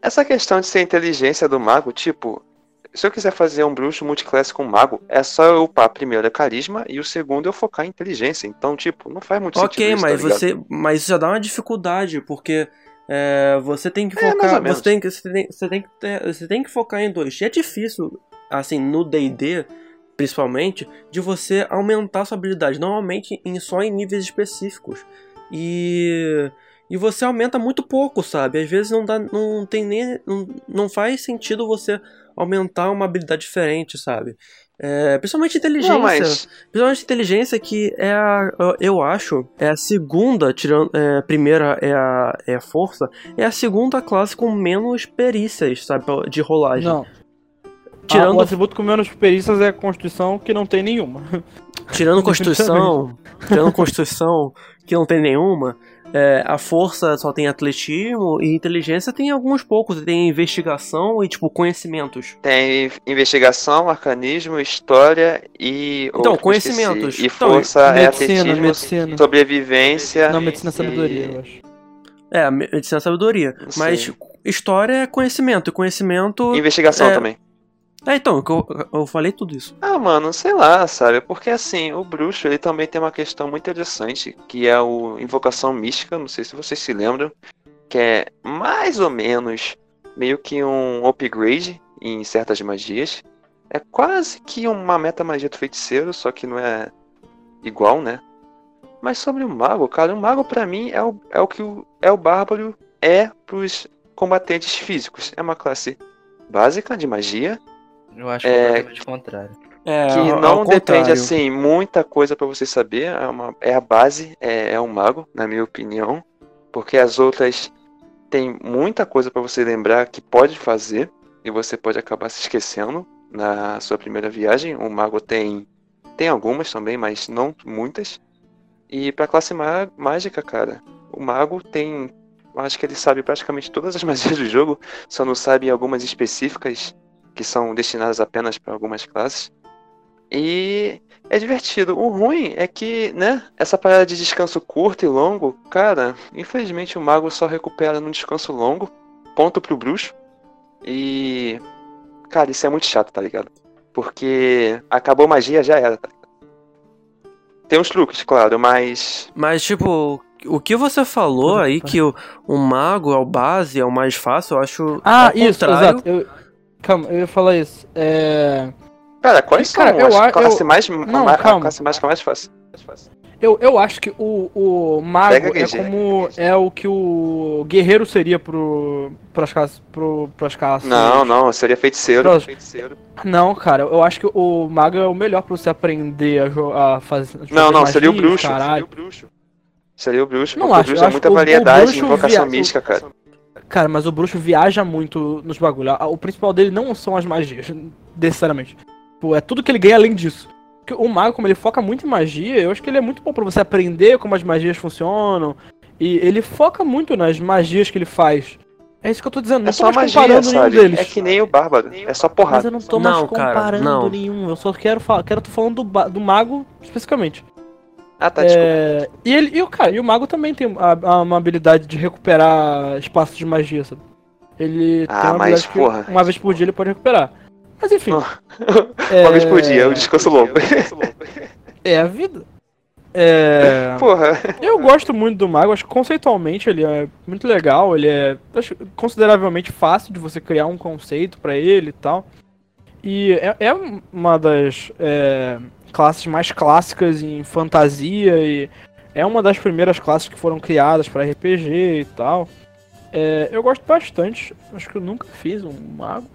Essa questão de ser inteligência do mago, tipo, se eu quiser fazer um bruxo multiclasse com mago, é só eu upar primeiro a carisma e o segundo eu focar em inteligência. Então, tipo, não faz muito sentido Ok, tá mas ligado? você. Mas isso já dá uma dificuldade, porque é, você tem que É, focar. menos. você, tem que, você, tem, você, tem que ter- você tem que focar em dois. E é difícil, assim, no DD, principalmente, de você aumentar sua habilidade. Normalmente em, só em níveis específicos. E. E você aumenta muito pouco, sabe? Às vezes não dá. Não tem nem. Não, não faz sentido você aumentar uma habilidade diferente, sabe? É, principalmente inteligência. Não, mas Principalmente inteligência que é a, eu acho, é a segunda, tirando, é, a primeira é a, é a força, é a segunda classe com menos perícias, sabe, de rolagem. Não. Tirando- Ah, o atributo com menos perícias é a Constituição, que não tem nenhuma. Tirando Constituição, tirando Constituição, que não tem nenhuma, é, a força só tem atletismo e inteligência tem alguns poucos, tem investigação e, tipo, conhecimentos. tem investigação, arcanismo, história e. Então, conhecimentos. E Então, força é medicina, atletismo, medicina. sobrevivência. Não, medicina é e- sabedoria, eu acho. É, medicina é sabedoria. Mas Sim. história é conhecimento, e conhecimento... Investigação É, também. É, então, eu, eu falei tudo isso. Ah, mano, sei lá, sabe? Porque assim, o bruxo ele também tem uma questão muito interessante, que é o invocação mística, não sei se vocês se lembram, que é mais ou menos meio que um upgrade em certas magias. É quase que uma meta magia do feiticeiro, só que não é igual, né? Mas sobre o mago, cara, o mago pra mim é o, é o que o, é o bárbaro é pros combatentes físicos. É uma classe básica de magia, Eu acho É, completamente o contrário. É, que ao- não ao depende contrário. assim muita coisa pra você saber. É, uma, é a base é, é um mago na minha opinião. Porque as outras tem muita coisa pra você lembrar que pode fazer. E você pode acabar se esquecendo na sua primeira viagem. O mago tem tem algumas também mas não muitas. E pra classe má- mágica cara o mago tem eu acho que ele sabe praticamente todas as magias do jogo. Só não sabe algumas específicas que são destinadas apenas para algumas classes e é divertido. O ruim é que, né, essa parada de descanso curto e longo, cara, infelizmente o mago só recupera num descanso longo. Ponto pro bruxo. E. Cara, isso é muito chato, tá ligado? Porque acabou magia, já era, tá? Tem uns truques, claro, mas. Mas, tipo, o que você falou aí, que o, o mago é o base, é o mais fácil, eu acho. Ah, ao isso, contrário. exato. Eu- Calma, eu ia falar isso. É. Cara, quais Cara, são eu as classes eu- mais. Não, ma- a calma. classe mágica mais fácil? Mais fácil. Eu, eu acho que o, o mago é como é o que o guerreiro seria pro pras classes pro pras classes. Não, não, seria feiticeiro. Feiticeiro. Não, cara, eu acho que o mago é o melhor pra você aprender a, a fazer. Não, não, fazer seria o bruxo. Seria Caralho. o bruxo. Seria o bruxo, Não acho, o eu bruxo é muita o- o variedade de invocação via- mística, cara. Cara, mas o bruxo viaja muito nos bagulhos. O principal dele não são as magias, necessariamente. Pô, é tudo que ele ganha além disso. Porque o mago, como ele foca muito em magia, eu acho que ele é muito bom pra você aprender como as magias funcionam. E ele foca muito nas magias que ele faz. É isso que eu tô dizendo, não É tô só mais magia, comparando nenhum sabe? deles. É que nem o bárbaro, é só Mas porrada. eu não tô Não, mais cara, comparando não. nenhum. Eu só quero falar, quero tô falando do, do mago especificamente. Ah, tá, desculpa. É, e ele, e o cara, e o mago também tem a- a- uma habilidade de recuperar espaços de magia, sabe? Ele Ah, tem uma mas, habilidade que porra. uma vez por dia ele pode recuperar. Mas enfim. É, Uma vez por dia, é o descanso longo. É a vida. É, Porra. eu gosto muito do mago, acho que conceitualmente ele é muito legal, ele é acho, consideravelmente fácil de você criar um conceito pra ele e tal. E é, é uma das é, classes mais clássicas em fantasia e é uma das primeiras classes que foram criadas pra RPG e tal. É, eu gosto bastante, acho que eu nunca fiz um mago,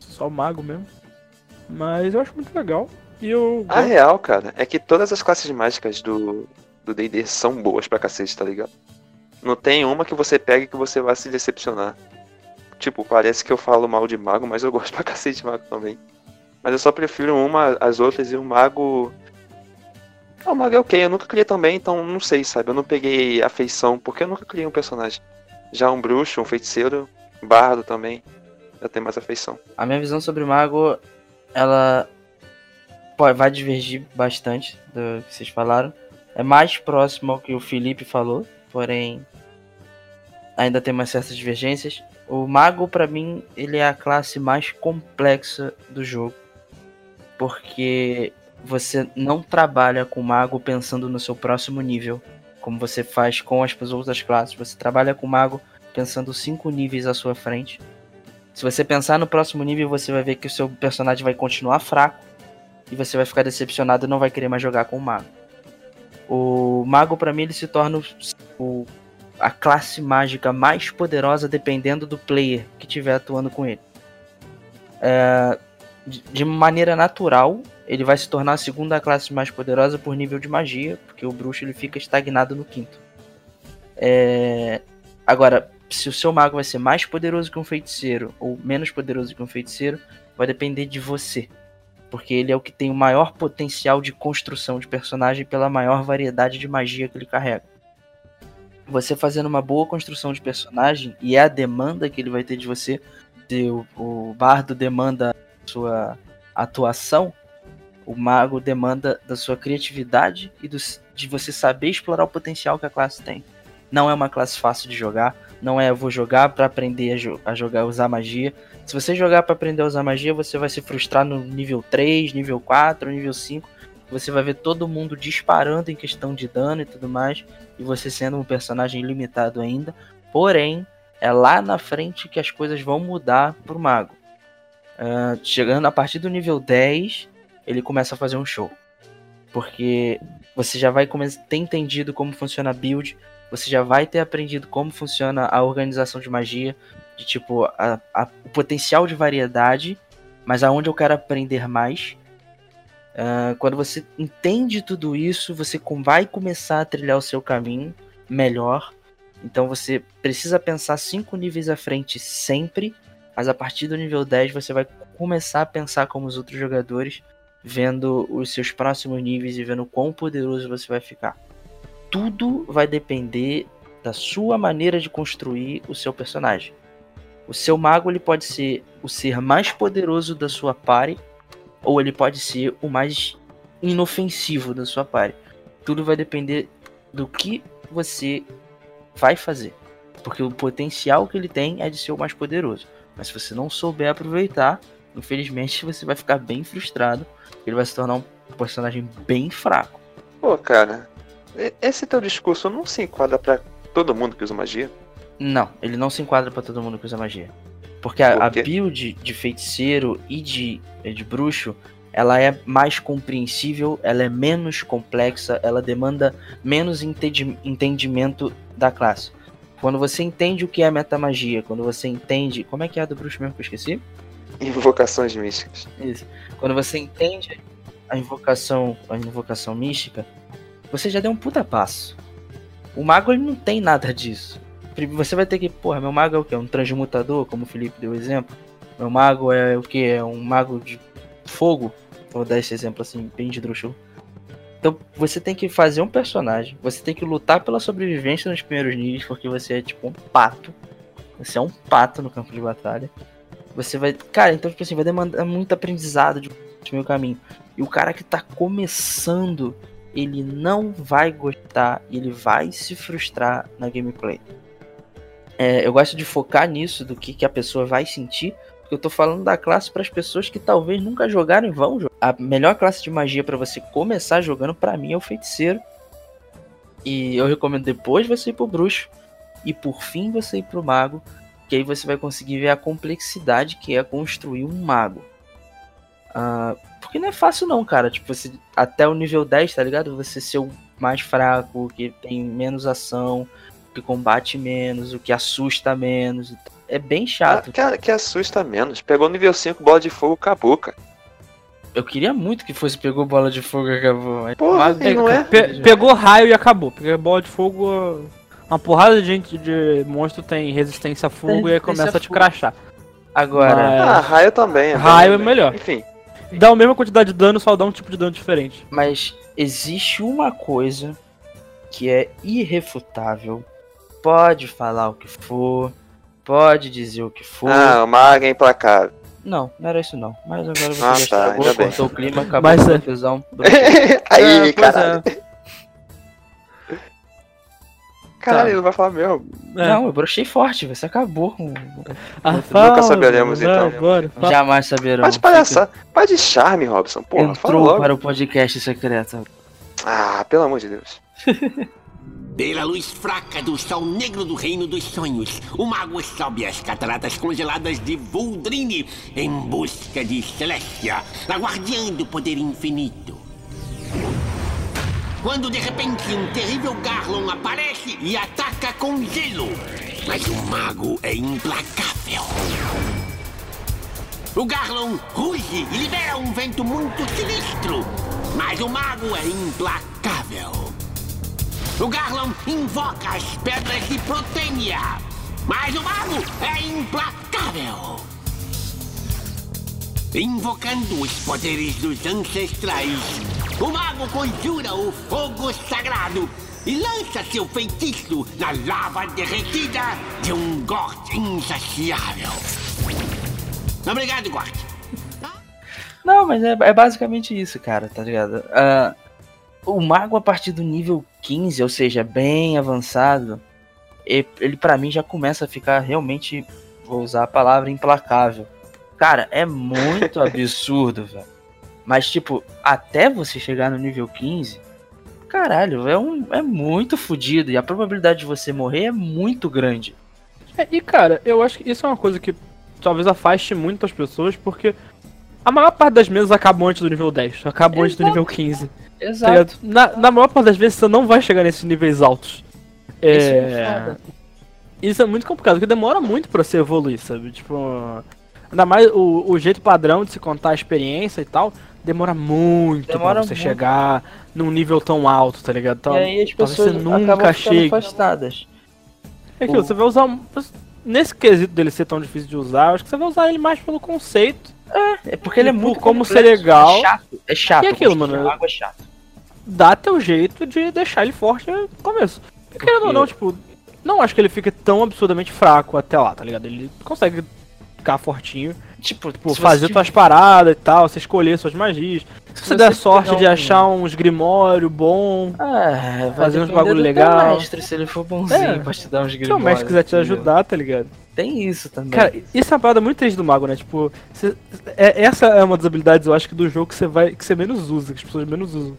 só mago mesmo. Mas eu acho muito legal. E eu A gosto- real, cara, é que todas as classes mágicas do do D&D são boas pra cacete, tá ligado? Não tem uma que você pegue que você vai se decepcionar. Tipo, parece que eu falo mal de mago, mas eu gosto pra cacete de mago também. Mas eu só prefiro uma às outras e o mago... Ah, o mago é ok, eu nunca criei também, então não sei, sabe? Eu não peguei afeição, porque eu nunca criei um personagem. Já um bruxo, um feiticeiro, bardo também, já tem mais afeição. A minha visão sobre o mago, ela vai divergir bastante do que vocês falaram. É mais próximo ao que o Felipe falou, porém ainda tem umas certas divergências. O mago, pra mim, ele é a classe mais complexa do jogo, porque você não trabalha com mago pensando no seu próximo nível, como você faz com as outras classes. Você trabalha com mago pensando cinco níveis à sua frente. Se você pensar no próximo nível, você vai ver que o seu personagem vai continuar fraco e você vai ficar decepcionado e não vai querer mais jogar com o mago. O mago, pra mim, ele se torna o- a classe mágica mais poderosa dependendo do player que estiver atuando com ele. É, de, maneira natural, ele vai se tornar a segunda classe mais poderosa por nível de magia, porque o bruxo ele fica estagnado no quinto. É, agora, se o seu mago vai ser mais poderoso que um feiticeiro ou menos poderoso que um feiticeiro, vai depender de você. Porque ele é o que tem o maior potencial de construção de personagem pela maior variedade de magia que ele carrega. Você fazendo uma boa construção de personagem, e é a demanda que ele vai ter de você, se o, o bardo demanda sua atuação, o mago demanda da sua criatividade e do- de você saber explorar o potencial que a classe tem. Não é uma classe fácil de jogar. Não é eu vou jogar pra aprender a, jo- a jogar, usar magia. Se você jogar pra aprender a usar magia, você vai se frustrar no nível 3, nível 4, nível 5. Você vai ver todo mundo disparando em questão de dano e tudo mais. E você sendo um personagem limitado ainda. Porém, é lá na frente que as coisas vão mudar pro mago. Ah, chegando a partir do nível 10, ele começa a fazer um show. Porque você já vai ter entendido como funciona a build, você já vai ter aprendido como funciona a organização de magia, de tipo, a- a- o potencial de variedade, mas aonde eu quero aprender mais. Ah, quando você entende tudo isso, você com- vai começar a trilhar o seu caminho melhor. Então você precisa pensar cinco níveis à frente sempre, mas a partir do nível 10 você vai começar a pensar como os outros jogadores, vendo os seus próximos níveis e vendo quão poderoso você vai ficar. Tudo vai depender da sua maneira de construir o seu personagem. O seu mago ele pode ser o ser mais poderoso da sua party, ou ele pode ser o mais inofensivo da sua party. Tudo vai depender do que você vai fazer. Porque o potencial que ele tem é de ser o mais poderoso. Mas se você não souber aproveitar, infelizmente você vai ficar bem frustrado. Ele vai se tornar um personagem bem fraco. Pô, cara, esse teu discurso não se enquadra pra todo mundo que usa magia? Não, ele não se enquadra pra todo mundo que usa magia. Porque a, Por a build de feiticeiro e de, de bruxo, ela é mais compreensível, ela é menos complexa, ela demanda menos entendi- entendimento da classe. Quando você entende o que é metamagia, quando você entende. Como é que é a do bruxo mesmo que eu esqueci? Invocações místicas. Isso. Quando você entende a invocação, a invocação mística, você já deu um puta passo. O mago ele não tem nada disso. Você vai ter que, porra, meu mago é o quê? Um transmutador, como o Felipe deu exemplo. Meu mago é o quê? É um mago de fogo. Vou dar esse exemplo assim, bem de Drushu. Então você tem que fazer um personagem, você tem que lutar pela sobrevivência nos primeiros níveis, porque você é tipo um pato. Você é um pato no campo de batalha. Você vai. Cara, então, tipo assim, vai demandar muito aprendizado de de meio caminho. E o cara que tá começando, ele não vai gostar, ele vai se frustrar na gameplay. É, eu gosto de focar nisso, do que, que a pessoa vai sentir, porque eu tô falando da classe para as pessoas que talvez nunca jogaram e vão jogar. A melhor classe de magia para você começar jogando, para mim, é o feiticeiro. E eu recomendo depois você ir pro bruxo. E por fim você ir pro mago. Que aí você vai conseguir ver a complexidade que é construir um mago. Ah, porque não é fácil não, cara. Tipo, você, até o nível 10, tá ligado? Você ser o mais fraco, que tem menos ação, que combate menos, o que assusta menos. É bem chato. Ah, cara, que assusta menos. Pegou nível 5, bola de fogo, acabou, cara. Eu queria muito que fosse pegou bola de fogo e acabou. mas Porra, e não é? Pe- pegou raio e acabou. Porque bola de fogo. Uma porrada de gente de monstro tem resistência a fogo e aí Resistência começa a a te crachar. Agora, Mas- Ah, raio também. Raio é bem- melhor. Enfim, Dá a mesma quantidade de dano, só dá um tipo de dano diferente. mas existe uma coisa que é irrefutável. Pode falar o que for, pode dizer o que for. ah, mago é implacável. Não, não era isso não. Mas agora você Ah, já tá, estragou, cortou o clima, acabou Mas a é- confusão. Aí, É, pois caralho. Caralho, ele não vai falar mesmo. É. Não, eu brochei forte, você acabou. com- Ah, Nunca fala, saberemos, vai, então. Agora, fala. Jamais saberão. Pode palhaçar. Pode de charme, Robson. Porra, fala Entrou logo. para o podcast secreto. Ah, pelo amor de Deus. Pela luz fraca do sol negro do reino dos sonhos, o mago sobe as cataratas congeladas de Vuldrine em busca de Celestia, a guardiã do poder infinito. Quando de repente um terrível Garlon aparece e ataca com gelo. Mas o mago é implacável. O Garlon ruge e libera um vento muito sinistro. Mas o mago é implacável. O Garlon invoca as pedras de Protênia. Mas o mago é implacável. Invocando os poderes dos ancestrais, o mago conjura o fogo sagrado e lança seu feitiço na lava derretida de um Gort insaciável. Obrigado, Gort. Não, mas é, é basicamente isso, cara, tá ligado? Ah, o mago a partir do nível 15, ou seja, bem avançado, ele pra mim já começa a ficar realmente, vou usar a palavra implacável. Cara, é muito absurdo, velho. Mas, tipo, até você chegar no nível 15, caralho, é, um, é muito fodido. E a probabilidade de você morrer é muito grande. É, e cara, eu acho que isso é uma coisa que talvez afaste muito as pessoas, porque a maior parte das mesas acabam antes do nível 10, acabam antes do nível 15. Tá Exato. ligado? Na, na maior parte das vezes você não vai chegar nesses níveis altos. É É. Isso é muito complicado, porque demora muito pra você evoluir, sabe? Tipo. Ainda mais o, o jeito padrão de se contar a experiência e tal, demora muito Demora pra você muito. chegar num nível tão alto, tá ligado? Então, e aí as pessoas você nunca chegue. afastadas. É aquilo, O- você vai usar. um- Nesse quesito dele ser tão difícil de usar, eu acho que você vai usar ele mais pelo conceito. É porque ele é muito como complexo, ser legal. É chato, é chato. E aquilo, construir mano, Água é chato. Dá teu jeito de deixar ele forte no começo. Porque, querendo ou não, tipo, não acho que ele fique tão absurdamente fraco até lá, tá ligado? Ele consegue ficar fortinho. Tipo, Tipo, fazer você tuas paradas e tal, você escolher suas magias. Se você você der sorte de um- achar uns grimório bom, É, Fazer uns bagulho legal. mestre, se ele for bonzinho É. pra te dar uns se o mestre quiser te ajudar, tá ligado? Tem isso também. Cara, isso é uma parada muito triste do mago, né? Tipo, é- essa é uma das habilidades, eu acho que do jogo que você vai. que você menos usa, que as pessoas menos usam.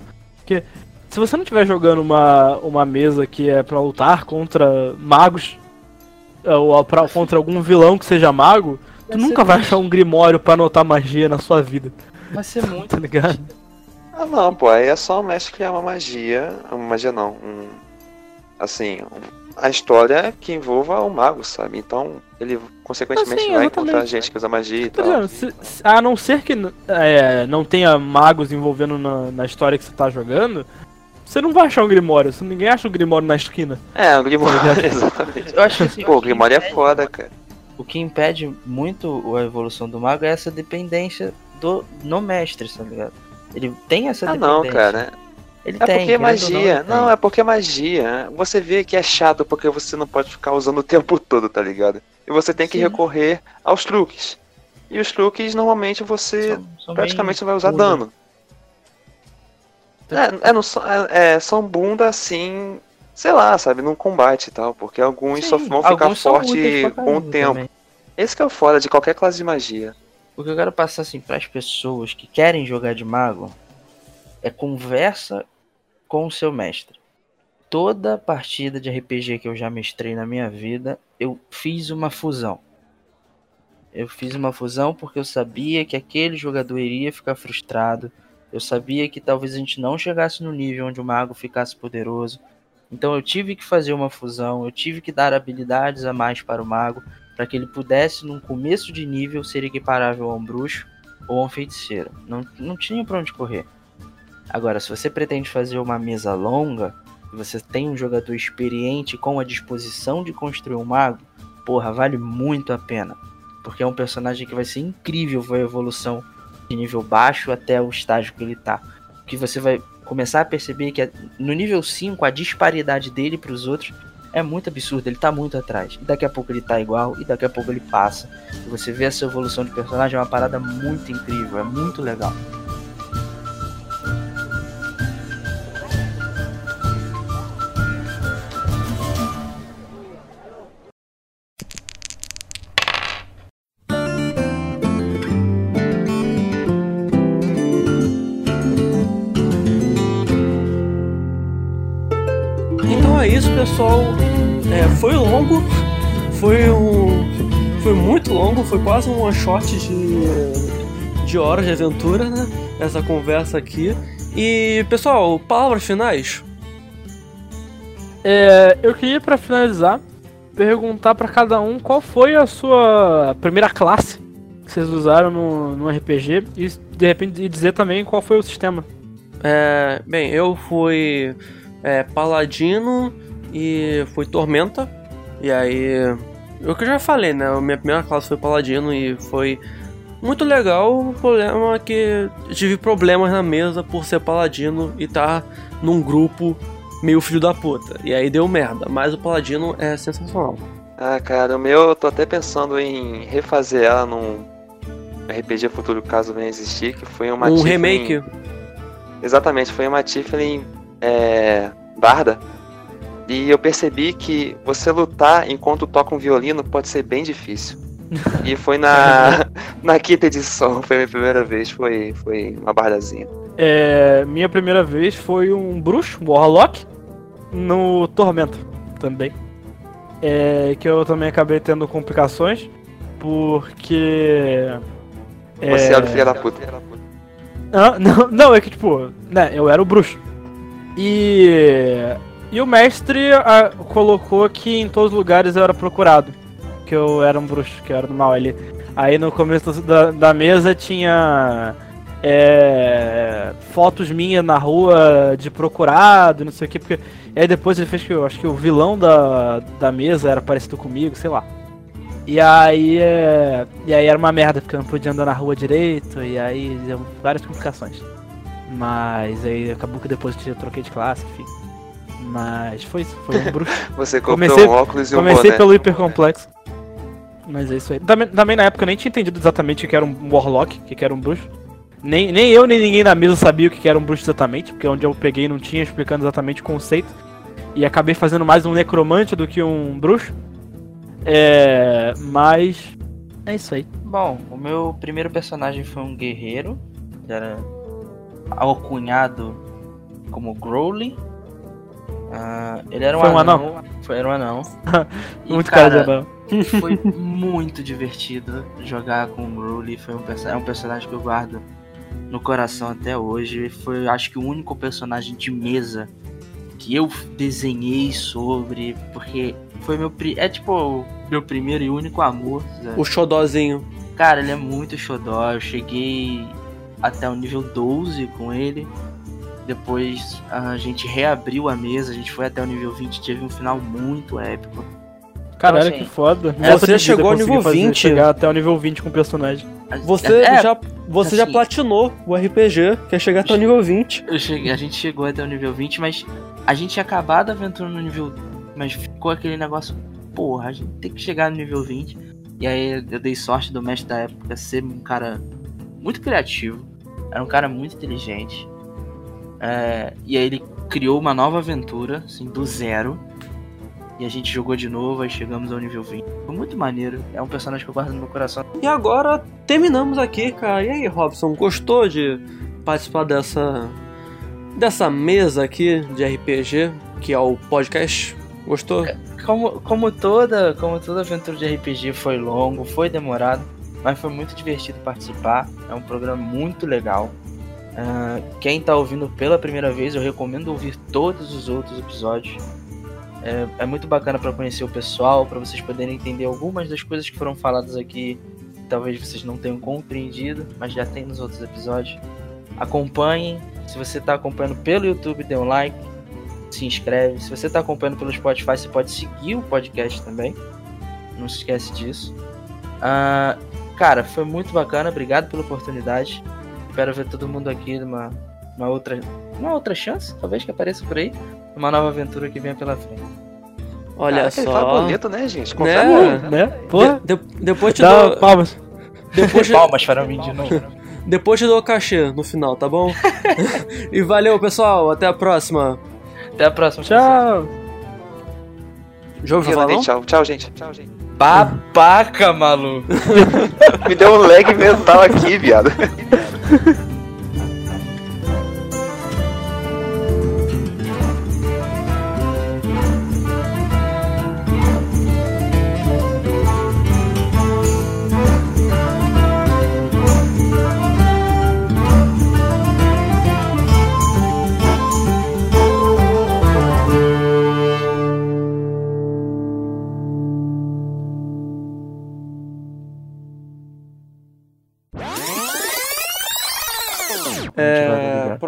Porque se você não estiver jogando uma, uma mesa que é pra lutar contra magos, é, ou pra, contra algum vilão que seja mago, tu Vai nunca ser vai achar um grimório pra anotar magia na sua vida, vai ser muito. tá ligado? Ah não, pô, aí é só o mestre criar uma magia. Uma magia não. Um, assim, um- a história que envolva o mago, sabe? Então ele consequentemente Assim, vai encontrar gente que usa magia e tal. dizendo, se- se- a não ser que é, não tenha magos envolvendo na, na história que você tá jogando, você não vai achar um grimório, você- ninguém acha um grimório na esquina. É, o Grimório, Tá ligado? exatamente. Eu acho que assim, Pô, o o Grimório é foda, cara. O que impede muito a evolução do mago é essa dependência do no mestre, tá ligado? Ele tem essa Ah dependência. não, cara. Ele É tem, porque é magia. Não, é porque é magia. Você vê que é chato porque você não pode ficar usando o tempo todo, tá ligado? E você tem que Sim. recorrer aos truques. E os truques normalmente você São- são praticamente vai usar bunda. dano. É, é, não são- é- é, são bunda assim, sei lá, sabe, num combate e tal, porque alguns só Sim, vão ficar pra com o tempo. também. Esse que é o foda de qualquer classe de magia. O que eu quero passar assim para as pessoas que querem jogar de mago é conversa com o seu mestre. Toda partida de RPG que eu já mestrei na minha vida, eu fiz uma fusão. Eu fiz uma fusão porque eu sabia que aquele jogador iria ficar frustrado. Eu sabia que talvez a gente não chegasse no nível onde o mago ficasse poderoso. Então eu tive que fazer uma fusão, eu tive que dar habilidades a mais para o mago para que ele pudesse, num começo de nível, ser equiparável a um bruxo ou a um feiticeiro. Não, não tinha pra onde correr. Agora, se você pretende fazer uma mesa longa, e você tem um jogador experiente com a disposição de construir um mago, porra, vale muito a pena. Porque é um personagem que vai ser incrível a evolução de nível baixo até o estágio que ele tá. Que você vai começar a perceber que no nível 5 a disparidade dele para os outros é muito absurdo, ele tá muito atrás. E daqui a pouco ele tá igual, e daqui a pouco ele passa. E você vê essa evolução de personagem é uma parada muito incrível, é muito legal. Pessoal. É, foi longo, foi um, foi muito longo, foi quase um one shot de, de horas de aventura, né? Essa conversa aqui. E pessoal, palavras finais. É, eu queria pra finalizar perguntar pra cada um qual foi a sua primeira classe que vocês usaram no, no RPG e de repente dizer também qual foi o sistema. É, bem, eu fui é, paladino e fui tormenta. E aí, o que eu já falei, né? A minha primeira classe foi paladino e foi muito legal. O problema é que tive problemas na mesa por ser paladino e estar num grupo meio filho da puta. E aí deu merda. Mas o paladino é sensacional. Ah, cara, o meu eu tô até pensando em refazer ela num RPG futuro, caso venha existir, que foi uma um remake. Exatamente, foi uma Tiflin é, Barda. E eu percebi que você lutar enquanto toca um violino pode ser bem difícil. E foi na, na quinta edição, foi a minha primeira vez, foi, foi uma bardazinha. É, minha primeira vez foi um bruxo, um Warlock, no Tormento também. É, que eu também acabei tendo complicações, porque. Você é... era o filho da puta. Ah, não, não, é que tipo, né, eu era o bruxo. E. E o mestre ah, colocou que em todos os lugares eu era procurado. Que eu era um bruxo, que eu era do mal ali. Aí no começo da, da mesa tinha. É, fotos minhas na rua de procurado, não sei o que, porque. E aí depois ele fez que eu acho que o vilão da, da mesa era parecido comigo, sei lá. E aí, é, e aí era uma merda, porque eu não podia andar na rua direito, e aí deu várias complicações. Mas aí acabou que depois eu troquei de classe, enfim. Mas foi isso, foi um bruxo. Você comprou comecei, um óculos e um Comecei boné. pelo hipercomplexo. Mas é isso aí. Também, também na época eu nem tinha entendido exatamente o que era um Warlock, o que era um bruxo. Nem, nem eu, nem ninguém na mesa sabia o que era um bruxo exatamente, porque onde eu peguei não tinha explicando exatamente o conceito. E acabei fazendo mais um necromante do que um bruxo. É. Mas. É isso aí. Bom, o meu primeiro personagem foi um guerreiro. que Era alcunhado como Growly. Ah, ele era um Foi um anão. Foi, era um anão. E, Muito cara, cara, de anão. Foi muito divertido jogar com o Growly. Foi um, é um personagem que eu guardo no coração até hoje. Foi, acho que, o único personagem de mesa que eu desenhei sobre. Porque foi meu. pri- É tipo o meu primeiro e único amor. sabe? O xodózinho. Cara, ele é muito xodó. Eu cheguei até o nível 12 com ele. Depois a gente reabriu a mesa, a gente foi até o nível 20, teve um final muito épico. Caralho, assim, que foda. é, você chegou ao nível fazer- 20. Chegar até o nível 20 com o personagem. Você, É, já, você já assim- platinou o RPG, quer chegar até o nível 20. eu cheguei- a gente chegou até o nível 20, mas a gente tinha acabado a aventura no nível. Mas ficou aquele negócio, porra, a gente tem que chegar no nível 20. E aí eu dei sorte do mestre da época ser um cara muito criativo. Era um cara muito inteligente. É, e aí ele criou uma nova aventura, assim, do zero. E a gente jogou de novo, aí chegamos ao nível 20. Foi muito maneiro. É um personagem que eu guardo no meu coração. E agora terminamos aqui, cara. E aí, Robson, gostou de participar dessa dessa mesa aqui de RPG, que é o podcast? Gostou? Como, como, toda, como toda aventura de RPG foi longo, foi demorado, mas foi muito divertido participar. É um programa muito legal. Ah, quem tá ouvindo pela primeira vez, eu recomendo ouvir todos os outros episódios. É, é muito bacana para conhecer o pessoal, para vocês poderem entender algumas das coisas que foram faladas aqui. Talvez vocês não tenham compreendido, mas já tem nos outros episódios. Acompanhem. Se você está acompanhando pelo YouTube, dê um like se inscreve. Se você está acompanhando pelo Spotify, você pode seguir o podcast também. Não se esquece disso. Ah, cara, foi muito bacana. Obrigado pela oportunidade. Espero ver todo mundo aqui numa, numa outra, uma outra chance, talvez que apareça por aí. Uma nova aventura que venha pela frente. Olha ele só. bonito, né, gente? Confere Né? aí. Né? Porra. De- de- depois te Dá dou, palmas. depois te, Palmas para mim de novo. depois te dou o cachê no final, tá bom? e valeu, pessoal. Até a próxima. Até a próxima. Tchau. Jogo né? Tchau, tchau, gente. Tchau, gente. Babaca, maluco. Me deu um lag mental aqui, viado.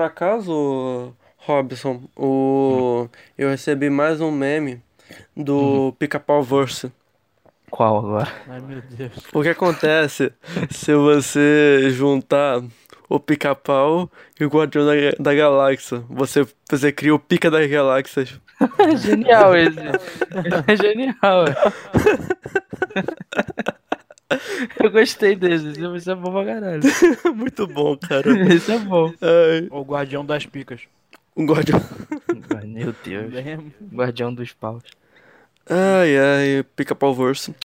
por acaso, Robson, o... eu recebi mais um meme do Pica-Pau Verse. Qual agora? Ai, meu Deus. O que acontece se você juntar o pica-pau e o guardião da, da galáxia? Você, você cria o pica das galáxias. É genial esse. É genial. Eu gostei desse. Isso é bom pra caralho. Muito bom, cara. Isso é bom. Ai, O guardião das picas. O Guardião. Meu Deus. Guardião dos paus. Ai, ai, pica-pau verso.